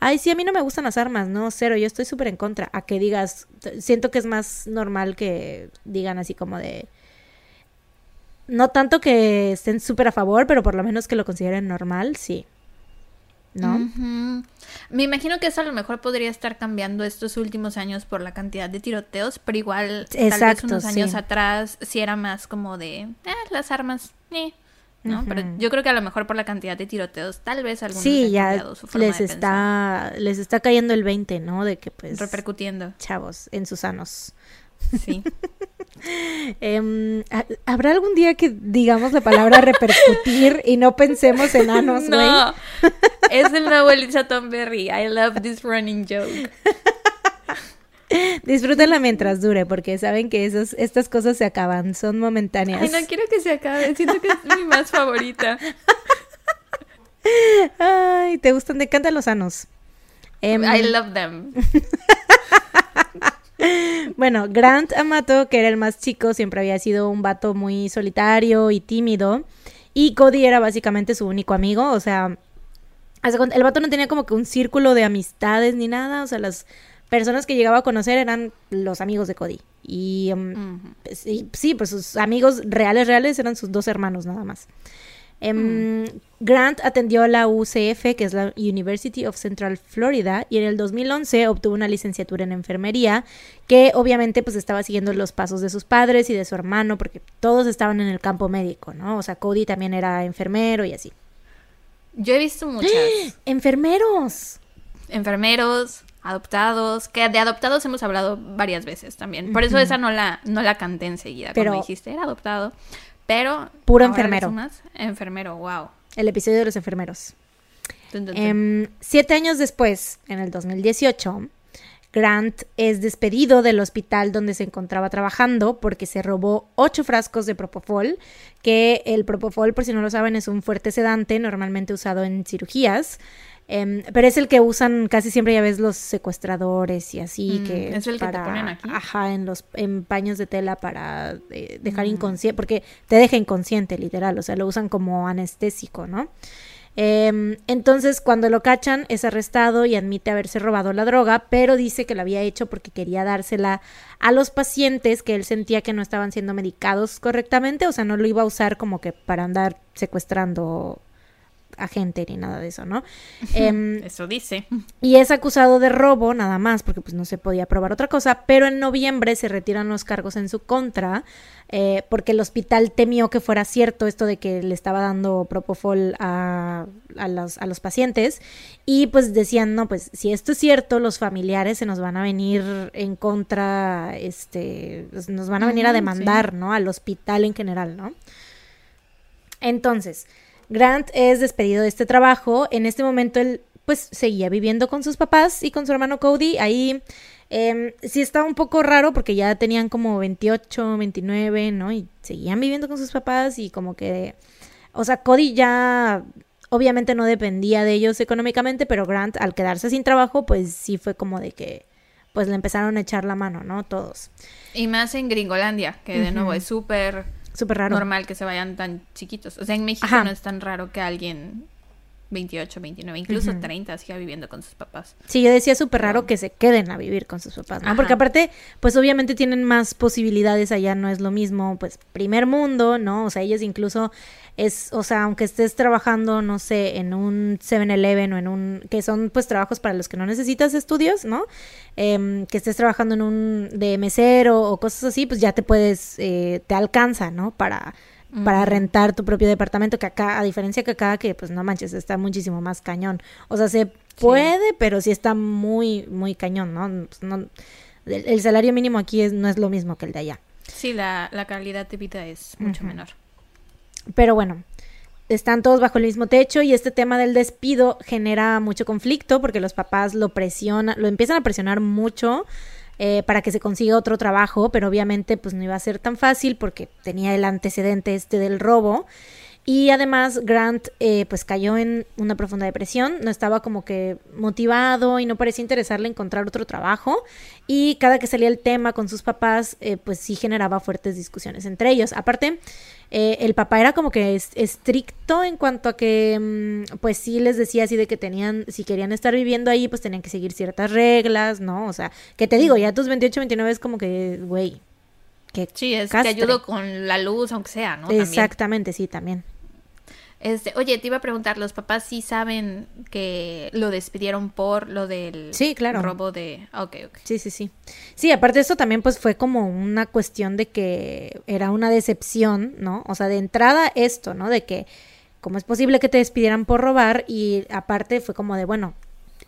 ay, sí, a mí no me gustan las armas, no, cero, yo estoy súper en contra, a que digas, siento que es más normal que digan así como de, no tanto que estén súper a favor, pero por lo menos que lo consideren normal, sí. ¿No? Me imagino que eso a lo mejor podría estar cambiando estos últimos años por la cantidad de tiroteos, pero igual tal Exacto, vez unos años sí. atrás sí era más como de, eh, las armas, eh, ¿no? Pero yo creo que a lo mejor por la cantidad de tiroteos, tal vez algunos Sí, ya su forma les de pensar, está, les está cayendo el 20, ¿no? De que pues, repercutiendo, chavos, en sus sanos. Sí. Em, ¿ha- ¿Habrá algún día que digamos la palabra repercutir y no pensemos en anos, güey? no, es el nuevo Elisa Tomberry. I love this running joke. Disfrútenla mientras dure, porque saben que esos, estas cosas se acaban, son momentáneas. Ay, no quiero que se acabe, siento que es mi más favorita. Ay, te gustan, te encantan los anos. Em, I love them. Bueno, Grant Amato, que era el más chico, siempre había sido un vato muy solitario y tímido. Y Cody era básicamente su único amigo. O sea, el vato no tenía como que un círculo de amistades ni nada. O sea, las personas que llegaba a conocer eran los amigos de Cody. Y um, sí, sí, pues sus amigos reales, reales eran sus dos hermanos nada más. Em, Grant atendió la UCF, que es la University of Central Florida, y en el 2011 obtuvo una licenciatura en enfermería, que obviamente pues estaba siguiendo los pasos de sus padres y de su hermano, porque todos estaban en el campo médico, ¿no? O sea, Cody también era enfermero y así. Yo he visto muchas. ¡Enfermeros! enfermeros, adoptados, que de adoptados hemos hablado varias veces también. Por eso esa no la, no la canté enseguida Pero- cuando dijiste era adoptado. Pero. Puro enfermero. sumas Enfermero, wow. El episodio de los enfermeros. Em, siete años después, en el 2018, Grant es despedido del hospital donde se encontraba trabajando porque se robó ocho frascos de propofol, que el propofol, por si no lo saben, es un fuerte sedante normalmente usado en cirugías. Em, pero es el que usan casi siempre, ya ves, los secuestradores y así Mm, que ¿es el que te ponen aquí? Ajá, en los en paños de tela para eh, dejar Mm. inconsciente, porque te deja inconsciente, literal, o sea, lo usan como anestésico, ¿no? Em, entonces, cuando lo cachan, es arrestado y admite haberse robado la droga, pero dice que lo había hecho porque quería dársela a los pacientes que él sentía que no estaban siendo medicados correctamente, o sea, no lo iba a usar como que para andar secuestrando a gente ni nada de eso, ¿no? Em, Eso dice. y es acusado de robo nada más, porque pues no se podía probar otra cosa, pero en noviembre se retiran los cargos en su contra, eh, porque el hospital temió que fuera cierto esto de que le estaba dando propofol a, a los, a los pacientes, y pues decían, no, pues si esto es cierto, los familiares se nos van a venir en contra, este, pues, nos van a venir a demandar, ¿no? Al hospital en general, ¿no? Entonces, Grant es despedido de este trabajo. En este momento él pues seguía viviendo con sus papás y con su hermano Cody. Ahí em, sí estaba un poco raro porque ya tenían como 28, 29, ¿no? Y seguían viviendo con sus papás y como que, o sea, Cody ya obviamente no dependía de ellos económicamente, pero Grant al quedarse sin trabajo, pues sí fue como de que, pues le empezaron a echar la mano, ¿no? Todos. Y más en Gringolandia, que de nuevo es súper Súper raro. normal que se vayan tan chiquitos. O sea, en México Ajá. no es tan raro que alguien 28, 29, incluso Ujú. 30 siga viviendo con sus papás. Sí, yo decía súper raro que se queden a vivir con sus papás, ¿no? Ajá. Porque aparte, pues obviamente tienen más posibilidades allá, no es lo mismo, pues primer mundo, ¿no? O sea, ellos incluso es, o sea, aunque estés trabajando, no sé, en un 7-Eleven o en un, que son pues trabajos para los que no necesitas estudios, ¿no? Em, que estés trabajando en un de mesero o cosas así, pues ya te puedes, eh, te alcanza, ¿no? Para, para rentar tu propio departamento, que acá, a diferencia que acá, que pues no manches, está muchísimo más cañón. O sea, se puede, pero sí está muy, muy cañón, ¿no? Pues, no- el, el salario mínimo aquí es, no es lo mismo que el de allá. Sí, la, la calidad de vida es mucho menor. Pero bueno, están todos bajo el mismo techo y este tema del despido genera mucho conflicto porque los papás lo presionan, lo empiezan a presionar mucho eh, para que se consiga otro trabajo, pero obviamente pues no iba a ser tan fácil porque tenía el antecedente este del robo. Y además Grant eh, pues cayó en una profunda depresión, no estaba como que motivado y no parecía interesarle encontrar otro trabajo y cada que salía el tema con sus papás eh, pues sí generaba fuertes discusiones entre ellos. Aparte, eh, el papá era como que es- estricto en cuanto a que mm, pues sí les decía así de que tenían, si querían estar viviendo ahí pues tenían que seguir ciertas reglas, ¿no? O sea, que te digo, ya tus 28, 29 es como que, güey, que Sí, es castre. te ayudo con la luz, aunque sea, ¿no? También. Exactamente, sí, también. Este, oye, te iba a preguntar, ¿los papás sí saben que lo despidieron por lo del Sí, claro. robo de... Ok, ok. Sí, sí, sí. Sí, aparte esto también pues fue como una cuestión de que era una decepción, ¿no? O sea, de entrada esto, ¿no? De que cómo es posible que te despidieran por robar y aparte fue como de, bueno,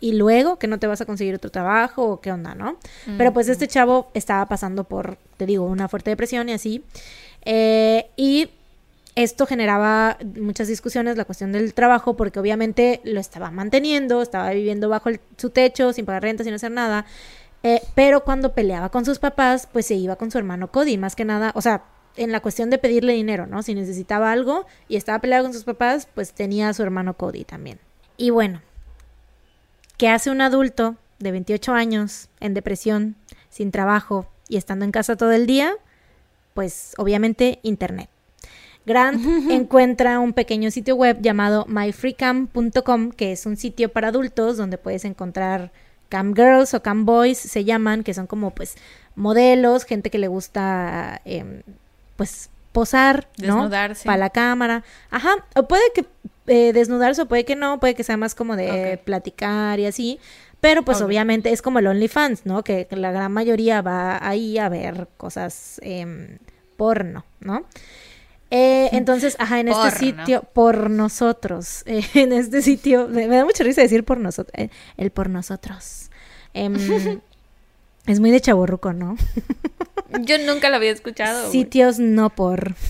y luego que no te vas a conseguir otro trabajo o qué onda, ¿no? Pero pues este chavo estaba pasando por, te digo, una fuerte depresión y así. Eh, y esto generaba muchas discusiones, la cuestión del trabajo, porque obviamente lo estaba manteniendo, estaba viviendo bajo su techo, sin pagar renta, sin hacer nada. Eh, pero cuando peleaba con sus papás, pues se iba con su hermano Cody, más que nada, o sea, en la cuestión de pedirle dinero, ¿no? Si necesitaba algo y estaba peleado con sus papás, pues tenía a su hermano Cody también. Y bueno, ¿qué hace un adulto de 28 años en depresión, sin trabajo y estando en casa todo el día? Pues obviamente internet. Grant encuentra un pequeño sitio web llamado myfreecam.com, que es un sitio para adultos donde puedes encontrar cam girls o cam boys, se llaman, que son como pues modelos, gente que le gusta em, pues posar, ¿no? Desnudarse. Para la cámara. Ajá, o puede que eh, desnudarse o puede que no, puede que sea más como de platicar y así. Pero pues obviamente es como el OnlyFans, ¿no? Que la gran mayoría va ahí a ver cosas em, porno, ¿no? Eh, entonces, ajá, en este sitio, por nosotros, eh, en este sitio, me, me da mucha risa decir por nosotros, eh, el por nosotros. Em, es muy de chaborruco, ¿no? Yo nunca lo había escuchado. Sitios no por.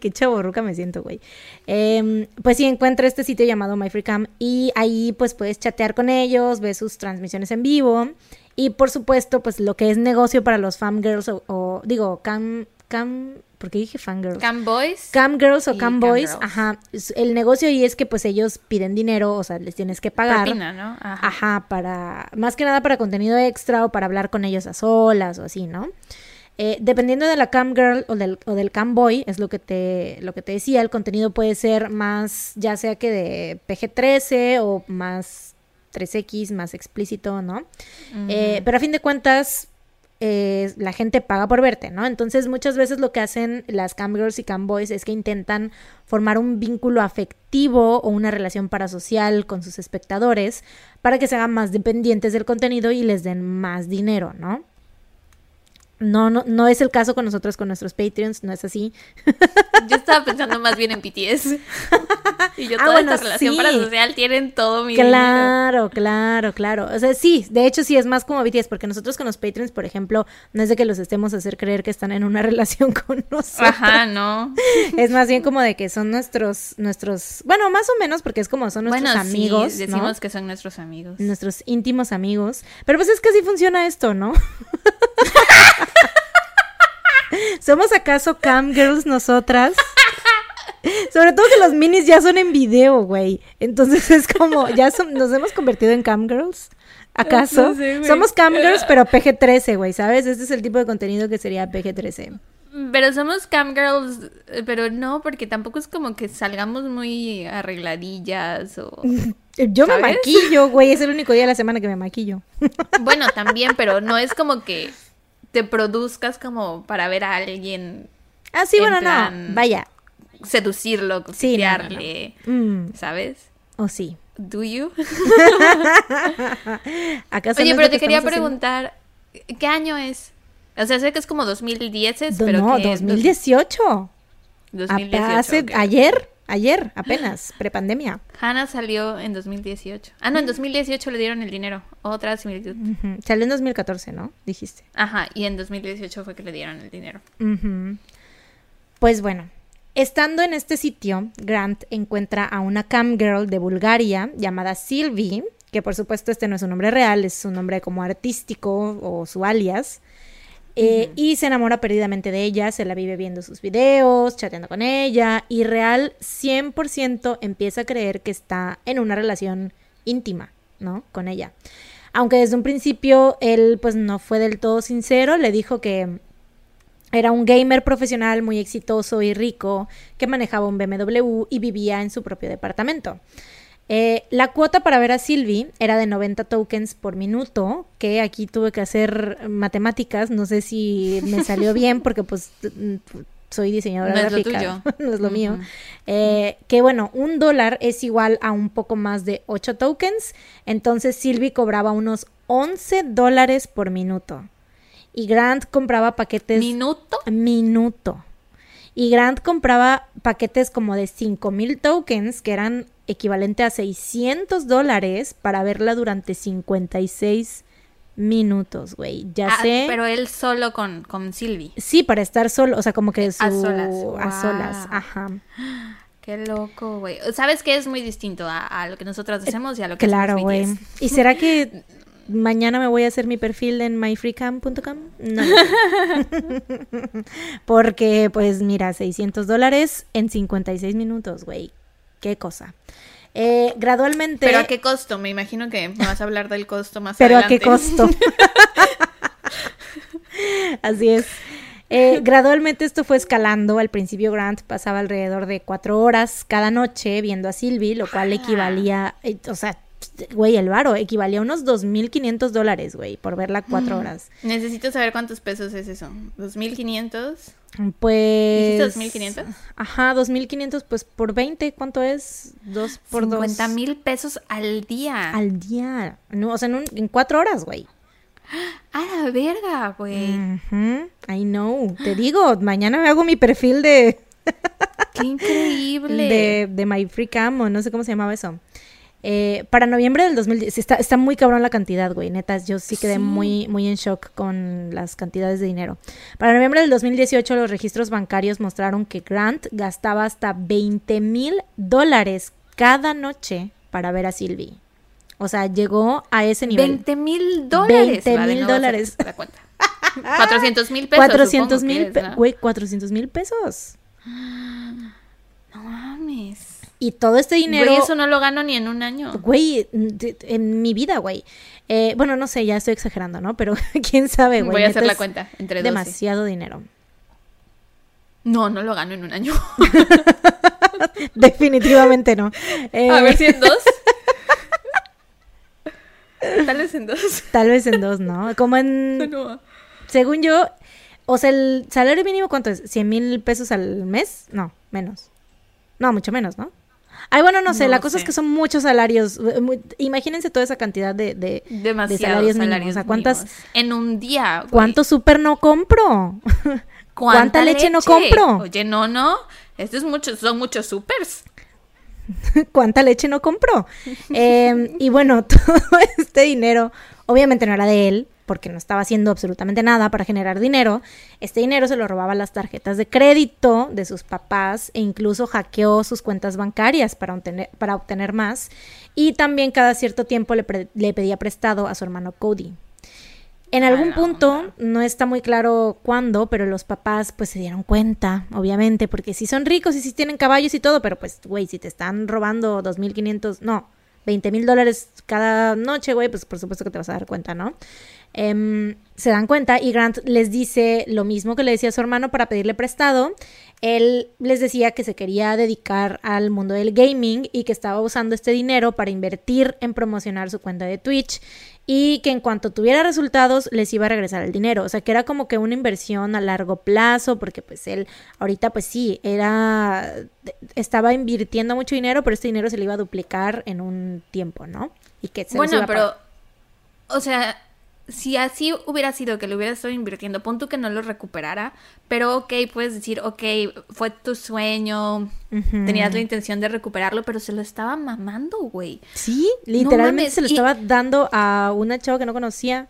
Qué chaborruca me siento, güey. Em, pues sí, encuentra este sitio llamado MyFreeCam y ahí pues puedes chatear con ellos, ves sus transmisiones en vivo y por supuesto pues lo que es negocio para los fangirls o, o digo, cam, cam, ¿por qué dije fangirls? Cam Boys. Cam girls o cam boys, ajá. El negocio ahí es que pues ellos piden dinero, o sea, les tienes que pagar. Propina, ¿no? Ajá. Ajá, para, más que nada para contenido extra o para hablar con ellos a solas o así, ¿no? Eh, dependiendo de la cam girl o del, o del cam boy, es lo que te, lo que te decía, el contenido puede ser más, ya sea que de PG-13 o más 3X, más explícito, ¿no? Eh, pero a fin de cuentas, eh, la gente paga por verte, ¿no? Entonces muchas veces lo que hacen las cam girls y cam boys es que intentan formar un vínculo afectivo o una relación parasocial con sus espectadores para que se hagan más dependientes del contenido y les den más dinero, ¿no? No, no, no es el caso con nosotros, con nuestros Patreons, no es así. Yo estaba pensando más bien en BTS. y yo Ah, toda bueno, esta relación sí. parasocial tienen todo mi dinero. Claro, claro, claro. O sea, sí, de hecho sí es más como BTS, porque nosotros con los Patreons, por ejemplo, no es de que los estemos a hacer creer que están en una relación con nosotros. Ajá, no. Es más bien como de que son nuestros, nuestros, bueno, más o menos, porque es como son nuestros bueno, amigos, sí, ¿no? decimos que son nuestros amigos. nuestros íntimos amigos. Pero pues es que así funciona esto, ¿no? ¿Somos acaso cam girls nosotras? Sobre todo que los minis ya son en video, güey. Entonces es como, ya son- nos hemos convertido en cam girls. ¿Acaso? No sé, güey. Somos cam girls, pero PG-13, güey, ¿sabes? Este es el tipo de contenido que sería PG-13. Pero somos cam girls, pero no, porque tampoco es como que salgamos muy arregladillas o... Yo me maquillo, güey. Es el único día de la semana que me maquillo. Bueno, también, pero no es como que te produzcas como para ver a alguien, Ah, sí, bueno, plan- no. Vaya. seducirlo, Sí, no, no, no. coquetearle, Mm, ¿sabes? o sí. ¿Do you? ¿Acaso no Oye, pero te que quería haciendo? preguntar, ¿qué año es? O sea, sé que es como 2010, Do- pero no, que 2018. 2018. Apa- hace-. Ayer, ayer, apenas, prepandemia. Hannah salió en 2018. Ah, no, en 2018 le dieron el dinero. Otra similitud. Ujú. Salió en 2014, ¿no? Dijiste. Ajá, y en 2018 fue que le dieron el dinero. Pues bueno, estando en este sitio, Grant encuentra a una cam girl de Bulgaria llamada Sylvie, que por supuesto este no es su nombre real, es su nombre como artístico o su alias. Eh, Y se enamora perdidamente de ella, se la vive viendo sus videos, chateando con ella, y real 100% empieza a creer que está en una relación íntima, ¿no? Con ella. Aunque desde un principio él pues no fue del todo sincero, le dijo que era un gamer profesional muy exitoso y rico que manejaba un BMW y vivía en su propio departamento. Eh, la cuota para ver a Sylvie era de 90 tokens por minuto, que aquí tuve que hacer matemáticas, no sé si me salió bien porque pues soy diseñadora No es lo tuyo. no es lo mío. Eh, que bueno, un dólar es igual a un poco más de 8 tokens, entonces Sylvie cobraba unos 11 dólares por minuto. Y Grant compraba paquetes ¿Minuto? minuto. Y Grant compraba paquetes como de 5000 tokens, que eran equivalente a 600 dólares, para verla durante 56 minutos, güey. Ya Ah, sé. Pero él solo con, con Sylvie. Sí, para estar solo, o sea, como que su... A solas. A solas, ajá. Qué loco, güey. ¿Sabes qué es muy distinto a, a lo que nosotros hacemos y a lo que Claro, güey. ¿Y será que mañana me voy a hacer mi perfil en myfreecam.com? No. Porque, pues, mira, 600 dólares en 56 minutos, güey. Qué cosa. Eh, gradualmente... ¿Pero a qué costo? Me imagino que me vas a hablar del costo más ¿Pero a adelante. qué costo? Así es. Eh, gradualmente esto fue escalando. Al principio Grant pasaba alrededor de cuatro horas cada noche viendo a Sylvie, lo cual ¡Hala! equivalía, eh, o sea, güey, el varo, equivalía a unos 2.500 dólares, güey, por verla cuatro horas. Necesito saber cuántos pesos es eso. ¿2.500? Pues... ¿Dijiste 2.500? Ajá, 2.500, pues por 20, ¿cuánto es? Dos por dos. 50 mil pesos al día. Al día. No, o sea, en, un- en cuatro horas, güey. A la verga, güey. Ujú, I know. Te digo, mañana me hago mi perfil de, Qué increíble. de, de My Free Cam o no sé cómo se llamaba eso. Eh, para noviembre del 2010, está, está muy cabrón la cantidad, güey, netas, yo sí quedé Sí. muy, muy en shock con las cantidades de dinero. Para noviembre del 2018 los registros bancarios mostraron que Grant gastaba hasta 20 mil dólares cada noche para ver a Sylvie. O sea, llegó a ese nivel. 20 mil dólares. 20 Va, de mil dólares. la cuenta. 400 mil pesos. 400 supongo que mil, güey, 400 mil pesos. No mames. Y todo este dinero, Güey, eso no lo gano ni en un año. güey, en mi vida, güey. Eh, bueno, no sé, ya estoy exagerando, ¿no? Pero quién sabe, güey. Voy a hacer la cuenta. Entre 12. Demasiado dinero. No, no lo gano en un año. Definitivamente no. Eh, A ver si en dos. Tal vez en dos. Tal vez en dos, ¿no? Como en, No. según yo, o sea, el salario mínimo, ¿cuánto es? ¿100 mil pesos al mes? No, menos. No, mucho menos, ¿no? Ay, bueno, no sé, No la cosa es que son muchos salarios. eh, muy- imagínense toda esa cantidad de, de, salarios salarios, mínimos. O sea, ¿cuántas. En un día, güey. ¿Cuánto súper no compro? ¿Cuánta leche no compro? Oye, no, no. Esto es mucho, son muchos supers. ¿Cuánta leche no compró? Eh, y bueno, todo este dinero, obviamente no era de él, porque no estaba haciendo absolutamente nada para generar dinero. Este dinero se lo robaba las tarjetas de crédito de sus papás e incluso hackeó sus cuentas bancarias para obtener, para obtener más. Y también cada cierto tiempo le, pre- le pedía prestado a su hermano Cody. En algún punto, no está muy claro cuándo, pero los papás pues se dieron cuenta, obviamente, porque sí son ricos y sí tienen caballos y todo, pero pues, güey, si te están robando 2.500, no, 20 mil dólares cada noche, güey, pues por supuesto que te vas a dar cuenta, ¿no? Em, se dan cuenta y Grant les dice lo mismo que le decía a su hermano para pedirle prestado. Él les decía que se quería dedicar al mundo del gaming y que estaba usando este dinero para invertir en promocionar su cuenta de Twitch y que en cuanto tuviera resultados les iba a regresar el dinero. O sea, que era como que una inversión a largo plazo porque pues él ahorita pues sí, era estaba invirtiendo mucho dinero, pero este dinero se le iba a duplicar en un tiempo, ¿no? Y que se Bueno, iba a pero, o sea, si así hubiera sido que lo hubiera estado invirtiendo, pon tú que no lo recuperara, pero ok, puedes decir, ok, fue tu sueño, tenías la intención de recuperarlo, pero se lo estaba mamando, güey. Sí, literalmente se lo y- estaba dando a una chava que no conocía.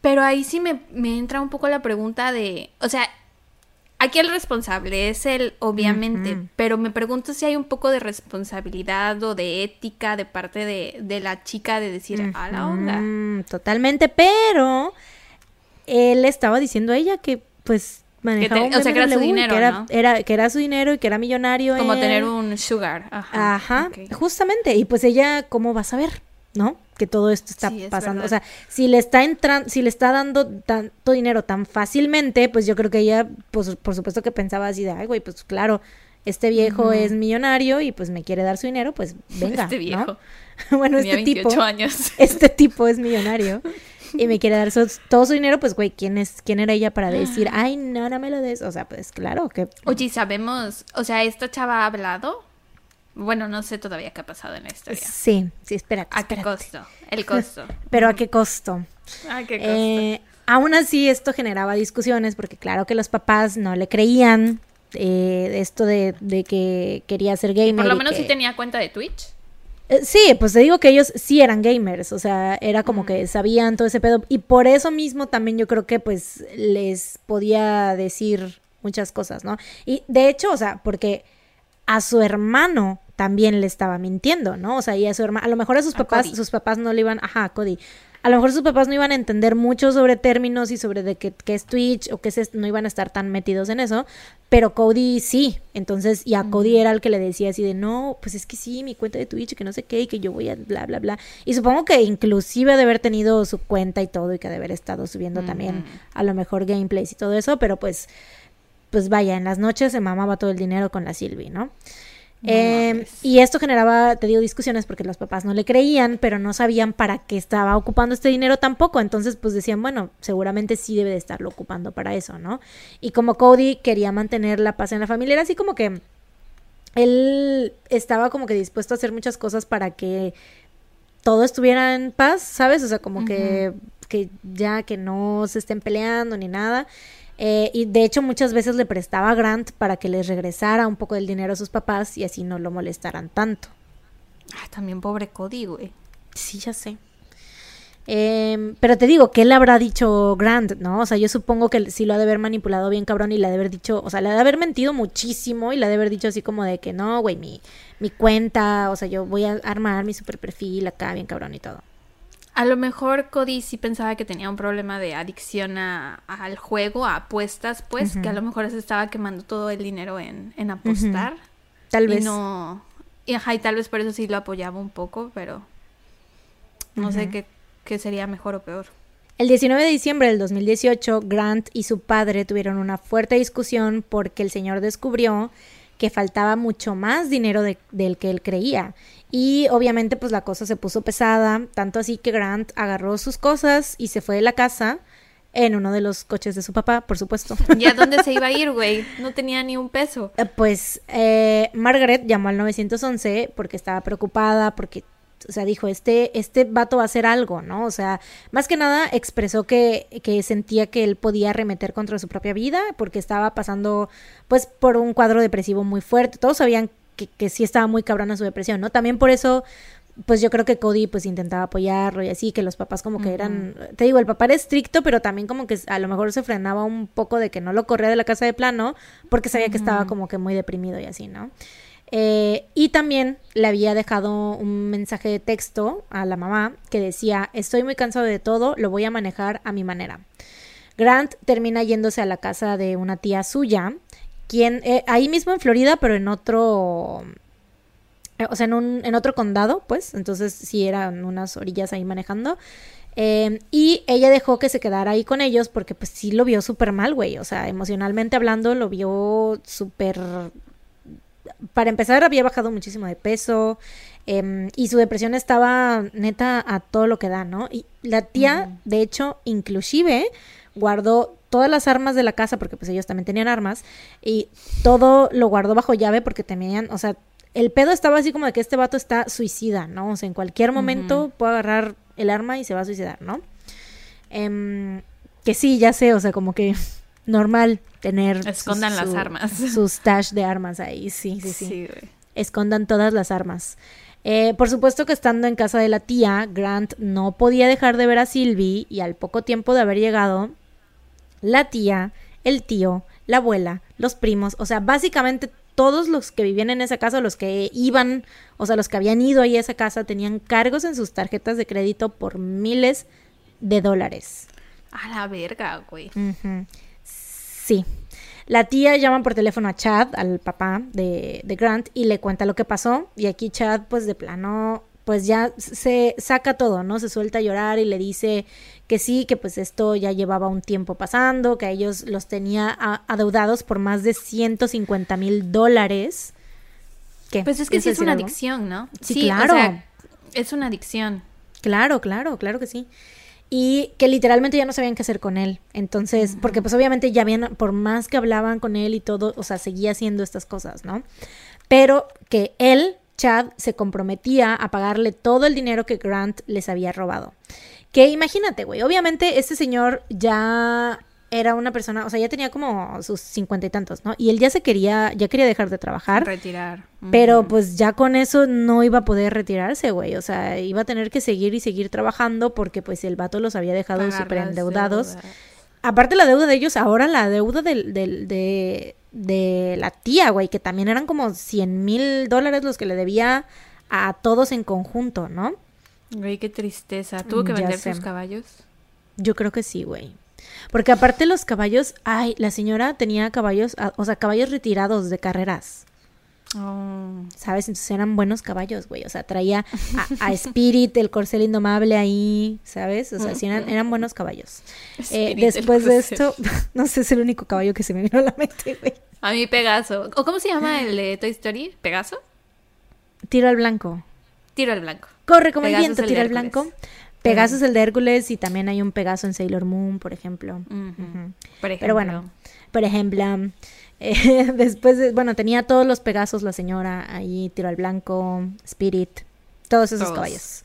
Pero ahí sí me, me entra un poco la pregunta de, o sea, aquí el responsable es él, obviamente, pero me pregunto si hay un poco de responsabilidad o de ética de parte de, de la chica de decir, a la onda. Totalmente, pero él estaba diciendo a ella que pues manejaba te- un o sea, que era su dinero, que era, ¿no? era- que era su dinero y que era millonario. Como él. tener un sugar. Ajá. Ajá, justamente. Y pues ella, ¿cómo va a saber? ¿No? Que todo esto está Sí, es pasando. verdad. O sea, si le está entrando, si le está dando tanto dinero tan fácilmente, pues yo creo que ella, pues por supuesto que pensaba así de, ay, güey, pues claro, este viejo es millonario y pues me quiere dar su dinero, pues venga. Este ¿no? viejo. bueno, Tenía este 28 tipo. años. Este tipo es millonario. Y me quiere dar su- todo su dinero, pues güey, ¿quién es, quién era ella para decir, ay, no, no me lo des? O sea, pues claro que Oye, ¿y sabemos, o sea, esta chava ha hablado? Bueno, no sé todavía qué ha pasado en la historia. sí, sí, espérate. ¿A qué costo? El costo. Pero a qué costo. ¿A qué costo? Eh, aún así, esto generaba discusiones porque claro que los papás no le creían eh, esto de, de que quería ser gamer. Por lo menos que- sí tenía cuenta de Twitch. Eh, Sí, pues te digo que ellos sí eran gamers, o sea, era como que sabían todo ese pedo y por eso mismo también yo creo que pues les podía decir muchas cosas, ¿no? Y de hecho, o sea, porque a su hermano también le estaba mintiendo, ¿no? O sea, y a su hermano, a lo mejor a sus A papás, Cody. sus papás no le iban, ajá, a Cody. A lo mejor sus papás no iban a entender mucho sobre términos y sobre de qué, qué es Twitch o qué es, esto, no iban a estar tan metidos en eso, pero Cody sí. Entonces, y a Cody era el que le decía así de, no, pues es que sí, mi cuenta de Twitch, que no sé qué, y que yo voy a bla, bla, bla. Y supongo que inclusive de haber tenido su cuenta y todo y que de haber estado subiendo también a lo mejor gameplays y todo eso, pero pues, pues vaya, en las noches se mamaba todo el dinero con la Sylvie, ¿no? No Eh, mames. y esto generaba, te digo, discusiones porque los papás no le creían, pero no sabían para qué estaba ocupando este dinero tampoco. Entonces, pues decían, bueno, seguramente sí debe de estarlo ocupando para eso, ¿no? Y como Cody quería mantener la paz en la familia, era así como que él estaba como que dispuesto a hacer muchas cosas para que todo estuviera en paz, ¿sabes? O sea, como que, que ya que no se estén peleando ni nada. Eh, y de hecho muchas veces le prestaba a Grant para que les regresara un poco del dinero a sus papás y así no lo molestaran tanto. Ah, también pobre Cody, güey. Sí, ya sé. Em, pero te digo, ¿qué le habrá dicho Grant, no? O sea, yo supongo que sí lo ha de haber manipulado bien cabrón y le ha de haber dicho, o sea, le ha de haber mentido muchísimo y le ha de haber dicho así como de que no, güey, mi, mi cuenta, o sea, yo voy a armar mi super perfil acá bien cabrón y todo. A lo mejor Cody sí pensaba que tenía un problema de adicción a- al juego, a apuestas, pues, que a lo mejor se estaba quemando todo el dinero en, en apostar. Tal Y vez. no. Y, ajá, y tal vez por eso sí lo apoyaba un poco, pero no sé qué, qué sería mejor o peor. El 19 de diciembre del 2018, Grant y su padre tuvieron una fuerte discusión porque el señor descubrió que faltaba mucho más dinero de- del que él creía. Y obviamente pues la cosa se puso pesada, tanto así que Grant agarró sus cosas y se fue de la casa. En uno de los coches de su papá, por supuesto. ¿Y a dónde se iba a ir, güey? No tenía ni un peso. Eh, Pues eh, Margaret llamó al 911 porque estaba preocupada, porque, o sea, dijo, este, este vato va a hacer algo, ¿no? O sea, más que nada expresó que, que sentía que él podía arremeter contra su propia vida porque estaba pasando, pues, por un cuadro depresivo muy fuerte. Todos sabían que, que sí estaba muy cabrona su depresión, ¿no? También por eso pues yo creo que Cody pues intentaba apoyarlo y así, que los papás como que eran, te digo, el papá era estricto, pero también como que a lo mejor se frenaba un poco de que no lo corría de la casa de plano, porque sabía que estaba como que muy deprimido y así, ¿no? Eh, y también le había dejado un mensaje de texto a la mamá que decía, estoy muy cansado de todo, lo voy a manejar a mi manera. Grant termina yéndose a la casa de una tía suya, quien, eh, ahí mismo en Florida, pero en otro, eh, o sea, en, un, en otro condado, pues, entonces sí eran unas orillas ahí manejando. Eh, y ella dejó que se quedara ahí con ellos porque pues sí lo vio súper mal, güey. O sea, emocionalmente hablando, lo vio súper... Para empezar, había bajado muchísimo de peso em, y su depresión estaba neta a todo lo que da, ¿no? Y la tía, de hecho, inclusive guardó todas las armas de la casa porque pues ellos también tenían armas y todo lo guardó bajo llave porque temían, o sea, el pedo estaba así como de que este vato está suicida, ¿no? O sea, en cualquier momento puede agarrar el arma y se va a suicidar, ¿no? Em, que sí, ya sé, o sea, como que normal tener... Escondan las armas. Su stash de armas ahí, sí, sí, sí. Escondan todas las armas. Eh, por supuesto que estando en casa de la tía, Grant no podía dejar de ver a Sylvie y al poco tiempo de haber llegado, la tía, el tío, la abuela, los primos, o sea, básicamente todos los que vivían en esa casa, los que iban, o sea, los que habían ido ahí a esa casa, tenían cargos en sus tarjetas de crédito por miles de dólares. A la verga, güey. Sí. La tía llama por teléfono a Chad, al papá de, de Grant, y le cuenta lo que pasó. Y aquí Chad, pues de plano, pues ya se saca todo, ¿no? Se suelta a llorar y le dice que sí, que pues esto ya llevaba un tiempo pasando, que a ellos los tenía a- adeudados por más de 150 mil dólares. ¿Qué? Pues es que ¿Quieres sí es una algo? adicción, ¿no? Sí, claro. O sea, es una adicción. Claro, claro, claro que sí. Y que literalmente ya no sabían qué hacer con él. Entonces, porque pues obviamente ya habían, por más que hablaban con él y todo, o sea, seguía haciendo estas cosas, ¿no? Pero que él, Chad, se comprometía a pagarle todo el dinero que Grant les había robado. Que imagínate, güey, obviamente este señor ya era una persona, o sea, ya tenía como sus cincuenta y tantos, ¿no? Y él ya se quería, ya quería dejar de trabajar. Retirar. Pero pues ya con eso no iba a poder retirarse, güey. O sea, iba a tener que seguir y seguir trabajando porque pues el vato los había dejado súper endeudados. Aparte la deuda de ellos, ahora la deuda del, del- de, de la tía, güey, que también eran como 100 mil dólares los que le debía a todos en conjunto, ¿no? Güey, qué tristeza. ¿Tuvo que Mm, vender sus caballos? Yo creo que sí, güey. Porque aparte los caballos, ay, la señora tenía caballos, ah, o sea, caballos retirados de carreras. Oh. ¿Sabes? Entonces eran buenos caballos, güey. O sea, traía a, a Spirit, el corcel indomable ahí, ¿sabes? O sea, sí eran, eran buenos caballos. Eh, después de esto, no sé, es el único caballo que se me vino a la mente, güey. A mí Pegaso. ¿O cómo se llama el de Toy Story? ¿Pegaso? Tiro al blanco. Tiro al blanco. Corre como Pegaso el viento, el de tira al blanco. Pegaso es el de Hércules y también hay un Pegaso en Sailor Moon, por ejemplo. Por ejemplo. Pero bueno, por ejemplo, eh, después de, bueno, tenía todos los Pegasos la señora ahí, tiro al blanco, Spirit, todos esos Todos. caballos.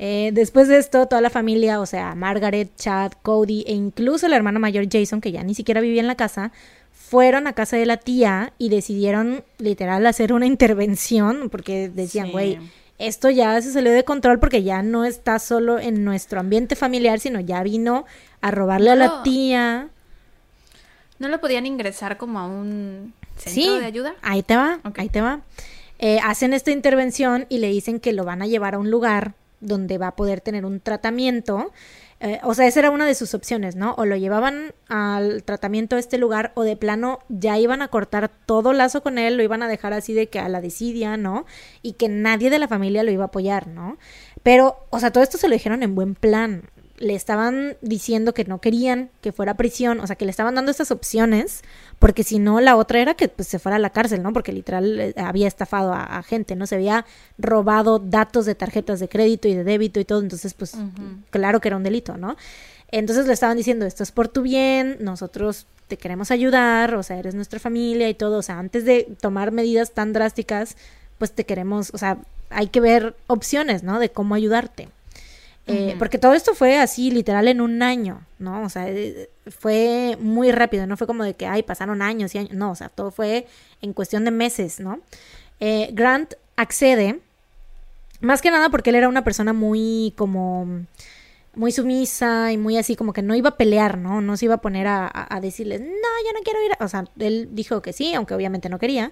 Eh, después de esto, toda la familia, o sea, Margaret, Chad, Cody e incluso el hermano mayor Jason, que ya ni siquiera vivía en la casa, fueron a casa de la tía y decidieron literal hacer una intervención porque decían, Sí. güey, esto ya se salió de control porque ya no está solo en nuestro ambiente familiar, sino ya vino a robarle a la tía. ¿No lo podían ingresar como a un centro Sí, de ayuda? ahí te va, Ok. ahí te va. Eh, hacen esta intervención y le dicen que lo van a llevar a un lugar donde va a poder tener un tratamiento. Eh, o sea, esa era una de sus opciones, ¿no? O lo llevaban al tratamiento a este lugar o de plano ya iban a cortar todo lazo con él, lo iban a dejar así de que a la desidia, ¿no? Y que nadie de la familia lo iba a apoyar, ¿no? Pero, o sea, todo esto se lo dijeron en buen plan. Le estaban diciendo que no querían que fuera a prisión, o sea, que le estaban dando estas opciones, porque si no, la otra era que pues, se fuera a la cárcel, ¿no? Porque literal eh, había estafado a, a gente, ¿no? Se había robado datos de tarjetas de crédito y de débito y todo, entonces, pues, claro que era un delito, ¿no? Entonces le estaban diciendo, esto es por tu bien, nosotros te queremos ayudar, o sea, eres nuestra familia y todo, o sea, antes de tomar medidas tan drásticas, pues te queremos, o sea, hay que ver opciones, ¿no? De cómo ayudarte. Eh. Porque todo esto fue así, literal, en un año, ¿no? O sea, eh, fue muy rápido, no fue como de que, ay, pasaron años y años, no, o sea, todo fue en cuestión de meses, ¿no? Eh, Grant accede, más que nada porque él era una persona muy como muy sumisa y muy así como que no iba a pelear, ¿no? No se iba a poner a, a- a decirles, no, yo no quiero ir. a-". O sea, él dijo que sí, aunque obviamente no quería.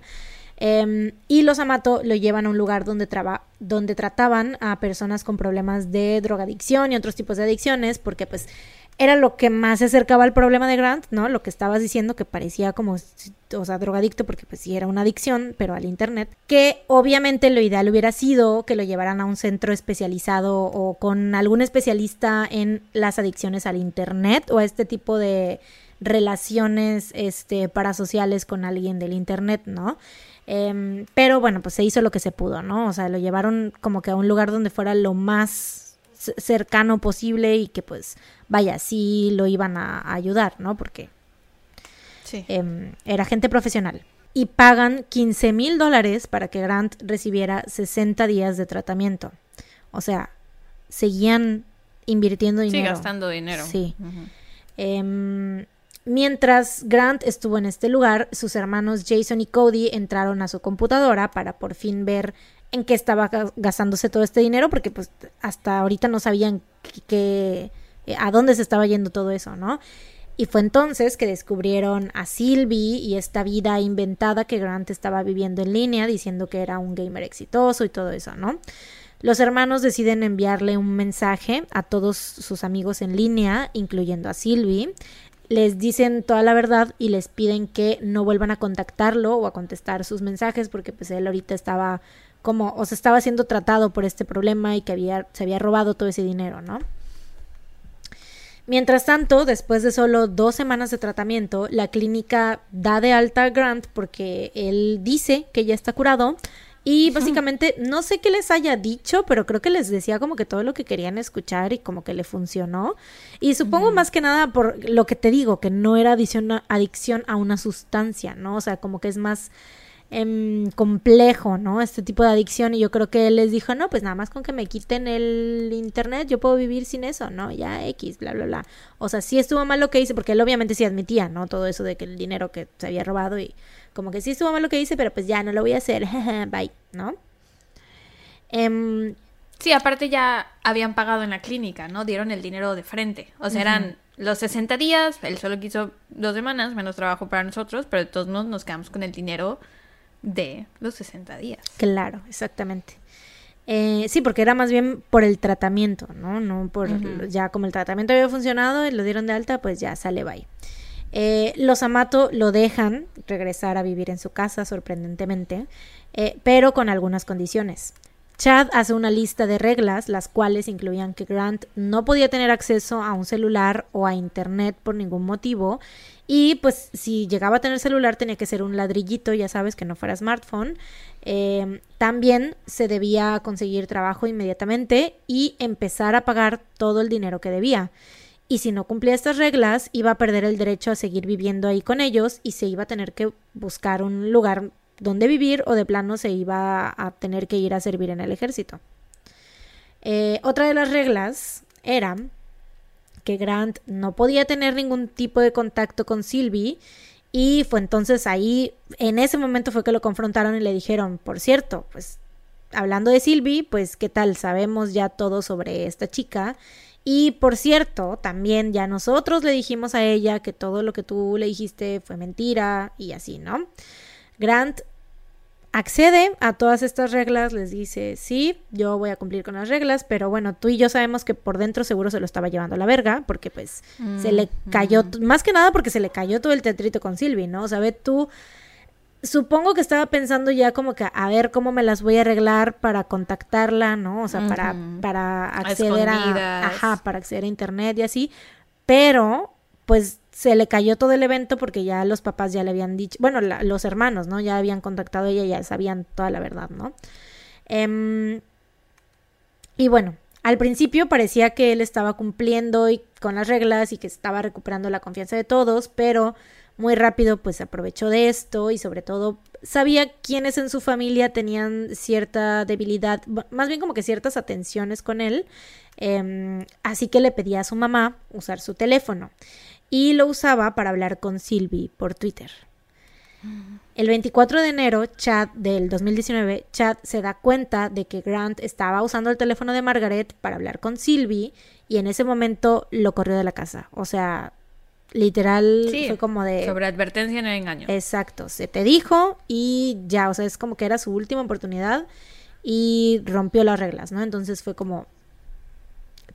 Em, y los Amato lo llevan a un lugar donde, traba- donde trataban a personas con problemas de drogadicción y otros tipos de adicciones, porque pues era lo que más se acercaba al problema de Grant, ¿no? Lo que estabas diciendo que parecía como, o sea, drogadicto, porque pues sí era una adicción, pero al Internet, que obviamente lo ideal hubiera sido que lo llevaran a un centro especializado o con algún especialista en las adicciones al Internet o a este tipo de relaciones este, parasociales con alguien del Internet, ¿no? Em, pero bueno, pues se hizo lo que se pudo, ¿no? O sea, lo llevaron como que a un lugar donde fuera lo más cercano posible y que pues vaya, sí lo iban a, a ayudar, ¿no? Porque Sí. em, era gente profesional. Y pagan 15 mil dólares para que Grant recibiera 60 días de tratamiento. O sea, seguían invirtiendo Sí, dinero. gastando dinero. Sí. Mientras Grant estuvo en este lugar, sus hermanos Jason y Cody entraron a su computadora para por fin ver en qué estaba ga- gastándose todo este dinero, porque pues hasta ahorita no sabían qué- qué- eh, a dónde se estaba yendo todo eso, ¿no? Y fue entonces que descubrieron a Sylvie y esta vida inventada que Grant estaba viviendo en línea, diciendo que era un gamer exitoso y todo eso, ¿no? Los hermanos deciden enviarle un mensaje a todos sus amigos en línea, incluyendo a Sylvie. Les dicen toda la verdad y les piden que no vuelvan a contactarlo o a contestar sus mensajes porque pues él ahorita estaba como o se estaba siendo tratado por este problema y que había se había robado todo ese dinero, ¿no? Mientras tanto, después de solo dos semanas de tratamiento, la clínica da de alta a Grant porque él dice que ya está curado y básicamente no sé qué les haya dicho, pero creo que les decía como que todo lo que querían escuchar y como que le funcionó. Y supongo más que nada por lo que te digo, que no era adicción a, adicción a una sustancia, ¿no? O sea, como que es más em, complejo, ¿no? Este tipo de adicción y yo creo que él les dijo, no, pues nada más con que me quiten el internet yo puedo vivir sin eso, ¿no? Ya X, bla, bla, bla. O sea, sí estuvo mal lo que hice, porque él obviamente sí admitía, ¿no? Todo eso de que el dinero que se había robado y como que sí estuvo mal lo que hice, pero pues ya no lo voy a hacer, bye, ¿no? Em, Sí, aparte ya habían pagado en la clínica, ¿no? Dieron el dinero de frente. O sea, eran los 60 días, él solo quiso dos semanas, menos trabajo para nosotros, pero de todos modos nos quedamos con el dinero de los 60 días. Claro, exactamente. Eh, sí, porque era más bien por el tratamiento, ¿no? No por ya como el tratamiento había funcionado y lo dieron de alta, pues ya sale bye. Eh, los Amato lo dejan regresar a vivir en su casa, sorprendentemente, eh, pero con algunas condiciones. Chad hace una lista de reglas, las cuales incluían que Grant no podía tener acceso a un celular o a internet por ningún motivo. Y pues si llegaba a tener celular tenía que ser un ladrillito, ya sabes, que no fuera smartphone. Eh, también se debía conseguir trabajo inmediatamente y empezar a pagar todo el dinero que debía. Y si no cumplía estas reglas, iba a perder el derecho a seguir viviendo ahí con ellos y se iba a tener que buscar un lugar donde vivir o de plano se iba a tener que ir a servir en el ejército. Eh, otra de las reglas era que Grant no podía tener ningún tipo de contacto con Sylvie y fue entonces ahí, en ese momento fue que lo confrontaron y le dijeron, por cierto, pues hablando de Sylvie, pues qué tal, sabemos ya todo sobre esta chica y por cierto, también ya nosotros le dijimos a ella que todo lo que tú le dijiste fue mentira y así, ¿no? Grant accede a todas estas reglas, les dice, sí, yo voy a cumplir con las reglas, pero bueno, tú y yo sabemos que por dentro seguro se lo estaba llevando a la verga, porque pues se le cayó, t- más que nada porque se le cayó todo el teatrito con Sylvie, ¿no? O sea, ve tú, supongo que estaba pensando ya como que a ver cómo me las voy a arreglar para contactarla, ¿no? O sea, para, para acceder a, ajá, para acceder a internet y así, pero pues se le cayó todo el evento porque ya los papás ya le habían dicho, bueno, la- los hermanos, ¿no? Ya habían contactado a ella, ya sabían toda la verdad, ¿no? Em, y bueno, Al principio parecía que él estaba cumpliendo y- con las reglas y que estaba recuperando la confianza de todos, pero muy rápido pues aprovechó de esto y sobre todo sabía quiénes en su familia tenían cierta debilidad, más bien como que ciertas atenciones con él, em, así que le pedía a su mamá usar su teléfono y lo usaba para hablar con Sylvie por Twitter. El 24 de enero, Chad del 2019, Chad se da cuenta de que Grant estaba usando el teléfono de Margaret para hablar con Sylvie y en ese momento lo corrió de la casa. O sea, literal Sí, fue como de... Sobre advertencia no hay engaño. Exacto, se te dijo y ya, o sea, es como que era su última oportunidad y rompió las reglas, ¿no? Entonces fue como...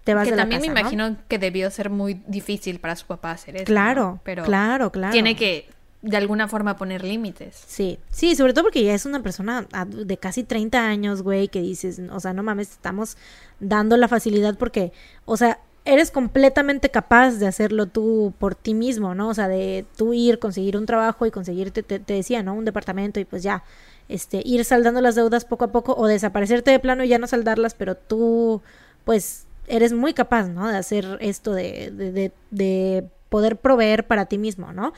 Te vas que de la también me imagino que debió ser muy difícil para su papá hacer eso. Claro, ¿no? Pero claro, claro. tiene que de alguna forma poner límites. Sí, sí, sobre todo porque ya es una persona de casi 30 años, güey, que dices, o sea, no mames, estamos dando la facilidad porque, o sea, eres completamente capaz de hacerlo tú por ti mismo, ¿no? O sea, de tú ir, conseguir un trabajo y conseguirte, te, te decía, ¿no? Un departamento y pues ya, este, ir saldando las deudas poco a poco o desaparecerte de plano y ya no saldarlas, pero tú, pues, eres muy capaz, ¿no? De hacer esto de, de, de, de poder proveer para ti mismo, ¿no?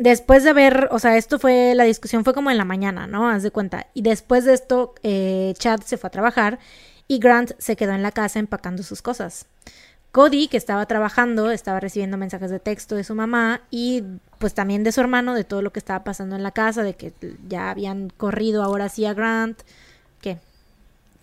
después de haber, o sea, esto fue, la discusión fue como en la mañana, ¿no? Haz de cuenta. Y después de esto, eh, Chad se fue a trabajar y Grant se quedó en la casa empacando sus cosas. Cody, que estaba trabajando, estaba recibiendo mensajes de texto de su mamá y pues también de su hermano, de todo lo que estaba pasando en la casa, de que ya habían corrido ahora sí a Grant. ¿Qué?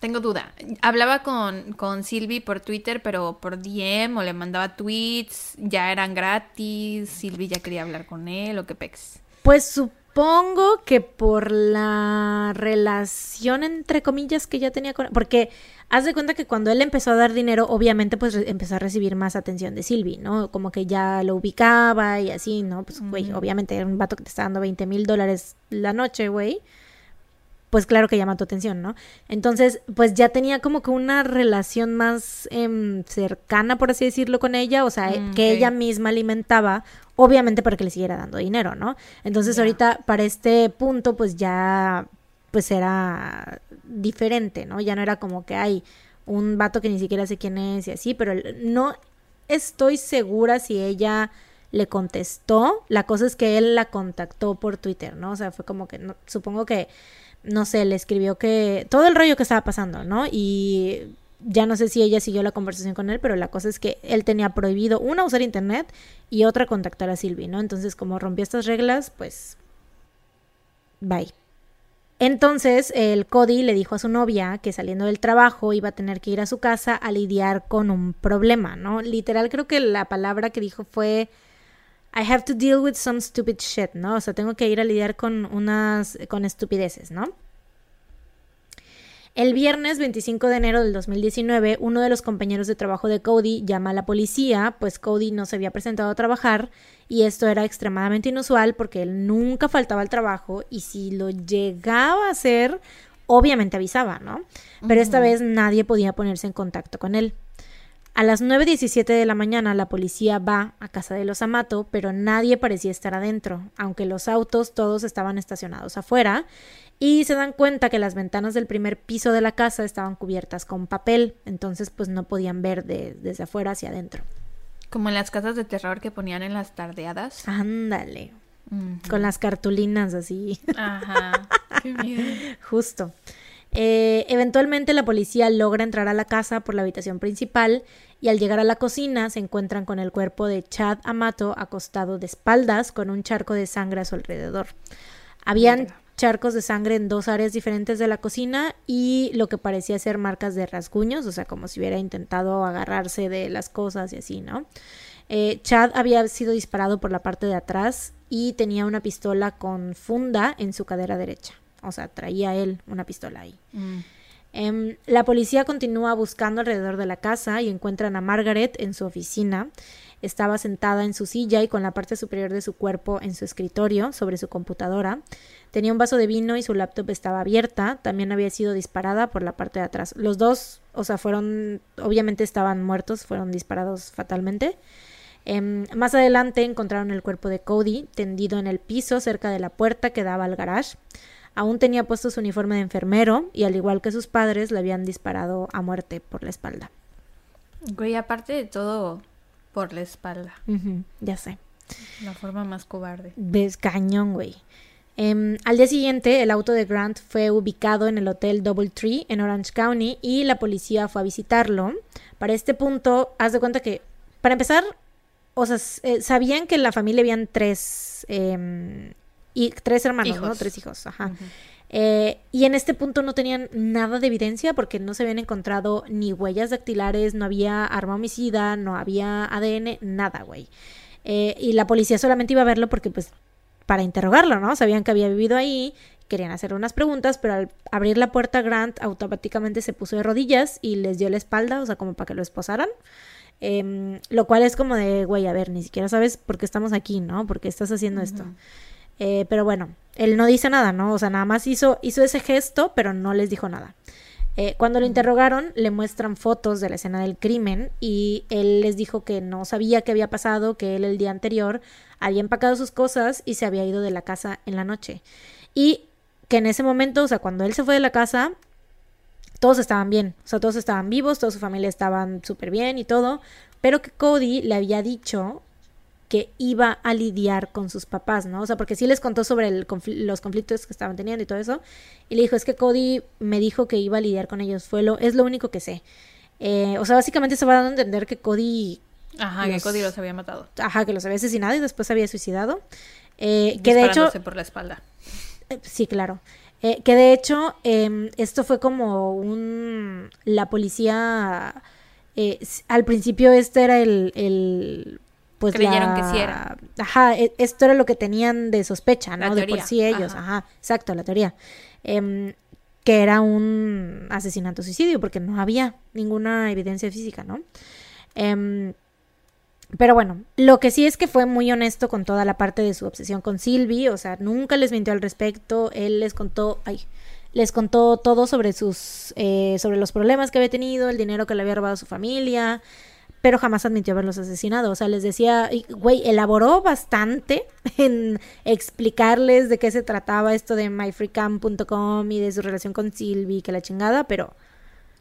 Tengo duda. Hablaba con, con Silvi por Twitter, pero por DM o le mandaba tweets, ya eran gratis, Silvi ya quería hablar con él o qué pex. Pues supongo que por la relación entre comillas que ya tenía con porque haz de cuenta que cuando él empezó a dar dinero, obviamente pues empezó a recibir más atención de Silvi, ¿no? Como que ya lo ubicaba y así, ¿no? Pues güey, obviamente era un vato que te está dando 20 mil dólares la noche, güey. Pues claro que llama tu atención, ¿no? Entonces, pues ya tenía como que una relación más em, cercana, por así decirlo, con ella, o sea, Mm, que ella misma alimentaba, obviamente para que le siguiera dando dinero, ¿no? Entonces ahorita para este punto pues ya pues era diferente, ¿no? Ya no era como que hay un vato que ni siquiera sé quién es y así, pero no estoy segura si ella le contestó. La cosa es que él la contactó por Twitter, ¿no? O sea, fue como que no- supongo que no sé, le escribió que todo el rollo que estaba pasando, ¿no? Y ya no sé si ella siguió la conversación con él, pero la cosa es que él tenía prohibido una usar internet y otra contactar a Silvi, ¿no? Entonces, como rompió estas reglas, pues bye. Entonces, el Cody le dijo a su novia que saliendo del trabajo iba a tener que ir a su casa a lidiar con un problema, ¿no? Literal, creo que la palabra que dijo fue I have to deal with some stupid shit, ¿no? O sea, tengo que ir a lidiar con unas con estupideces, ¿no? El viernes 25 de enero del 2019, uno de los compañeros de trabajo de Cody llama a la policía, pues Cody no se había presentado a trabajar y esto era extremadamente inusual porque él nunca faltaba al trabajo y si lo llegaba a hacer, obviamente avisaba, ¿no? Pero esta vez nadie podía ponerse en contacto con él. A las 9.17 de la mañana la policía va a casa de los Amato, pero nadie parecía estar adentro, aunque los autos todos estaban estacionados afuera, y se dan cuenta que las ventanas del primer piso de la casa estaban cubiertas con papel, entonces pues no podían ver de- desde afuera hacia adentro. Como en las casas de terror que ponían en las tardeadas. Ándale, con las cartulinas así. Ajá. Qué miedo. Justo. Eh, eventualmente la policía logra entrar a la casa por la habitación principal y al llegar a la cocina se encuentran con el cuerpo de Chad Amato acostado de espaldas con un charco de sangre a su alrededor. Habían charcos de sangre en dos áreas diferentes de la cocina y lo que parecía ser marcas de rasguños, o sea, como si hubiera intentado agarrarse de las cosas y así, ¿no? Eh, Chad había sido disparado por la parte de atrás y tenía una pistola con funda en su cadera derecha. O sea, traía él una pistola ahí. Mm. Em, la policía continúa buscando alrededor de la casa y encuentran a Margaret en su oficina. Estaba sentada en su silla y con la parte superior de su cuerpo en su escritorio sobre su computadora. Tenía un vaso de vino y su laptop estaba abierta. También había sido disparada por la parte de atrás. Los dos, o sea, fueron, obviamente estaban muertos, fueron disparados fatalmente. Em, más adelante encontraron el cuerpo de Cody tendido en el piso cerca de la puerta que daba al garage. Aún tenía puesto su uniforme de enfermero y al igual que sus padres le habían disparado a muerte por la espalda. Güey, aparte de todo, por la espalda. Ya sé. La forma más cobarde. Ves, cañón, güey. Em, al día siguiente, el auto de Grant fue ubicado en el hotel Doubletree en Orange County y la policía fue a visitarlo. Para este punto, haz de cuenta que, para empezar, o sea, eh, sabían que en la familia habían tres, em, y tres hermanos, ¿no? Tres hijos, ajá. Eh, y en este punto no tenían nada de evidencia porque no se habían encontrado ni huellas dactilares, no había arma homicida, no había ADN, nada, güey. Eh, y la policía solamente iba a verlo porque, pues, para interrogarlo, ¿no? Sabían que había vivido ahí, querían hacer unas preguntas, pero al abrir la puerta, Grant automáticamente se puso de rodillas y les dio la espalda, o sea, como para que lo esposaran. Em, lo cual es como de, güey, a ver, ni siquiera sabes por qué estamos aquí, ¿no? ¿Por qué estás haciendo esto? Eh, pero bueno, él no dice nada, ¿no? O sea, nada más hizo, hizo ese gesto, pero no les dijo nada. Eh, cuando lo interrogaron, le muestran fotos de la escena del crimen y él les dijo que no sabía qué había pasado, que él el día anterior había empacado sus cosas y se había ido de la casa en la noche. Y que en ese momento, o sea, cuando él se fue de la casa, todos estaban bien, o sea, todos estaban vivos, toda su familia estaban súper bien y todo, pero que Cody le había dicho que iba a lidiar con sus papás, ¿no? O sea, porque sí les contó sobre el confl- los conflictos que estaban teniendo y todo eso, y le dijo, es que Cody me dijo que iba a lidiar con ellos, fue lo, es lo único que sé. Eh, o sea, básicamente se va dando a entender que Cody, Ajá, que Cody los había matado. ajá, que los había asesinado y después se había suicidado. Eh, que de hecho, por la espalda. eh, Sí, claro. Que de hecho, em, esto fue como un... La policía... al principio este era el... el pues Creyeron la- que sí era. Ajá, e- esto era lo que tenían de sospecha, ¿no? De por sí ellos, ajá. ajá. exacto, la teoría. Em, que era un asesinato-suicidio, porque no había ninguna evidencia física, ¿no? Em, pero bueno, lo que sí es que fue muy honesto con toda la parte de su obsesión con Sylvie, o sea, nunca les mintió al respecto, él les contó, ay, les contó todo sobre sus, eh, sobre los problemas que había tenido, el dinero que le había robado a su familia, pero jamás admitió haberlos asesinado, o sea, les decía, güey, elaboró bastante en explicarles de qué se trataba esto de myfreecam.com y de su relación con Sylvie, que la chingada, pero...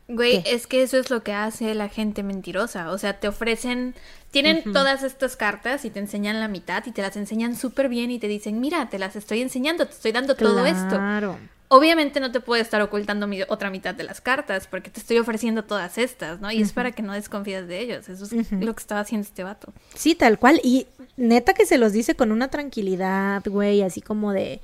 Güey, ¿Qué? es que eso es lo que hace la gente mentirosa. O sea, te ofrecen, tienen todas estas cartas y te enseñan la mitad y te las enseñan súper bien y te dicen, mira, te las estoy enseñando, te estoy dando todo esto. Obviamente no te puedo estar ocultando mi otra mitad de las cartas porque te estoy ofreciendo todas estas, ¿no? Y es para que no desconfíes de ellos. Eso es lo que estaba haciendo este vato. Sí, tal cual. Y neta que se los dice con una tranquilidad, güey, así como de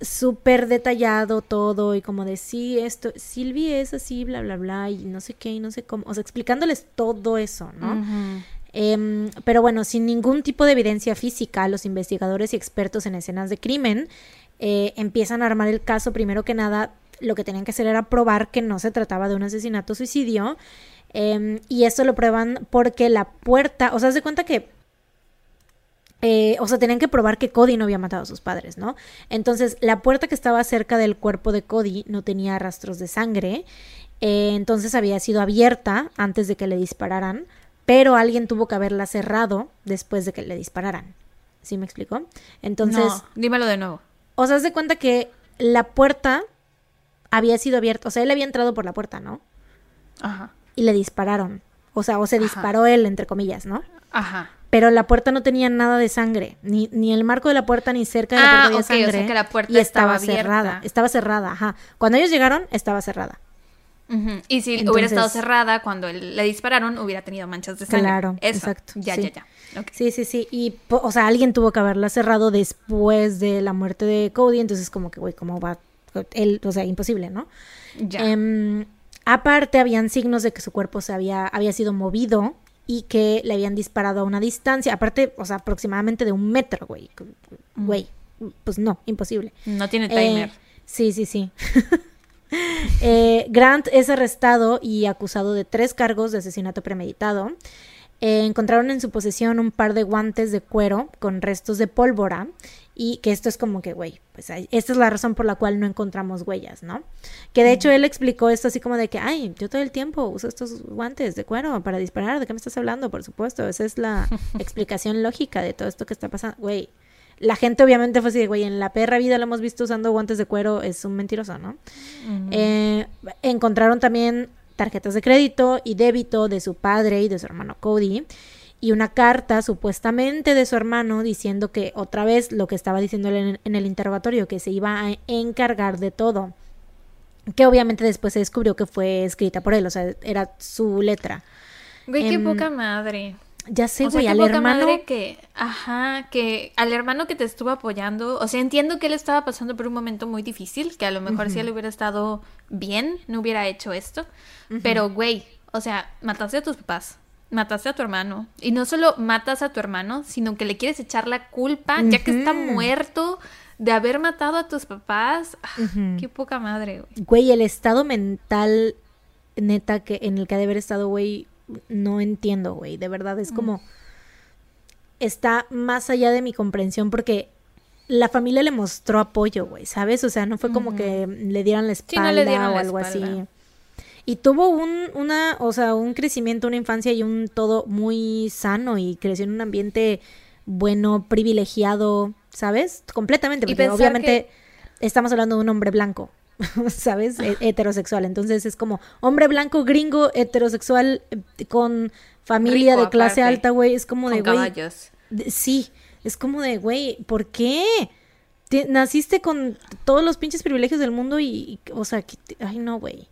súper detallado todo y como de sí, esto, Silvia es así, bla, bla, bla, y no sé qué, y no sé cómo, o sea, explicándoles todo eso, ¿no? Em, pero bueno, sin ningún tipo de evidencia física, los investigadores y expertos en escenas de crimen eh, empiezan a armar el caso. Primero que nada, lo que tenían que hacer era probar que no se trataba de un asesinato-suicidio. em, y eso lo prueban porque la puerta, o sea, de cuenta que eh, o sea, tenían que probar que Cody no había matado a sus padres, ¿no? Entonces, la puerta que estaba cerca del cuerpo de Cody no tenía rastros de sangre, eh, entonces había sido abierta antes de que le dispararan, pero alguien tuvo que haberla cerrado después de que le dispararan. ¿Sí me explicó? Entonces, no, dímelo de nuevo. o sea, haz de cuenta que la puerta había sido abierta, o sea, él había entrado por la puerta, ¿no? Ajá. Y le dispararon. O sea, o se Ajá. disparó él, entre comillas, ¿no? Ajá. Pero la puerta no tenía nada de sangre, ni, ni el marco de la puerta ni cerca de la Ah, puerta había ok, o sea sangre. que la puerta y estaba, estaba cerrada, estaba cerrada, ajá. Cuando ellos llegaron, estaba cerrada. Y si Entonces- hubiera estado cerrada cuando le dispararon, hubiera tenido manchas de sangre. Claro, Eso. exacto, Ya, sí. ya, ya. Sí, sí, sí. Y, o sea, alguien tuvo que haberla cerrado después de la muerte de Cody, entonces como que, güey, ¿cómo va? Él, o sea, imposible, ¿no? Ya. Em, aparte, habían signos de que su cuerpo se había, había sido movido y que le habían disparado a una distancia, aparte, o sea, aproximadamente de un metro, güey. Güey, pues no, imposible. no tiene Eh, timer. sí, sí, sí. Eh, Grant es arrestado y acusado de tres cargos de asesinato premeditado. Eh, encontraron en su posesión un par de guantes de cuero con restos de pólvora y que esto es como que, güey, pues esta es la razón por la cual no encontramos huellas, ¿no? Que de hecho él explicó esto así como de que, ay, yo todo el tiempo uso estos guantes de cuero para disparar, ¿de qué me estás hablando? Por supuesto, esa es la explicación lógica de todo esto que está pasando, güey. La gente obviamente fue así de, güey, en la perra vida lo hemos visto usando guantes de cuero, es un mentiroso, ¿no? Eh, encontraron también tarjetas de crédito y débito de su padre y de su hermano Cody y una carta supuestamente de su hermano diciendo que otra vez lo que estaba diciendo en, en el interrogatorio, que se iba a encargar de todo. Que obviamente después se descubrió que fue escrita por él, o sea, era su letra. Güey, qué Em, poca madre. Ya sé, güey, qué al poca hermano. madre que, ajá, que al hermano que te estuvo apoyando, o sea, entiendo que él estaba pasando por un momento muy difícil, que a lo mejor si él hubiera estado bien, no hubiera hecho esto, pero güey, o sea, mataste a tus papás, mataste a tu hermano, y no solo matas a tu hermano, sino que le quieres echar la culpa, ya que está muerto, de haber matado a tus papás. Ah, Qué poca madre, güey. Güey, el estado mental neta que en el que ha de haber estado, güey, no entiendo, güey. De verdad, es como. Está más allá de mi comprensión porque la familia le mostró apoyo, güey, ¿sabes? O sea, no fue como que le dieran la Sí, espalda no le dieron o algo así. Y tuvo un, una, o sea, un crecimiento, una infancia y un todo muy sano y creció en un ambiente bueno, privilegiado, ¿sabes? Completamente, porque obviamente estamos hablando de un hombre blanco, ¿sabes? He- heterosexual. Entonces es como hombre blanco, gringo, heterosexual, eh, con familia Rico, de clase aparte, alta, güey. Es como Con de, güey, Sí, es como de, güey, ¿por qué? Te- naciste con todos los pinches privilegios del mundo y, y- o sea, que ay no, güey.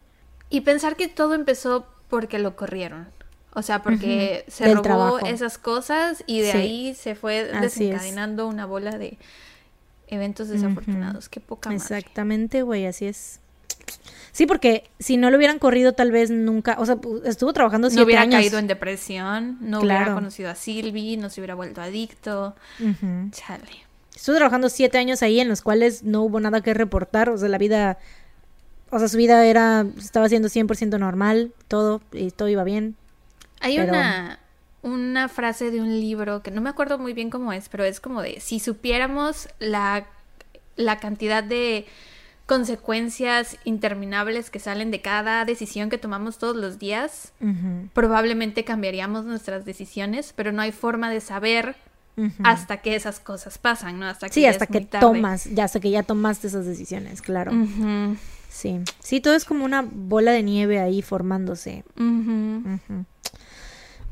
Y pensar que todo empezó porque lo corrieron. O sea, porque se Del robó trabajo. esas cosas y de Sí. ahí se fue desencadenando una bola de eventos desafortunados. Qué poca madre. Exactamente, güey, así es. Sí, porque si no lo hubieran corrido, tal vez nunca, o sea, estuvo trabajando No siete hubiera años. caído en depresión, no hubiera conocido a Silvi, no se hubiera vuelto adicto. Ujú. Chale. Estuvo trabajando siete años ahí en los cuales no hubo nada que reportar, o sea, la vida, o sea, su vida era, estaba siendo 100% normal, todo, y todo iba bien. Hay Pero- una, una frase de un libro que no me acuerdo muy bien cómo es, pero es como de, si supiéramos la, la cantidad de consecuencias interminables que salen de cada decisión que tomamos todos los días, probablemente cambiaríamos nuestras decisiones, pero no hay forma de saber hasta que esas cosas pasan, ¿no? Hasta que Sí, ya hasta que tomas, ya hasta que ya tomaste esas decisiones, claro. Sí, sí, todo es como una bola de nieve ahí formándose.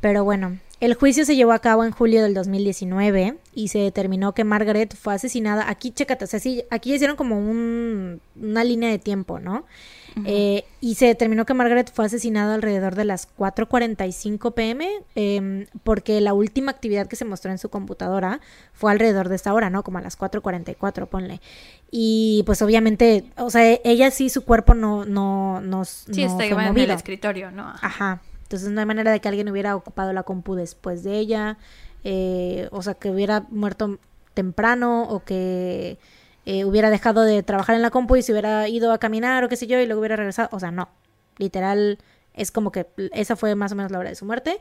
Pero bueno, el juicio se llevó a cabo en julio del 2019 y se determinó que Margaret fue asesinada. Aquí, chécate, o sea, sí, aquí hicieron como un- una línea de tiempo, ¿no? Eh, y se determinó que Margaret fue asesinada alrededor de las 4.45 pm em, porque la última actividad que se mostró en su computadora fue alrededor de esta hora, ¿no? Como a las 4.44, ponle. Y pues obviamente, o sea, ella sí, su cuerpo no, no, no, Sí, no está fue en el movido. escritorio, ¿no? Ajá. Entonces no hay manera de que alguien hubiera ocupado la compu después de ella. eh, o sea, que hubiera muerto temprano o que eh, hubiera dejado de trabajar en la compu y se hubiera ido a caminar o qué sé yo y luego hubiera regresado. O sea, no. Literal, es como que esa fue más o menos la hora de su muerte.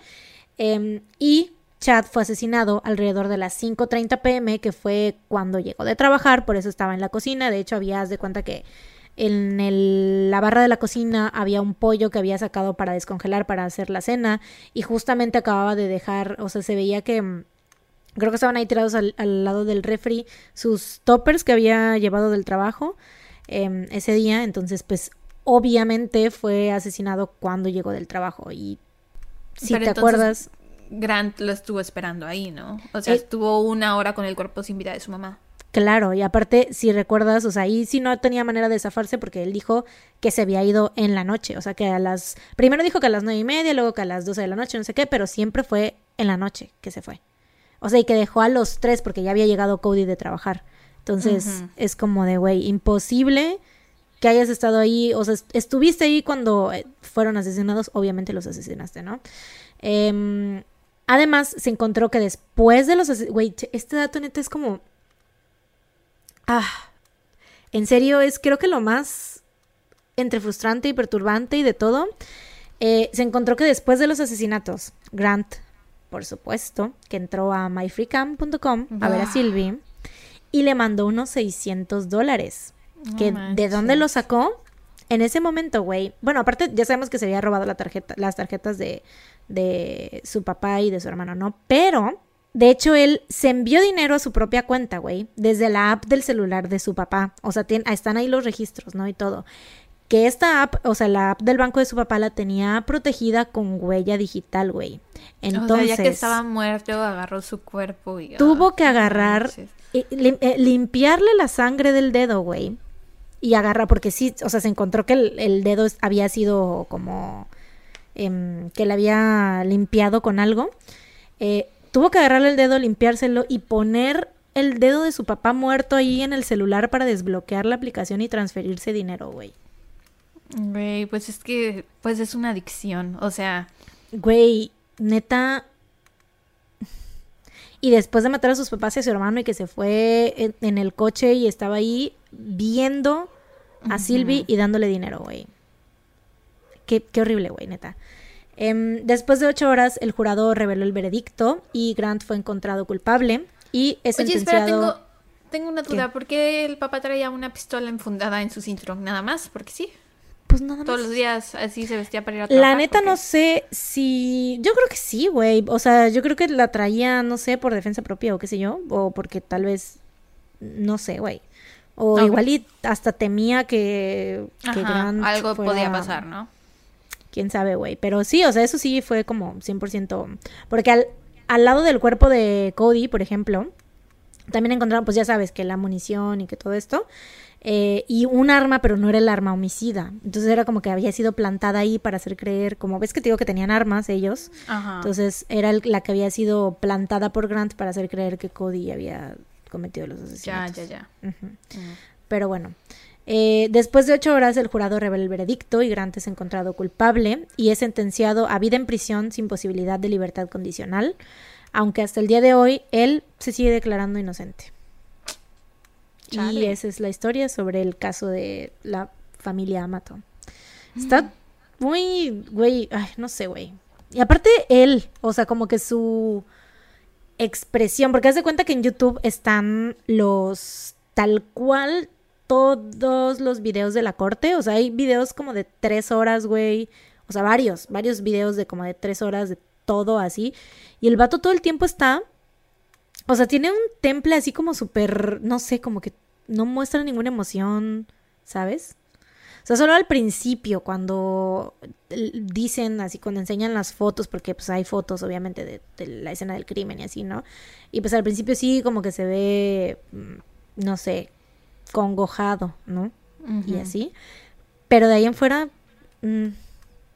Em, y Chad fue asesinado alrededor de las 5.30 pm, que fue cuando llegó de trabajar, por eso estaba en la cocina. De hecho, habías de cuenta que en el- la barra de la cocina había un pollo que había sacado para descongelar para hacer la cena y justamente acababa de dejar, o sea, se veía que mm, creo que estaban ahí tirados al, al lado del refri sus toppers que había llevado del trabajo em, ese día, entonces pues obviamente fue asesinado cuando llegó del trabajo y si Pero te entonces, acuerdas, Grant lo estuvo esperando ahí, ¿no? O sea, Eh, estuvo una hora con el cuerpo sin vida de su mamá. Claro, y aparte, si recuerdas, o sea, ahí sí no tenía manera de zafarse porque él dijo que se había ido en la noche, o sea, que a las... Primero dijo que a las nueve y media, luego que a las doce de la noche, no sé qué, pero siempre fue en la noche que se fue. O sea, y que dejó a los tres porque ya había llegado Cody de trabajar. Entonces, es como de, güey, imposible que hayas estado ahí, o sea, est- estuviste ahí cuando eh, fueron asesinados, obviamente los asesinaste, ¿no? Em, además, se encontró que después de los... Güey, este dato neta es como... Ah, en serio, es creo que lo más entre frustrante y perturbante y de todo. eh, se encontró que después de los asesinatos, Grant, por supuesto, que entró a myfreecam.com a ver a. Sylvie y le mandó unos 600 dólares. Que ¿De dónde lo sacó? En ese momento, güey. Bueno, aparte ya sabemos que se había robado la tarjeta, las tarjetas de, de su papá y de su hermano, ¿no? Pero de hecho, él se envió dinero a su propia cuenta, güey, desde la app del celular de su papá. O sea, tien- están ahí los registros, ¿no? Y todo. Que esta app, o sea, la app del banco de su papá la tenía protegida con huella digital, güey. Entonces, o sea, ya que estaba muerto, agarró su cuerpo y... tuvo ah, que agarrar, eh, lim- eh, limpiarle la sangre del dedo, güey. Y agarra, porque sí, o sea, se encontró que el, el dedo había sido como em, que le había limpiado con algo. Eh, tuvo que agarrarle el dedo, limpiárselo y poner el dedo de su papá muerto ahí en el celular para desbloquear la aplicación y transferirse dinero, güey. Güey, pues es que, pues es una adicción, o sea... Güey, neta. Y después de matar a sus papás y a su hermano y que se fue en, en el coche y estaba ahí viendo a Sylvie y dándole dinero, güey. Qué, qué horrible, güey, neta. Em, después de ocho horas, el jurado reveló el veredicto y Grant fue encontrado culpable y es Oye, sentenciado. espera, tengo, tengo una duda. ¿Qué? ¿Por qué el papá traía una pistola enfundada en su cinturón? Nada más, porque sí. Pues nada más. Todos los días así se vestía para ir a trabajar. La neta ¿o no sé si... Yo creo que sí, güey. O sea, yo creo que la traía, no sé, por defensa propia o qué sé yo. O porque tal vez... No sé, güey. O igual y hasta temía que, que Ajá, Grant algo fuera- podía pasar, ¿no? Quién sabe, güey. Pero sí, o sea, eso sí fue como 100%... Porque al, al lado del cuerpo de Cody, por ejemplo, también encontraron, pues ya sabes, que la munición y que todo esto. eh, y un arma, pero no era el arma homicida. Entonces era como que había sido plantada ahí para hacer creer, como ves que te digo que tenían armas ellos. Ajá. Entonces era el- la que había sido plantada por Grant para hacer creer que Cody había cometido los ya, asesinatos. ya, ya. Mm. Pero bueno, eh, después de ocho horas el jurado revela el veredicto y Grant es encontrado culpable y es sentenciado a vida en prisión sin posibilidad de libertad condicional, aunque hasta el día de hoy él se sigue declarando inocente. Y esa es la historia sobre el caso de la familia Amato. Está muy, güey, ay, no sé, güey. Y aparte él, o sea, como que su expresión, porque haz de cuenta que en YouTube están los tal cual todos los videos de la corte, o sea, hay videos como de tres horas, güey, o sea, varios, varios videos de como de tres horas de todo así, y el vato todo el tiempo está, o sea, tiene un temple así como súper, no sé, como que no muestra ninguna emoción, ¿sabes? O sea, solo al principio, cuando dicen así, cuando enseñan las fotos, porque pues hay fotos obviamente de, de la escena del crimen y así, ¿no? Y pues al principio sí como que se ve, mm, no sé, congojado, ¿no? Y así. Pero de ahí en fuera, mm,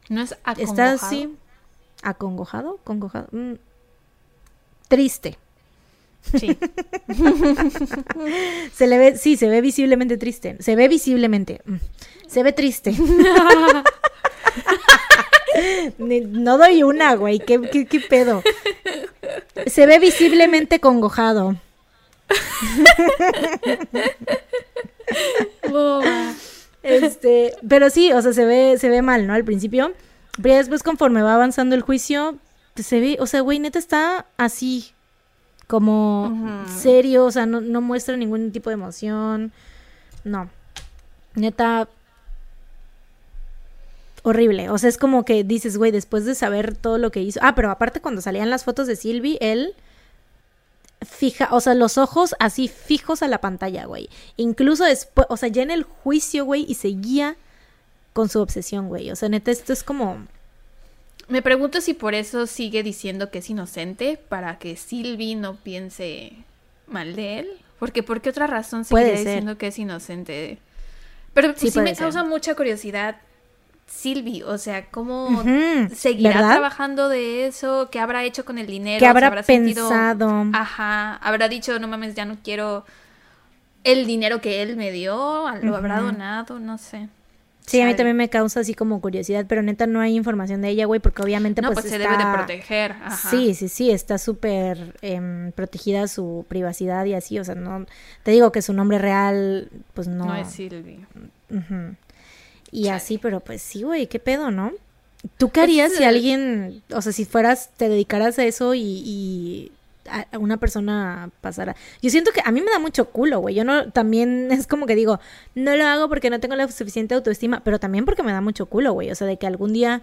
No es está acongojado? así, acongojado, congojado, mm, triste. Sí. Se le ve, sí, se ve visiblemente triste. Se ve visiblemente. mm, Se ve triste. No doy una, güey. ¿Qué, qué, qué pedo? Se ve visiblemente congojado. Boba. Este, pero sí, o sea, se ve, se ve mal, ¿no? Al principio. Pero ya después, conforme va avanzando el juicio, pues, se ve, o sea, güey, neta está así. Como serio, o sea, no, no muestra ningún tipo de emoción. No. Neta. Horrible. O sea, es como que dices, güey, después de saber todo lo que hizo. Ah, pero aparte, cuando salían las fotos de Sylvie, él fija, o sea, los ojos así fijos a la pantalla, güey. Incluso después, o sea, ya en el juicio, güey, y seguía con su obsesión, güey. O sea, neta, esto es como... Me pregunto si por eso sigue diciendo que es inocente, para que Sylvie no piense mal de él. Porque ¿por qué otra razón ser. diciendo que es inocente? Pero Sí, sí, puede me ser. causa mucha curiosidad Sylvie, o sea, ¿cómo seguirá ¿verdad? trabajando de eso? ¿Qué habrá hecho con el dinero? ¿Qué ¿Se habrá sentido- pensado? Ajá, habrá dicho, no mames, ya no quiero el dinero que él me dio, lo habrá donado, no sé. Sí, a mí también me causa así como curiosidad, pero neta no hay información de ella, güey, porque obviamente No, pues, pues, se está... debe de proteger. Ajá. Sí, sí, sí, está súper em, protegida su privacidad y así, o sea, no... Te digo que su nombre real, pues no... No, es. Ujú. Y Chale. así, pero pues sí, güey, qué pedo, ¿no? ¿Tú qué harías si eh, alguien, o sea, si fueras, te dedicaras a eso y, y a a una persona pasara? Yo siento que a mí me da mucho culo, güey. Yo no, también es como que digo, no lo hago porque no tengo la suficiente autoestima, pero también porque me da mucho culo, güey. O sea, de que algún día,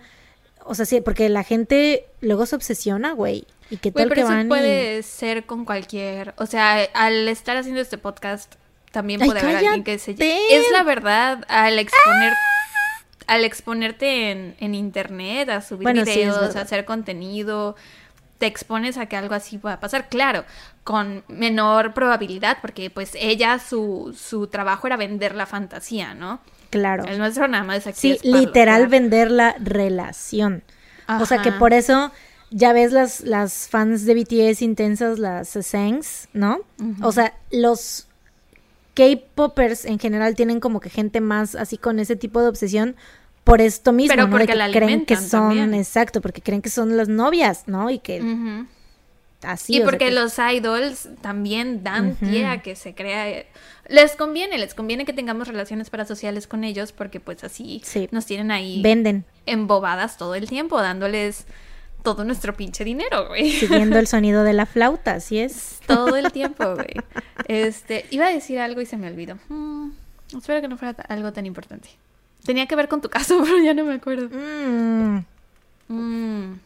o sea, sí, porque la gente luego se obsesiona, güey. Y que tal pero que eso van y- puede ser con cualquier. O sea, al estar haciendo este podcast, también Ay, puede haber alguien que se. Es la verdad, al exponer. Al exponerte en, en internet, a subir Bueno, videos, a hacer contenido, te expones a que algo así pueda pasar. Claro, con menor probabilidad, porque pues ella, su, su trabajo era vender la fantasía, ¿no? Claro. El nuestro nada más aquí Sí, es parlotear. literal vender la relación. O sea que por eso ya ves las, las fans de BTS intensas, las Sangs, ¿no? O sea, los K-popers en general tienen como que gente más así con ese tipo de obsesión por esto mismo, Pero ¿no? De porque que la creen que son, también. exacto, porque creen que son las novias, ¿no? Y que Ujú. así. y o sea, porque que- los idols también dan pie a que se crea. Les conviene, les conviene que tengamos relaciones parasociales con ellos porque pues así Sí. nos tienen ahí venden, embobadas todo el tiempo, dándoles todo nuestro pinche dinero, güey. siguiendo el sonido de la flauta, así es. Todo el tiempo, güey. Este, iba a decir algo y se me olvidó. Mm, espero que no fuera algo tan importante. Tenía que ver con tu caso, pero ya no me acuerdo. Mm, Mm,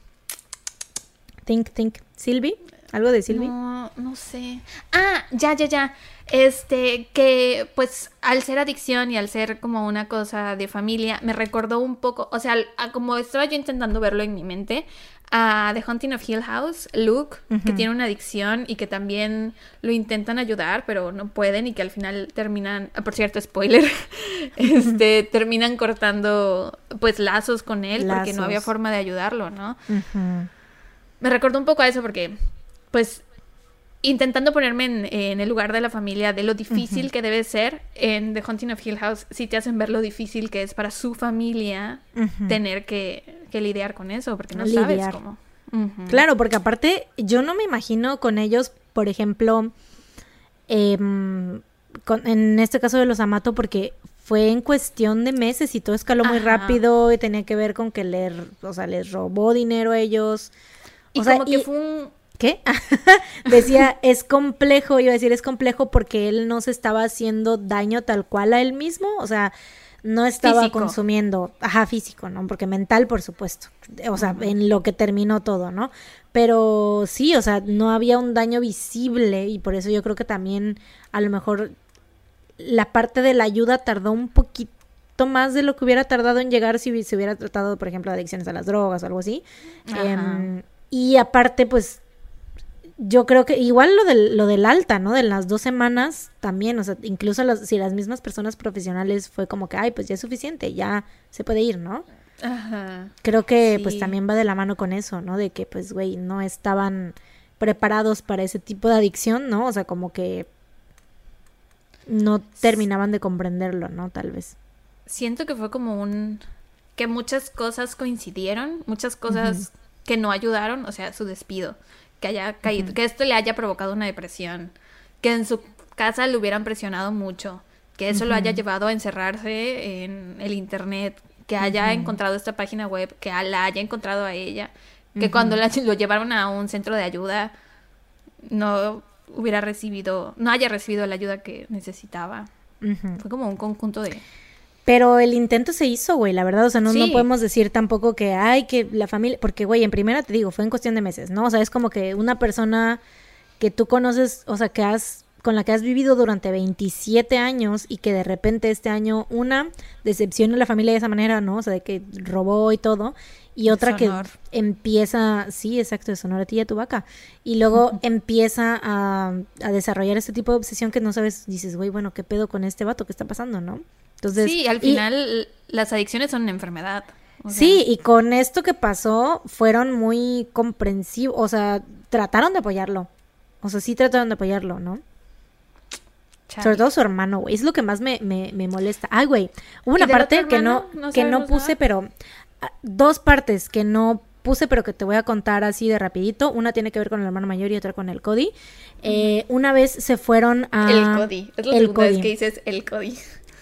think, think. ¿Silvi? ¿Algo de Silvi? No, no sé. Ah, ya, ya, ya. Este, que pues al ser adicción y al ser como una cosa de familia, me recordó un poco, o sea, a como estaba yo intentando verlo en mi mente, a The Haunting of Hill House, Luke, que tiene una adicción y que también lo intentan ayudar, pero no pueden y que al final terminan, ah, por cierto, spoiler, este, terminan cortando pues lazos con él porque no había forma de ayudarlo, ¿no? Me recordó un poco a eso porque, pues, intentando ponerme en, en el lugar de la familia, de lo difícil que debe ser, en The Haunting of Hill House, sí te hacen ver lo difícil que es para su familia tener que, que lidiar con eso, porque no sabes cómo. Claro, porque aparte yo no me imagino con ellos, por ejemplo, em, con- en este caso de los Amato, porque fue en cuestión de meses y todo escaló muy Ajá. rápido y tenía que ver con que le, o sea, les robó dinero a ellos. Y o sea, como que y- fue un... ¿Qué? Decía, es complejo, iba a decir, es complejo porque él no se estaba haciendo daño tal cual a él mismo, o sea, no estaba Físico. consumiendo, ajá, físico, ¿no? Porque mental, por supuesto, o sea, en lo que terminó todo, ¿no? Pero sí, o sea, no había un daño visible y por eso yo creo que también a lo mejor la parte de la ayuda tardó un poquito más de lo que hubiera tardado en llegar si se hubiera tratado, por ejemplo, de adicciones a las drogas o algo así. Em, y aparte, pues, yo creo que igual lo del, lo del alta, ¿no? De las dos semanas también, o sea, incluso si las mismas personas profesionales fue como que, ay, pues ya es suficiente, ya se puede ir, ¿no? Ajá. Creo que pues también va de la mano con eso, ¿no? De que pues, güey, no estaban preparados para ese tipo de adicción, ¿no? O sea, como que no terminaban de comprenderlo, ¿no? Tal vez. Siento que fue como un... que muchas cosas coincidieron, muchas cosas que no ayudaron, o sea, su despido, que haya caído, que esto le haya provocado una depresión, que en su casa le hubieran presionado mucho, que eso lo haya llevado a encerrarse en el internet, que haya encontrado esta página web, que la haya encontrado a ella, que cuando la- lo llevaron a un centro de ayuda no hubiera recibido, no haya recibido la ayuda que necesitaba. Fue como un conjunto de... Pero el intento se hizo, güey, la verdad, o sea, no, no podemos decir tampoco que, ay, que la familia, porque, güey, en primera te digo, fue en cuestión de meses, ¿no? O sea, es como que una persona que tú conoces, o sea, que has, con la que has vivido durante 27 años y que de repente este año, una, decepciona a la familia de esa manera, ¿no? O sea, de que robó y todo, y otra que empieza, sí, exacto, deshonor a ti y a tu vaca, y luego empieza a, a desarrollar este tipo de obsesión que no sabes, dices, güey, bueno, ¿qué pedo con este vato? ¿Qué está pasando, no? Entonces, sí, al y- final las adicciones son una enfermedad. o sea, Sí, y con esto que pasó, fueron muy comprensivos, o sea, trataron de apoyarlo. O sea, sí trataron de apoyarlo, ¿no? chale. Sobre todo su hermano, güey. Es lo que más me, me, me molesta. Ay, güey. Hubo una parte que no, hermano? ¿No que no puse, nada? pero ah, dos partes que no puse, pero que te voy a contar así de rapidito. Una tiene que ver con el hermano mayor y otra con el Cody. Eh, una vez se fueron a... El Cody. Es la el segunda vez Cody. que dices el Cody.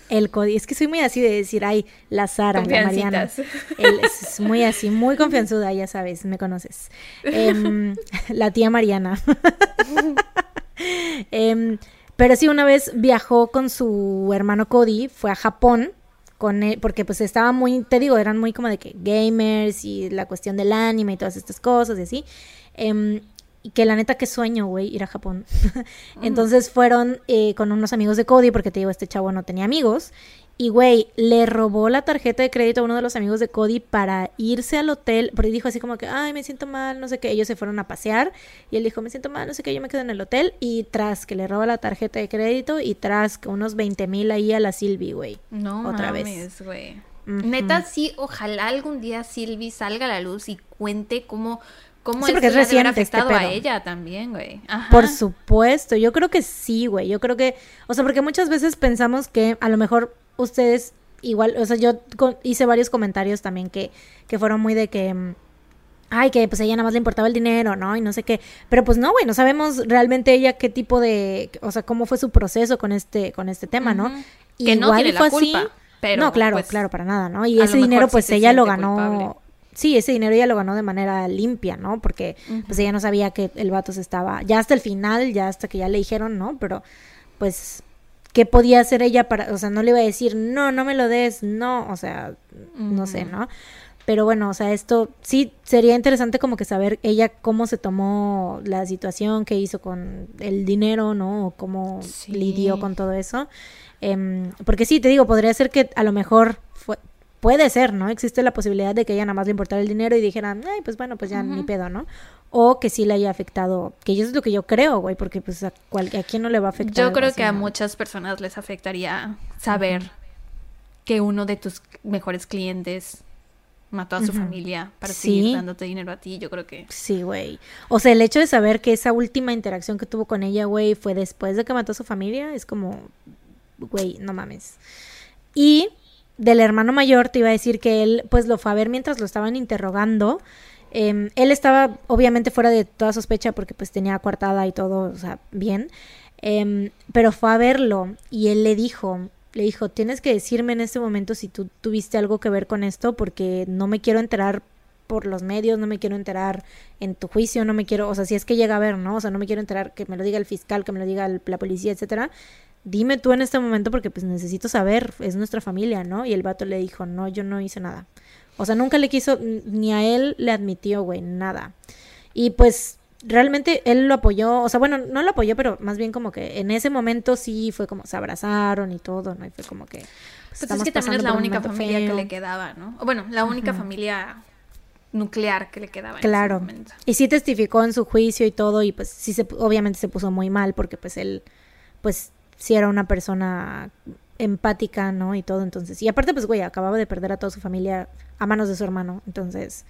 El Cody. Es que soy muy así de decir, ay, la Sara, la Mariana. Él es muy así, muy confianzuda, ya sabes, me conoces. Em, la tía Mariana. Em, pero sí, una vez viajó con su hermano Cody, fue a Japón, con él, porque pues estaba muy, te digo, eran muy como de que gamers y la cuestión del anime y todas estas cosas y así. Em, y que la neta, qué sueño, güey, ir a Japón. Entonces fueron eh, con unos amigos de Cody, porque te digo, este chavo no tenía amigos. Y, güey, le robó la tarjeta de crédito a uno de los amigos de Cody para irse al hotel. Porque dijo así como que, ay, me siento mal, no sé qué. Ellos se fueron a pasear. Y él dijo, me siento mal, no sé qué, yo me quedo en el hotel. Y tras que le roba la tarjeta de crédito. Y tras que unos 20 mil ahí a la Silvi, güey. No Otra mames, vez. güey. Neta, sí, ojalá algún día Silvi salga a la luz y cuente cómo, cómo Sí, porque es reciente este afectado a pedo. ella también, güey. Ajá. Por supuesto, yo creo que sí, güey. Yo creo que, o sea, porque muchas veces pensamos que a lo mejor ustedes igual, o sea, yo hice varios comentarios también que, que fueron muy de que, mm, ay, que pues a ella nada más le importaba el dinero, ¿no? Y no sé qué. Pero pues no, güey, no sabemos realmente ella qué tipo de, o sea, cómo fue su proceso con este, con este tema, ¿no? Que no tiene la culpa, pero, no, claro, pues, claro, para nada, ¿no? Y ese dinero, pues ella lo ganó. culpable. Sí, ese dinero ella lo ganó de manera limpia, ¿no? Porque pues ella no sabía que el vato se estaba, ya hasta el final, ya hasta que ya le dijeron, ¿no? Pero pues, ¿qué podía hacer ella para, o sea, no le iba a decir, no, no me lo des, no, o sea, no sé, ¿no? Pero bueno, o sea, esto sí sería interesante como que saber ella cómo se tomó la situación, qué hizo con el dinero, ¿no? O cómo Sí. lidió con todo eso. Em, porque sí, te digo, podría ser que a lo mejor puede ser, ¿no? Existe la posibilidad de que ella nada más le importara el dinero y dijeran, ay, pues bueno, pues ya ni pedo, ¿no? O que sí le haya afectado, que eso es lo que yo creo, güey, porque pues a, cual, a quién no le va a afectar. Yo creo que a muchas personas les afectaría saber que uno de tus mejores clientes mató a su familia para Sí. seguir dándote dinero a ti. Yo creo que Sí, güey. O sea, el hecho de saber que esa última interacción que tuvo con ella, güey, fue después de que mató a su familia, es como, güey, no mames. Y del hermano mayor te iba a decir que él, pues lo fue a ver mientras lo estaban interrogando. Em, él estaba obviamente fuera de toda sospecha porque pues tenía coartada y todo, o sea, bien. Em, pero fue a verlo y él le dijo, le dijo, tienes que decirme en este momento si tú tuviste algo que ver con esto porque no me quiero enterar por los medios, no me quiero enterar en tu juicio, no me quiero, o sea, si es que llega a ver, ¿no? O sea, no me quiero enterar que me lo diga el fiscal, que me lo diga la policía, etcétera. Dime tú en este momento porque pues necesito saber, es nuestra familia, ¿no? Y el vato le dijo, no, yo no hice nada. O sea, nunca le quiso, ni a él le admitió, güey, nada. Y pues realmente él lo apoyó, o sea, bueno, no lo apoyó, pero más bien como que en ese momento sí fue como se abrazaron y todo, ¿no? Y fue como que... Pues estamos es que también es la única familia que le quedaba, ¿no? O Bueno, la única familia nuclear que le quedaba en ese Claro. momento. Y sí testificó en su juicio y todo, y pues sí, se, obviamente se puso muy mal porque pues él, pues sí era una persona empática, ¿no? Y todo, entonces. Y aparte, pues, güey, acababa de perder a toda su familia a manos de su hermano, entonces.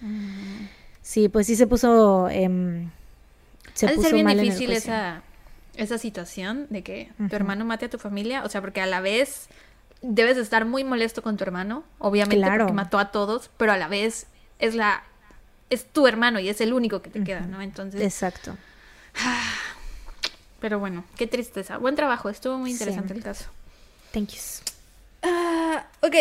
Sí, pues sí se puso... em, se ha de puso ser bien mal difícil esa, esa situación de que tu hermano mate a tu familia, o sea, porque a la vez debes de estar muy molesto con tu hermano, obviamente Claro. porque mató a todos, pero a la vez es la es tu hermano y es el único que te queda, ¿no? Entonces, Exacto. Pero bueno, qué tristeza. Buen trabajo, estuvo muy Sí. interesante el caso. Thank yous. Ah, ok.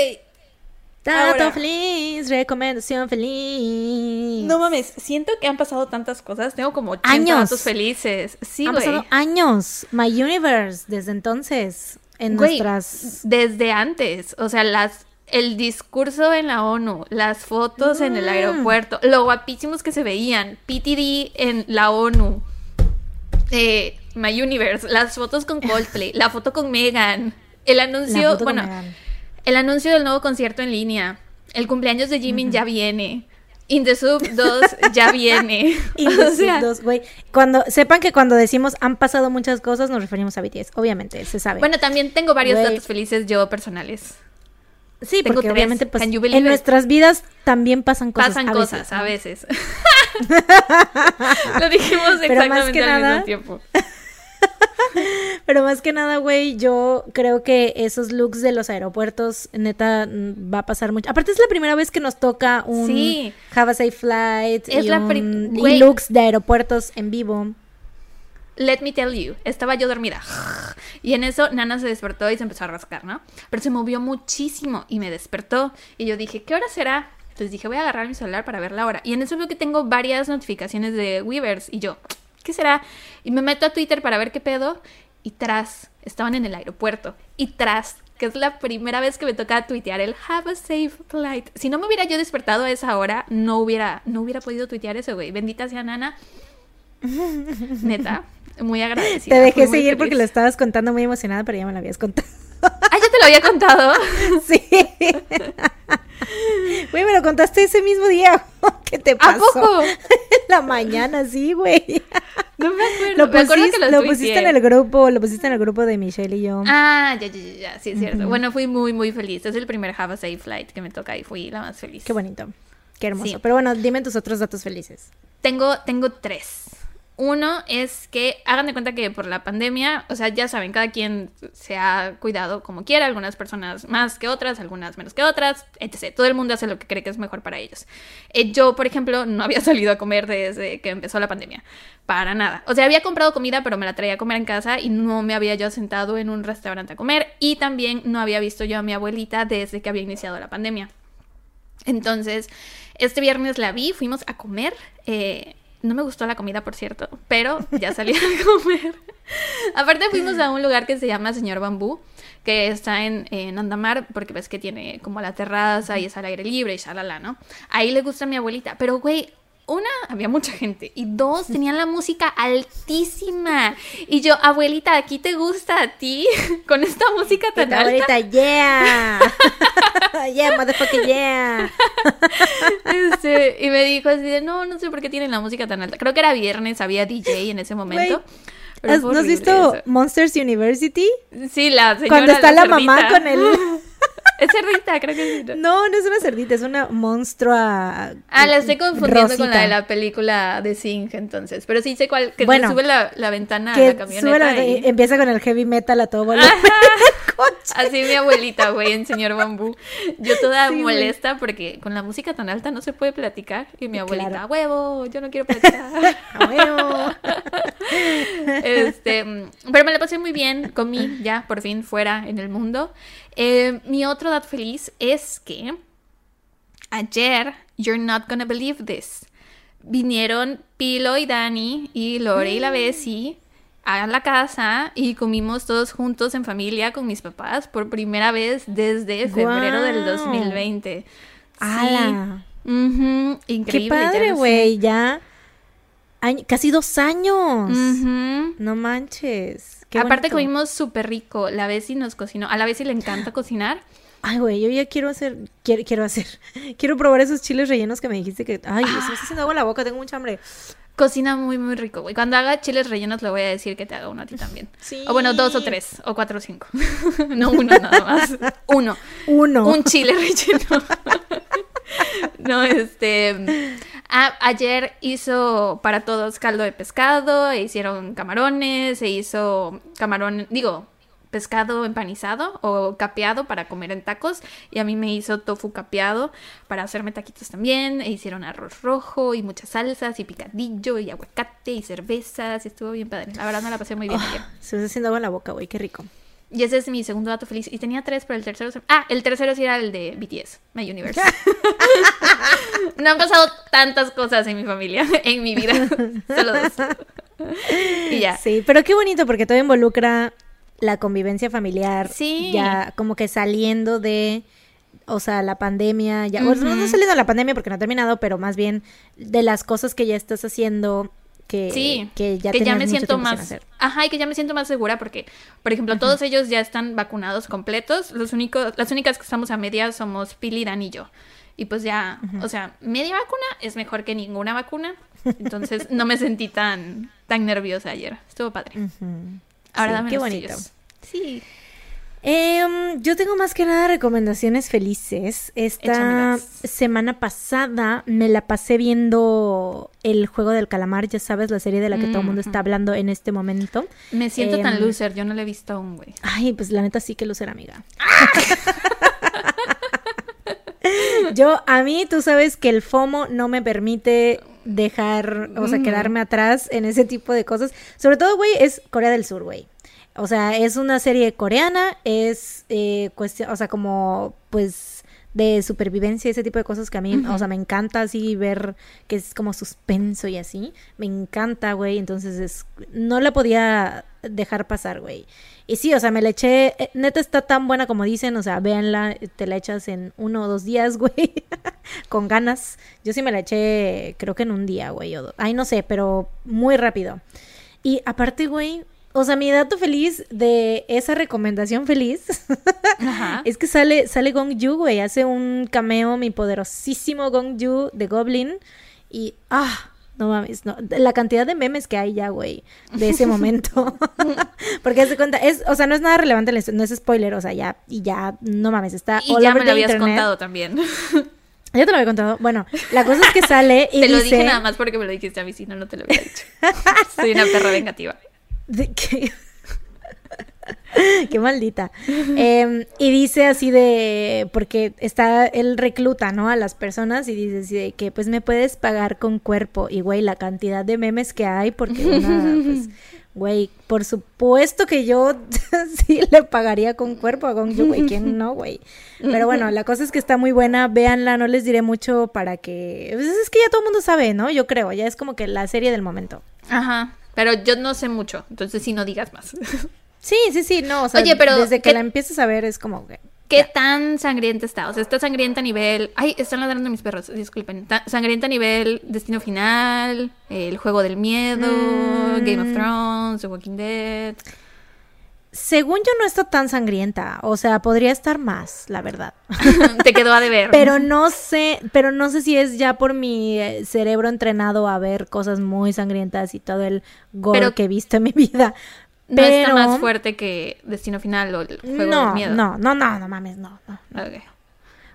Dato Ahora. feliz, recomendación feliz. No mames, siento que han pasado tantas cosas. Tengo como 80 Años. datos felices. Sí, Han pasado años. My Universe, desde entonces, en nuestras... Desde antes. O sea, las el discurso en la ONU, las fotos en el Mm. aeropuerto, lo guapísimos que se veían, PTD en la ONU, eh, My Universe, las fotos con Coldplay, la foto con Megan, el anuncio, bueno, el anuncio del nuevo concierto en línea, el cumpleaños de Jimin ya viene, In the Sub 2 ya viene. Y o los sea, dos, güey. Cuando sepan que cuando decimos han pasado muchas cosas, nos referimos a BTS. Obviamente, se sabe. bueno, también tengo varios datos felices yo personales. sí, tengo porque tres. obviamente, pues, en nuestras vidas también pasan cosas. Pasan a cosas a veces. Lo dijimos Pero más exactamente que al nada- mismo tiempo. Pero más que nada, güey, yo creo que esos looks de los aeropuertos, neta, mm, va a pasar mucho. Aparte, es la primera vez que nos toca un Sí. Have a Safe Flight Es y, la un- y looks de aeropuertos en vivo. Let me tell you, estaba yo dormida. Y en eso Nana se despertó y se empezó a rascar, ¿no? Pero se movió muchísimo y me despertó. Y yo dije, ¿qué hora será? Entonces dije, voy a agarrar mi celular para ver la hora. Y en eso veo que tengo varias notificaciones de Weavers. Y yo, ¿qué será? Y me meto a Twitter para ver qué pedo. Y tras, estaban en el aeropuerto. Y tras, que es la primera vez que me toca tuitear el Have a safe flight. Si no me hubiera yo despertado a esa hora, no hubiera, no hubiera podido tuitear eso, güey. Bendita sea Nana. Neta, muy agradecida. Te dejé seguir porque lo estabas contando muy emocionada, pero ya me lo habías contado. Ah, ya te lo había contado. Sí. Güey, me lo contaste ese mismo día. ¿Qué te ¿A pasó? poco? En la mañana, sí, güey. No me acuerdo. Lo me acuerdo pusiste, que lo, lo pusiste en el grupo, lo pusiste en el grupo de Michelle y yo. Ah, ya, ya, ya, sí, es cierto. Bueno, fui muy, muy feliz. Es el primer Have a Safe Flight que me toca y fui la más feliz. Qué bonito. Qué hermoso. Sí. Pero bueno, dime tus otros datos felices. Tengo, tengo tres. Uno es que hagan de cuenta que por la pandemia, o sea, ya saben, cada quien se ha cuidado como quiera, algunas personas más que otras, algunas menos que otras, etc. Todo el mundo hace lo que cree que es mejor para ellos. Eh, yo, por ejemplo, no había salido a comer desde que empezó la pandemia, para nada. O sea, había comprado comida, pero me la traía a comer en casa y no me había yo sentado en un restaurante a comer y también no había visto yo a mi abuelita desde que había iniciado la pandemia. Entonces, este viernes la vi, fuimos a comer. eh, no me gustó la comida, por cierto, pero ya salí a comer. Aparte fuimos a un lugar que se llama Señor Bambú, que está en, en Andamar, porque ves que tiene como la terraza y es al aire libre y shalala, ¿no? Ahí le gusta a mi abuelita, pero güey, una, había mucha gente, y dos, tenían la música altísima. Y yo, abuelita, ¿aquí te gusta a ti? Con esta música tan alta. abuelita, yeah. yeah, motherfucker, yeah. Este, y me dijo así de, no, no sé por qué tienen la música tan alta. Creo que era viernes, había DJ en ese momento. pero ¿Has, ¿No has visto. Monsters University? Sí, la señora. Cuando está la, mamá cerdita. con el... Es cerdita, creo que sí. ¿no? No, no es una cerdita, es una monstrua. Ah, la estoy confundiendo con la de la película de Sing, entonces. Pero sí sé cuál, que Bueno, sube la, la ventana a Que sube camioneta la- y... empieza con el heavy metal a todo volumen. Así mi abuelita, güey, en Señor Bambú. Yo toda Sí, güey. molesta porque con la música tan alta no se puede platicar. Y mi abuelita, Claro. huevo, yo no quiero platicar. A huevo. Este, pero me la pasé muy bien, comí ya por fin fuera en el mundo. Eh, mi otro dato feliz es que ayer, you're not gonna believe this, vinieron Pilo y Dani y Lore y la Bessie a la casa y comimos todos juntos en familia con mis papás por primera vez desde febrero del Guau. 2020. Sí. ¡Hala! Ujú, ¡Qué Increíble. ya padre, sé. güey! Ya. casi dos años. Ujú. No manches. Qué Aparte bonito. comimos súper rico. La Bessie nos cocinó. A la Bessie le encanta cocinar. Ay, güey, yo ya quiero hacer. Quiero, quiero hacer. Quiero probar esos chiles rellenos que me dijiste que. Ay, se me está haciendo agua en la boca, tengo mucha hambre. Cocina muy, muy rico, güey. Cuando haga chiles rellenos le voy a decir que te haga uno a ti también. Sí. O bueno, dos o tres. O cuatro o cinco. no uno nada más. Uno. Uno. Un chile relleno. no, este... a- ayer hizo para todos caldo de pescado, e hicieron camarones, se hizo camarón, digo, pescado empanizado o capeado para comer en tacos y a mí me hizo tofu capeado para hacerme taquitos también e hicieron arroz rojo y muchas salsas y picadillo y aguacate y cervezas y estuvo bien padre la verdad me la pasé muy bien ayer Se está haciendo agua en la boca, güey, qué rico. Y ese es mi segundo dato feliz. Y tenía tres, pero el tercero... se- Ah, el tercero sí era el de BTS, My Universe. no han pasado tantas cosas en mi familia, en mi vida. Solo dos. y ya. Sí, pero qué bonito porque todo involucra la convivencia familiar. Sí. Ya como que saliendo de, o sea, la pandemia, ya, bueno, no Ujú. saliendo de la pandemia porque no ha terminado, pero más bien de las cosas que ya estás haciendo que, Sí, que ya que ya me siento más... Ajá, y que ya me siento más segura porque, por ejemplo, todos ellos ya están vacunados completos. Los únicos, las únicas que estamos a media somos Pili, Dan y yo. Y pues ya, o sea, media vacuna es mejor que ninguna vacuna. Entonces no me sentí tan, tan nerviosa ayer. Estuvo padre. Ahora Sí, dame qué los bonito. Sí. Em, yo tengo más que nada recomendaciones felices. Esta Échamelas. semana pasada me la pasé viendo El Juego del Calamar, ya sabes, la serie de la que todo el mundo está Ujú. hablando en este momento. Me siento tan Em, loser, yo no le he visto aún, güey. Ay, pues la neta sí que lo será, amiga. Yo, a mí, tú sabes que el FOMO no me permite dejar, o sea, Mm. quedarme atrás en ese tipo de cosas. Sobre todo, güey, es Corea del Sur, güey. O sea, es una serie coreana, es eh, cuestión, o sea, como, pues, de supervivencia, ese tipo de cosas que a mí, o sea, me encanta así ver que es como suspenso y así. Me encanta, güey. Entonces, es, no la podía dejar pasar, güey. Y sí, o sea, me la eché, eh, neta está tan buena como dicen, o sea, véanla, te la echas en uno o dos días, güey. con ganas. Yo sí me la eché, creo que en un día, güey. o do- Ay, no sé, pero muy rápido. Y aparte, güey, o sea, mi dato feliz de esa recomendación feliz Ajá. es que sale, sale Gong Yu, güey. Hace un cameo, mi poderosísimo Gong Yu de Goblin. Y, ah, no mames, no. La cantidad de memes que hay ya, güey, de ese momento. Porque se cuenta, es, o sea, no es nada relevante, no es spoiler, o sea, ya, y ya, no mames, está Y all ya over me lo habías internet. contado también. Ya te lo había contado. Bueno, la cosa es que sale y te lo dice... dije nada más porque me lo dijiste a mí, si no, no te lo hubiera dicho. Soy una perra vengativa. Qué maldita. Em, y dice así de, porque está, él recluta, ¿no? A las personas y dice así de que pues me puedes pagar con cuerpo. Y güey, la cantidad de memes que hay, porque pues, güey, por supuesto que yo sí le pagaría con cuerpo a Gong Yu, güey, ¿quién no, güey? Pero bueno, la cosa es que está muy buena, véanla, no les diré mucho para que, pues, es que ya todo el mundo sabe, ¿no? Yo creo, ya es como que la serie del momento. Ajá. Pero yo no sé mucho, entonces sí no digas más. Sí, sí, sí, no, o sea, Oye, pero desde que ¿qué- la empiezas a ver es como que... ¿Qué tan sangrienta está? O sea, está sangrienta a nivel. Ay, están ladrando mis perros, disculpen. Ta- Sangrienta a nivel Destino Final, El Juego del Miedo, Mm. Game of Thrones, The Walking Dead. Según yo no está tan sangrienta, o sea, podría estar más, la verdad. Te quedó a deber. Pero no sé, pero no sé si es ya por mi eh, cerebro entrenado a ver cosas muy sangrientas y todo el gore Pero- que he visto en mi vida. no está más fuerte que Destino Final o El Juego no, del Miedo. no, no, no, no mames, no.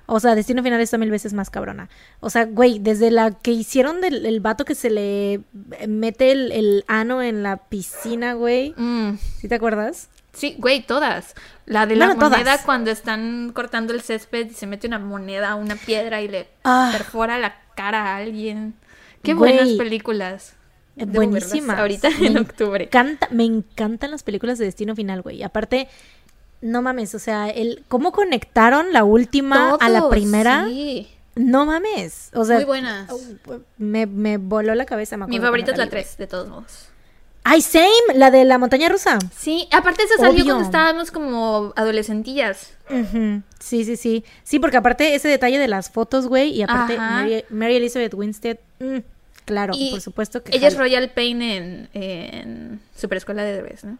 O sea, Destino Final está mil veces más cabrona. O sea, güey, desde la que hicieron del el vato que se le mete el, el ano en la piscina, güey. Mm, ¿Sí te acuerdas? Sí, güey, todas. La de la Bueno, todas. moneda cuando están cortando el césped y se mete una moneda a una piedra y le Ah. perfora la cara a alguien. Qué Güey. buenas películas. Eh, Debo Buenísimas. Ahorita Me en octubre. encanta- me encantan las películas de Destino Final, güey. Aparte, no mames, o sea, el cómo conectaron la última a la primera. Sí. No mames. O sea, Muy buenas. me, me voló la cabeza. me Mi favorita es la vi, 3, de todos modos. ¡Ay, same! La de la montaña rusa. Sí, aparte esa salió Obvio. cuando estábamos como adolescentillas. Sí, sí, sí. Sí, porque aparte ese detalle de las fotos, güey, y aparte. Mary, Mary Elizabeth Winstead, mm, claro, Y por supuesto que Ella es. Royal Pain en, en Super Escuela de Derbez, ¿no?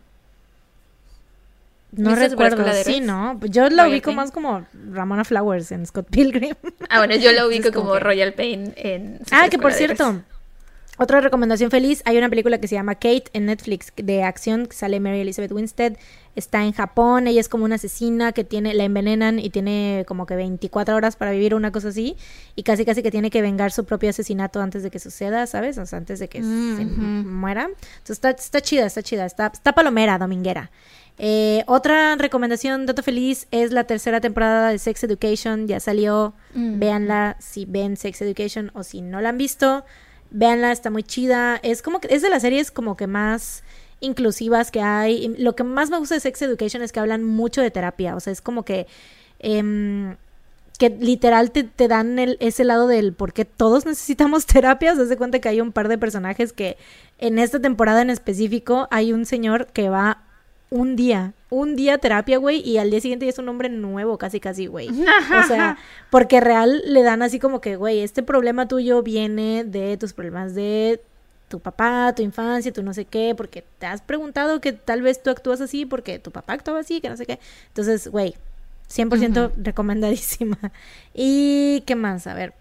No ¿Viste recuerdo, Superescuela sí? ¿no? Yo la Royal ubico Pain. más como Ramona Flowers en Scott Pilgrim. Ah, bueno, yo la ubico como como que- Royal Pain en Super Ah, que por cierto. Otra recomendación feliz, hay una película que se llama Kate en Netflix de acción que sale Mary Elizabeth Winstead, está en Japón, ella es como una asesina que tiene la envenenan y tiene como que 24 horas para vivir una cosa así y casi casi que tiene que vengar su propio asesinato antes de que suceda, ¿sabes? O sea, antes de que Mm, se ujú. muera. Entonces está, está chida, está chida, está, está palomera, dominguera. Eh, otra recomendación, dato feliz, es la tercera temporada de Sex Education. Ya salió. Mm. Véanla si ven Sex Education o si no la han visto. Véanla, está muy chida. Es como que es de las series como que más inclusivas que hay. Lo que más me gusta de Sex Education es que hablan mucho de terapia. O sea, es como que. em, que literal te, te dan el, ese lado del por qué todos necesitamos terapia. O sea, se cuenta que hay un par de personajes que en esta temporada en específico hay un señor que va un día, un día terapia, güey, y al día siguiente ya es un hombre nuevo, casi, casi, güey. O sea, porque real le dan así como que, güey, este problema tuyo viene de tus problemas de tu papá, tu infancia, tu no sé qué, porque te has preguntado que tal vez tú actúas así porque tu papá actuaba así, que no sé qué. Entonces, güey, 100% recomendadísima. ¿Y qué más? A ver.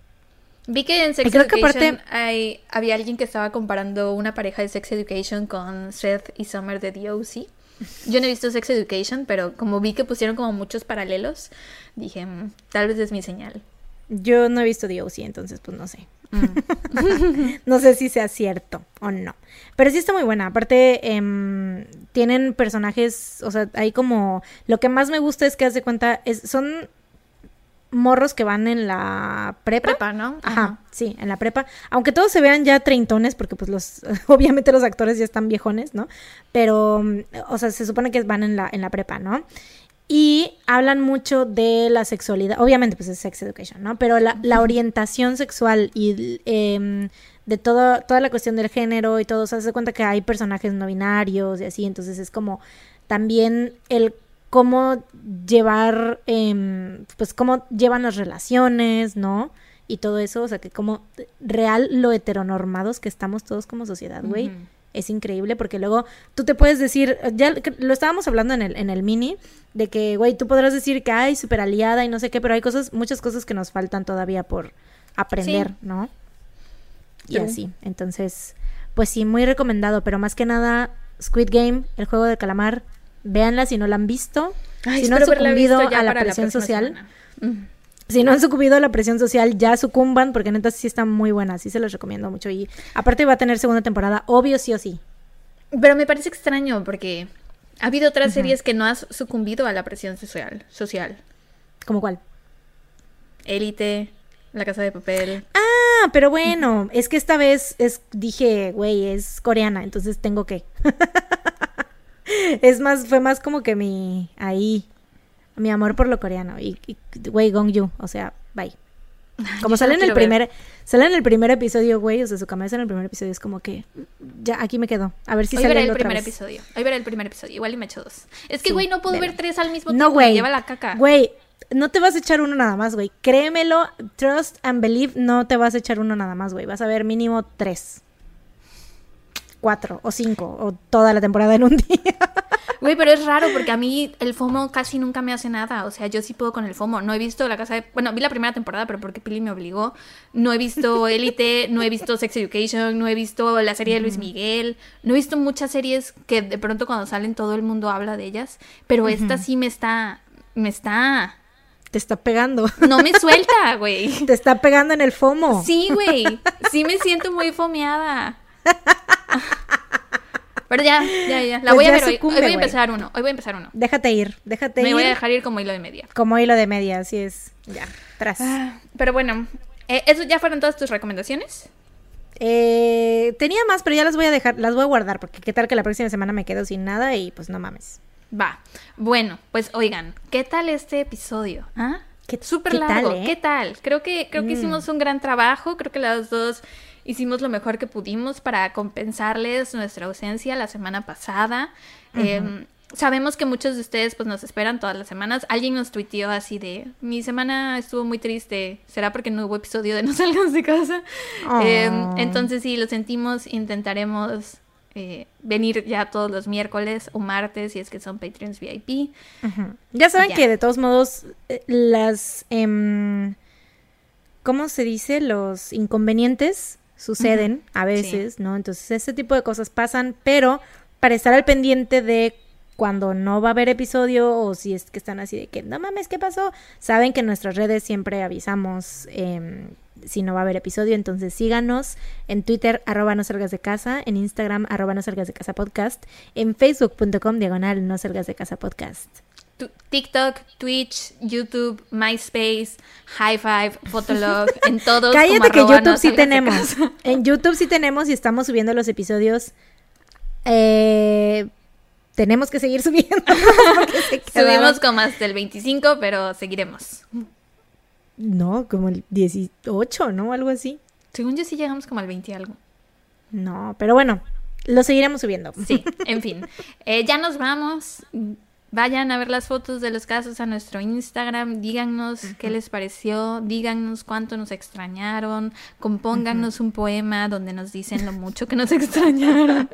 Vi que en Sex creo que Education aparte- hay- había alguien que estaba comparando una pareja de Sex Education con Seth y Summer de The O.C. Yo no he visto Sex Education, pero como vi que pusieron como muchos paralelos, dije, "Mm, tal vez es mi señal. Yo no he visto DOC, entonces pues no sé. Mm. no sé si sea cierto o no. Pero sí está muy buena. Aparte, em, tienen personajes, o sea, hay como... Lo que más me gusta es que, hace cuenta, es, son morros que van en la prepa. Prepa, ¿no? Ajá, sí, en la prepa. Aunque todos se vean ya treintones, porque pues los, obviamente los actores ya están viejones, ¿no? Pero, mm, o sea, se supone que van en la, en la prepa, ¿no? Y hablan mucho de la sexualidad, obviamente pues es sex education, ¿no? Pero la, la orientación sexual y em, de todo, toda la cuestión del género y todo, o sea, se da cuenta que hay personajes no binarios y así, entonces es como también el cómo llevar, em, pues cómo llevan las relaciones, ¿no? y todo eso, o sea, que como real lo heteronormados que estamos todos como sociedad, güey. Es increíble porque luego tú te puedes decir, ya lo estábamos hablando en el, en el mini, de que, güey, tú podrás decir que hay súper aliada y no sé qué, pero hay cosas, muchas cosas que nos faltan todavía por aprender, Sí. ¿no? Y True. así. Entonces, pues sí, muy recomendado, pero más que nada, Squid Game, el juego del calamar, véanla si no la han visto. Ay, si no han sucumbido a la presión social. Mm. si no han sucumbido a la presión social, ya sucumban, porque neta sí está muy buena, sí se los recomiendo mucho. Y aparte va a tener segunda temporada, obvio sí o sí. Pero me parece extraño porque ha habido otras series que no has sucumbido a la presión social. social. ¿Como cuál? Élite, La Casa de Papel. Ah, pero bueno, es que esta vez es, dije, güey, es coreana, entonces tengo que. es más, fue más como que mi, ahí, mi amor por lo coreano. Y, güey, Gong Yu, o sea, bye. Como Yo sale en el ver. primer, sale en el primer episodio, güey, o sea, su cabeza en el primer episodio es como que, ya, aquí me quedo. A ver si Hoy sale veré el otra primer vez. episodio. Hoy veré el primer episodio. Igual y me echo dos. Es que, Sí, güey, no puedo ver tres al mismo No, tiempo. Me güey. lleva la caca. Güey, no te vas a echar uno nada más, güey. Créemelo, trust and believe, no te vas a echar uno nada más, güey. Vas a ver mínimo tres. Cuatro o cinco o toda la temporada en un día. Güey, pero es raro porque a mí el FOMO casi nunca me hace nada. O sea, yo sí puedo con el FOMO. No he visto la casa de. Bueno, vi la primera temporada, pero porque Pili me obligó. No he visto Élite, no he visto Sex Education, no he visto la serie de Luis Miguel. No he visto muchas series que de pronto cuando salen todo el mundo habla de ellas. Pero esta sí me está. Me está. Te está pegando. No me suelta, güey. Te está pegando en el FOMO. Sí, güey. Sí me siento muy fomeada. Pero ya, ya, ya. La Pues voy a ver hoy. sucumbe, Hoy voy a empezar uno. Hoy voy a empezar uno. Déjate ir, déjate Me ir. voy a dejar ir como hilo de media. Como hilo de media, así es. Ya, tras. Ah, Pero bueno, eh, ¿eso ya fueron todas tus recomendaciones? Eh, tenía más, pero ya las voy a dejar, las voy a guardar, porque qué tal que la próxima semana me quedo sin nada y pues no mames. Va. Bueno, pues oigan, ¿qué tal este episodio? ¿Ah? ¿Qué- Súper qué tal, largo. eh? ¿Qué tal? Creo que, creo que Mm. hicimos un gran trabajo. Creo que las dos hicimos lo mejor que pudimos para compensarles nuestra ausencia la semana pasada. Eh, sabemos que muchos de ustedes pues nos esperan todas las semanas. Alguien nos tuiteó así de, mi semana estuvo muy triste. ¿Será porque no hubo episodio de No salgas de casa? Eh, Oh. entonces sí, lo sentimos. Intentaremos eh, venir ya todos los miércoles o martes si es que son Patreons VIP. Ya saben Ya. que de todos modos eh, las em, ¿cómo se dice? Los inconvenientes suceden a veces, ¿no? Entonces ese tipo de cosas pasan, pero para estar al pendiente de cuando no va a haber episodio o si es que están así de que no mames, ¿qué pasó? Saben que en nuestras redes siempre avisamos em, si no va a haber episodio, entonces síganos en Twitter, arroba no salgas de casa, en Instagram, arroba no salgas de casa podcast, en facebook.com, diagonal no salgas de casa podcast. TikTok, Twitch, YouTube, MySpace, High Five, Fotolog, en todos. Cállate como que arroba YouTube no sí tenemos. En YouTube sí tenemos y estamos subiendo los episodios. Eh, tenemos que seguir subiendo. se Subimos como hasta el 25, pero seguiremos. No, como el 18, ¿no? Algo así. Según yo sí llegamos como al 20 y algo. No, pero bueno, lo seguiremos subiendo. Sí, en fin. Eh, ya nos vamos. Vayan a ver las fotos de los casos a nuestro Instagram. Díganos qué les pareció. Díganos cuánto nos extrañaron. Compónganos un poema donde nos dicen lo mucho que nos extrañaron.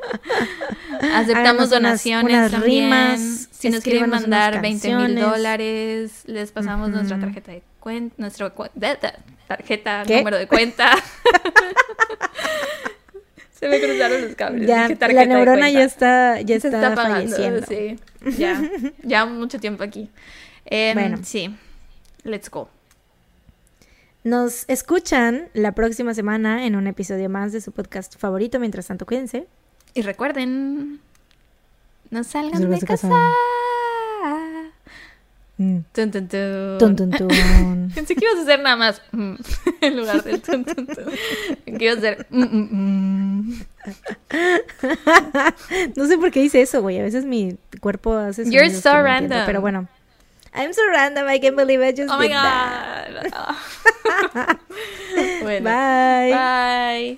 Aceptamos donaciones unas también. rimas, si nos quieren mandar 20 mil dólares, les pasamos nuestra tarjeta de cuenta. Nuestra cu- de- de- tarjeta, ¿Qué? número de cuenta. Se me cruzaron los cables. Ya, dije la neurona ya está, ya Se está, está apagando, falleciendo. sí. Ya, ya mucho tiempo aquí. Em, Bueno. Sí, let's go. Nos escuchan la próxima semana en un episodio más de su podcast favorito. Mientras tanto, cuídense. Y recuerden, no salgan de de casa. casa. Mm. Tun, tun, tun. Tun, tun, tun. Pensé que ibas a hacer nada más mm, en lugar del tun, tun, tun. Que ibas a hacer mm. No sé por qué hice eso, güey. A veces mi cuerpo hace You're so entiendo, random. Pero bueno. I'm so random. I can't believe I just Oh my that. god. bueno, Bye. bye.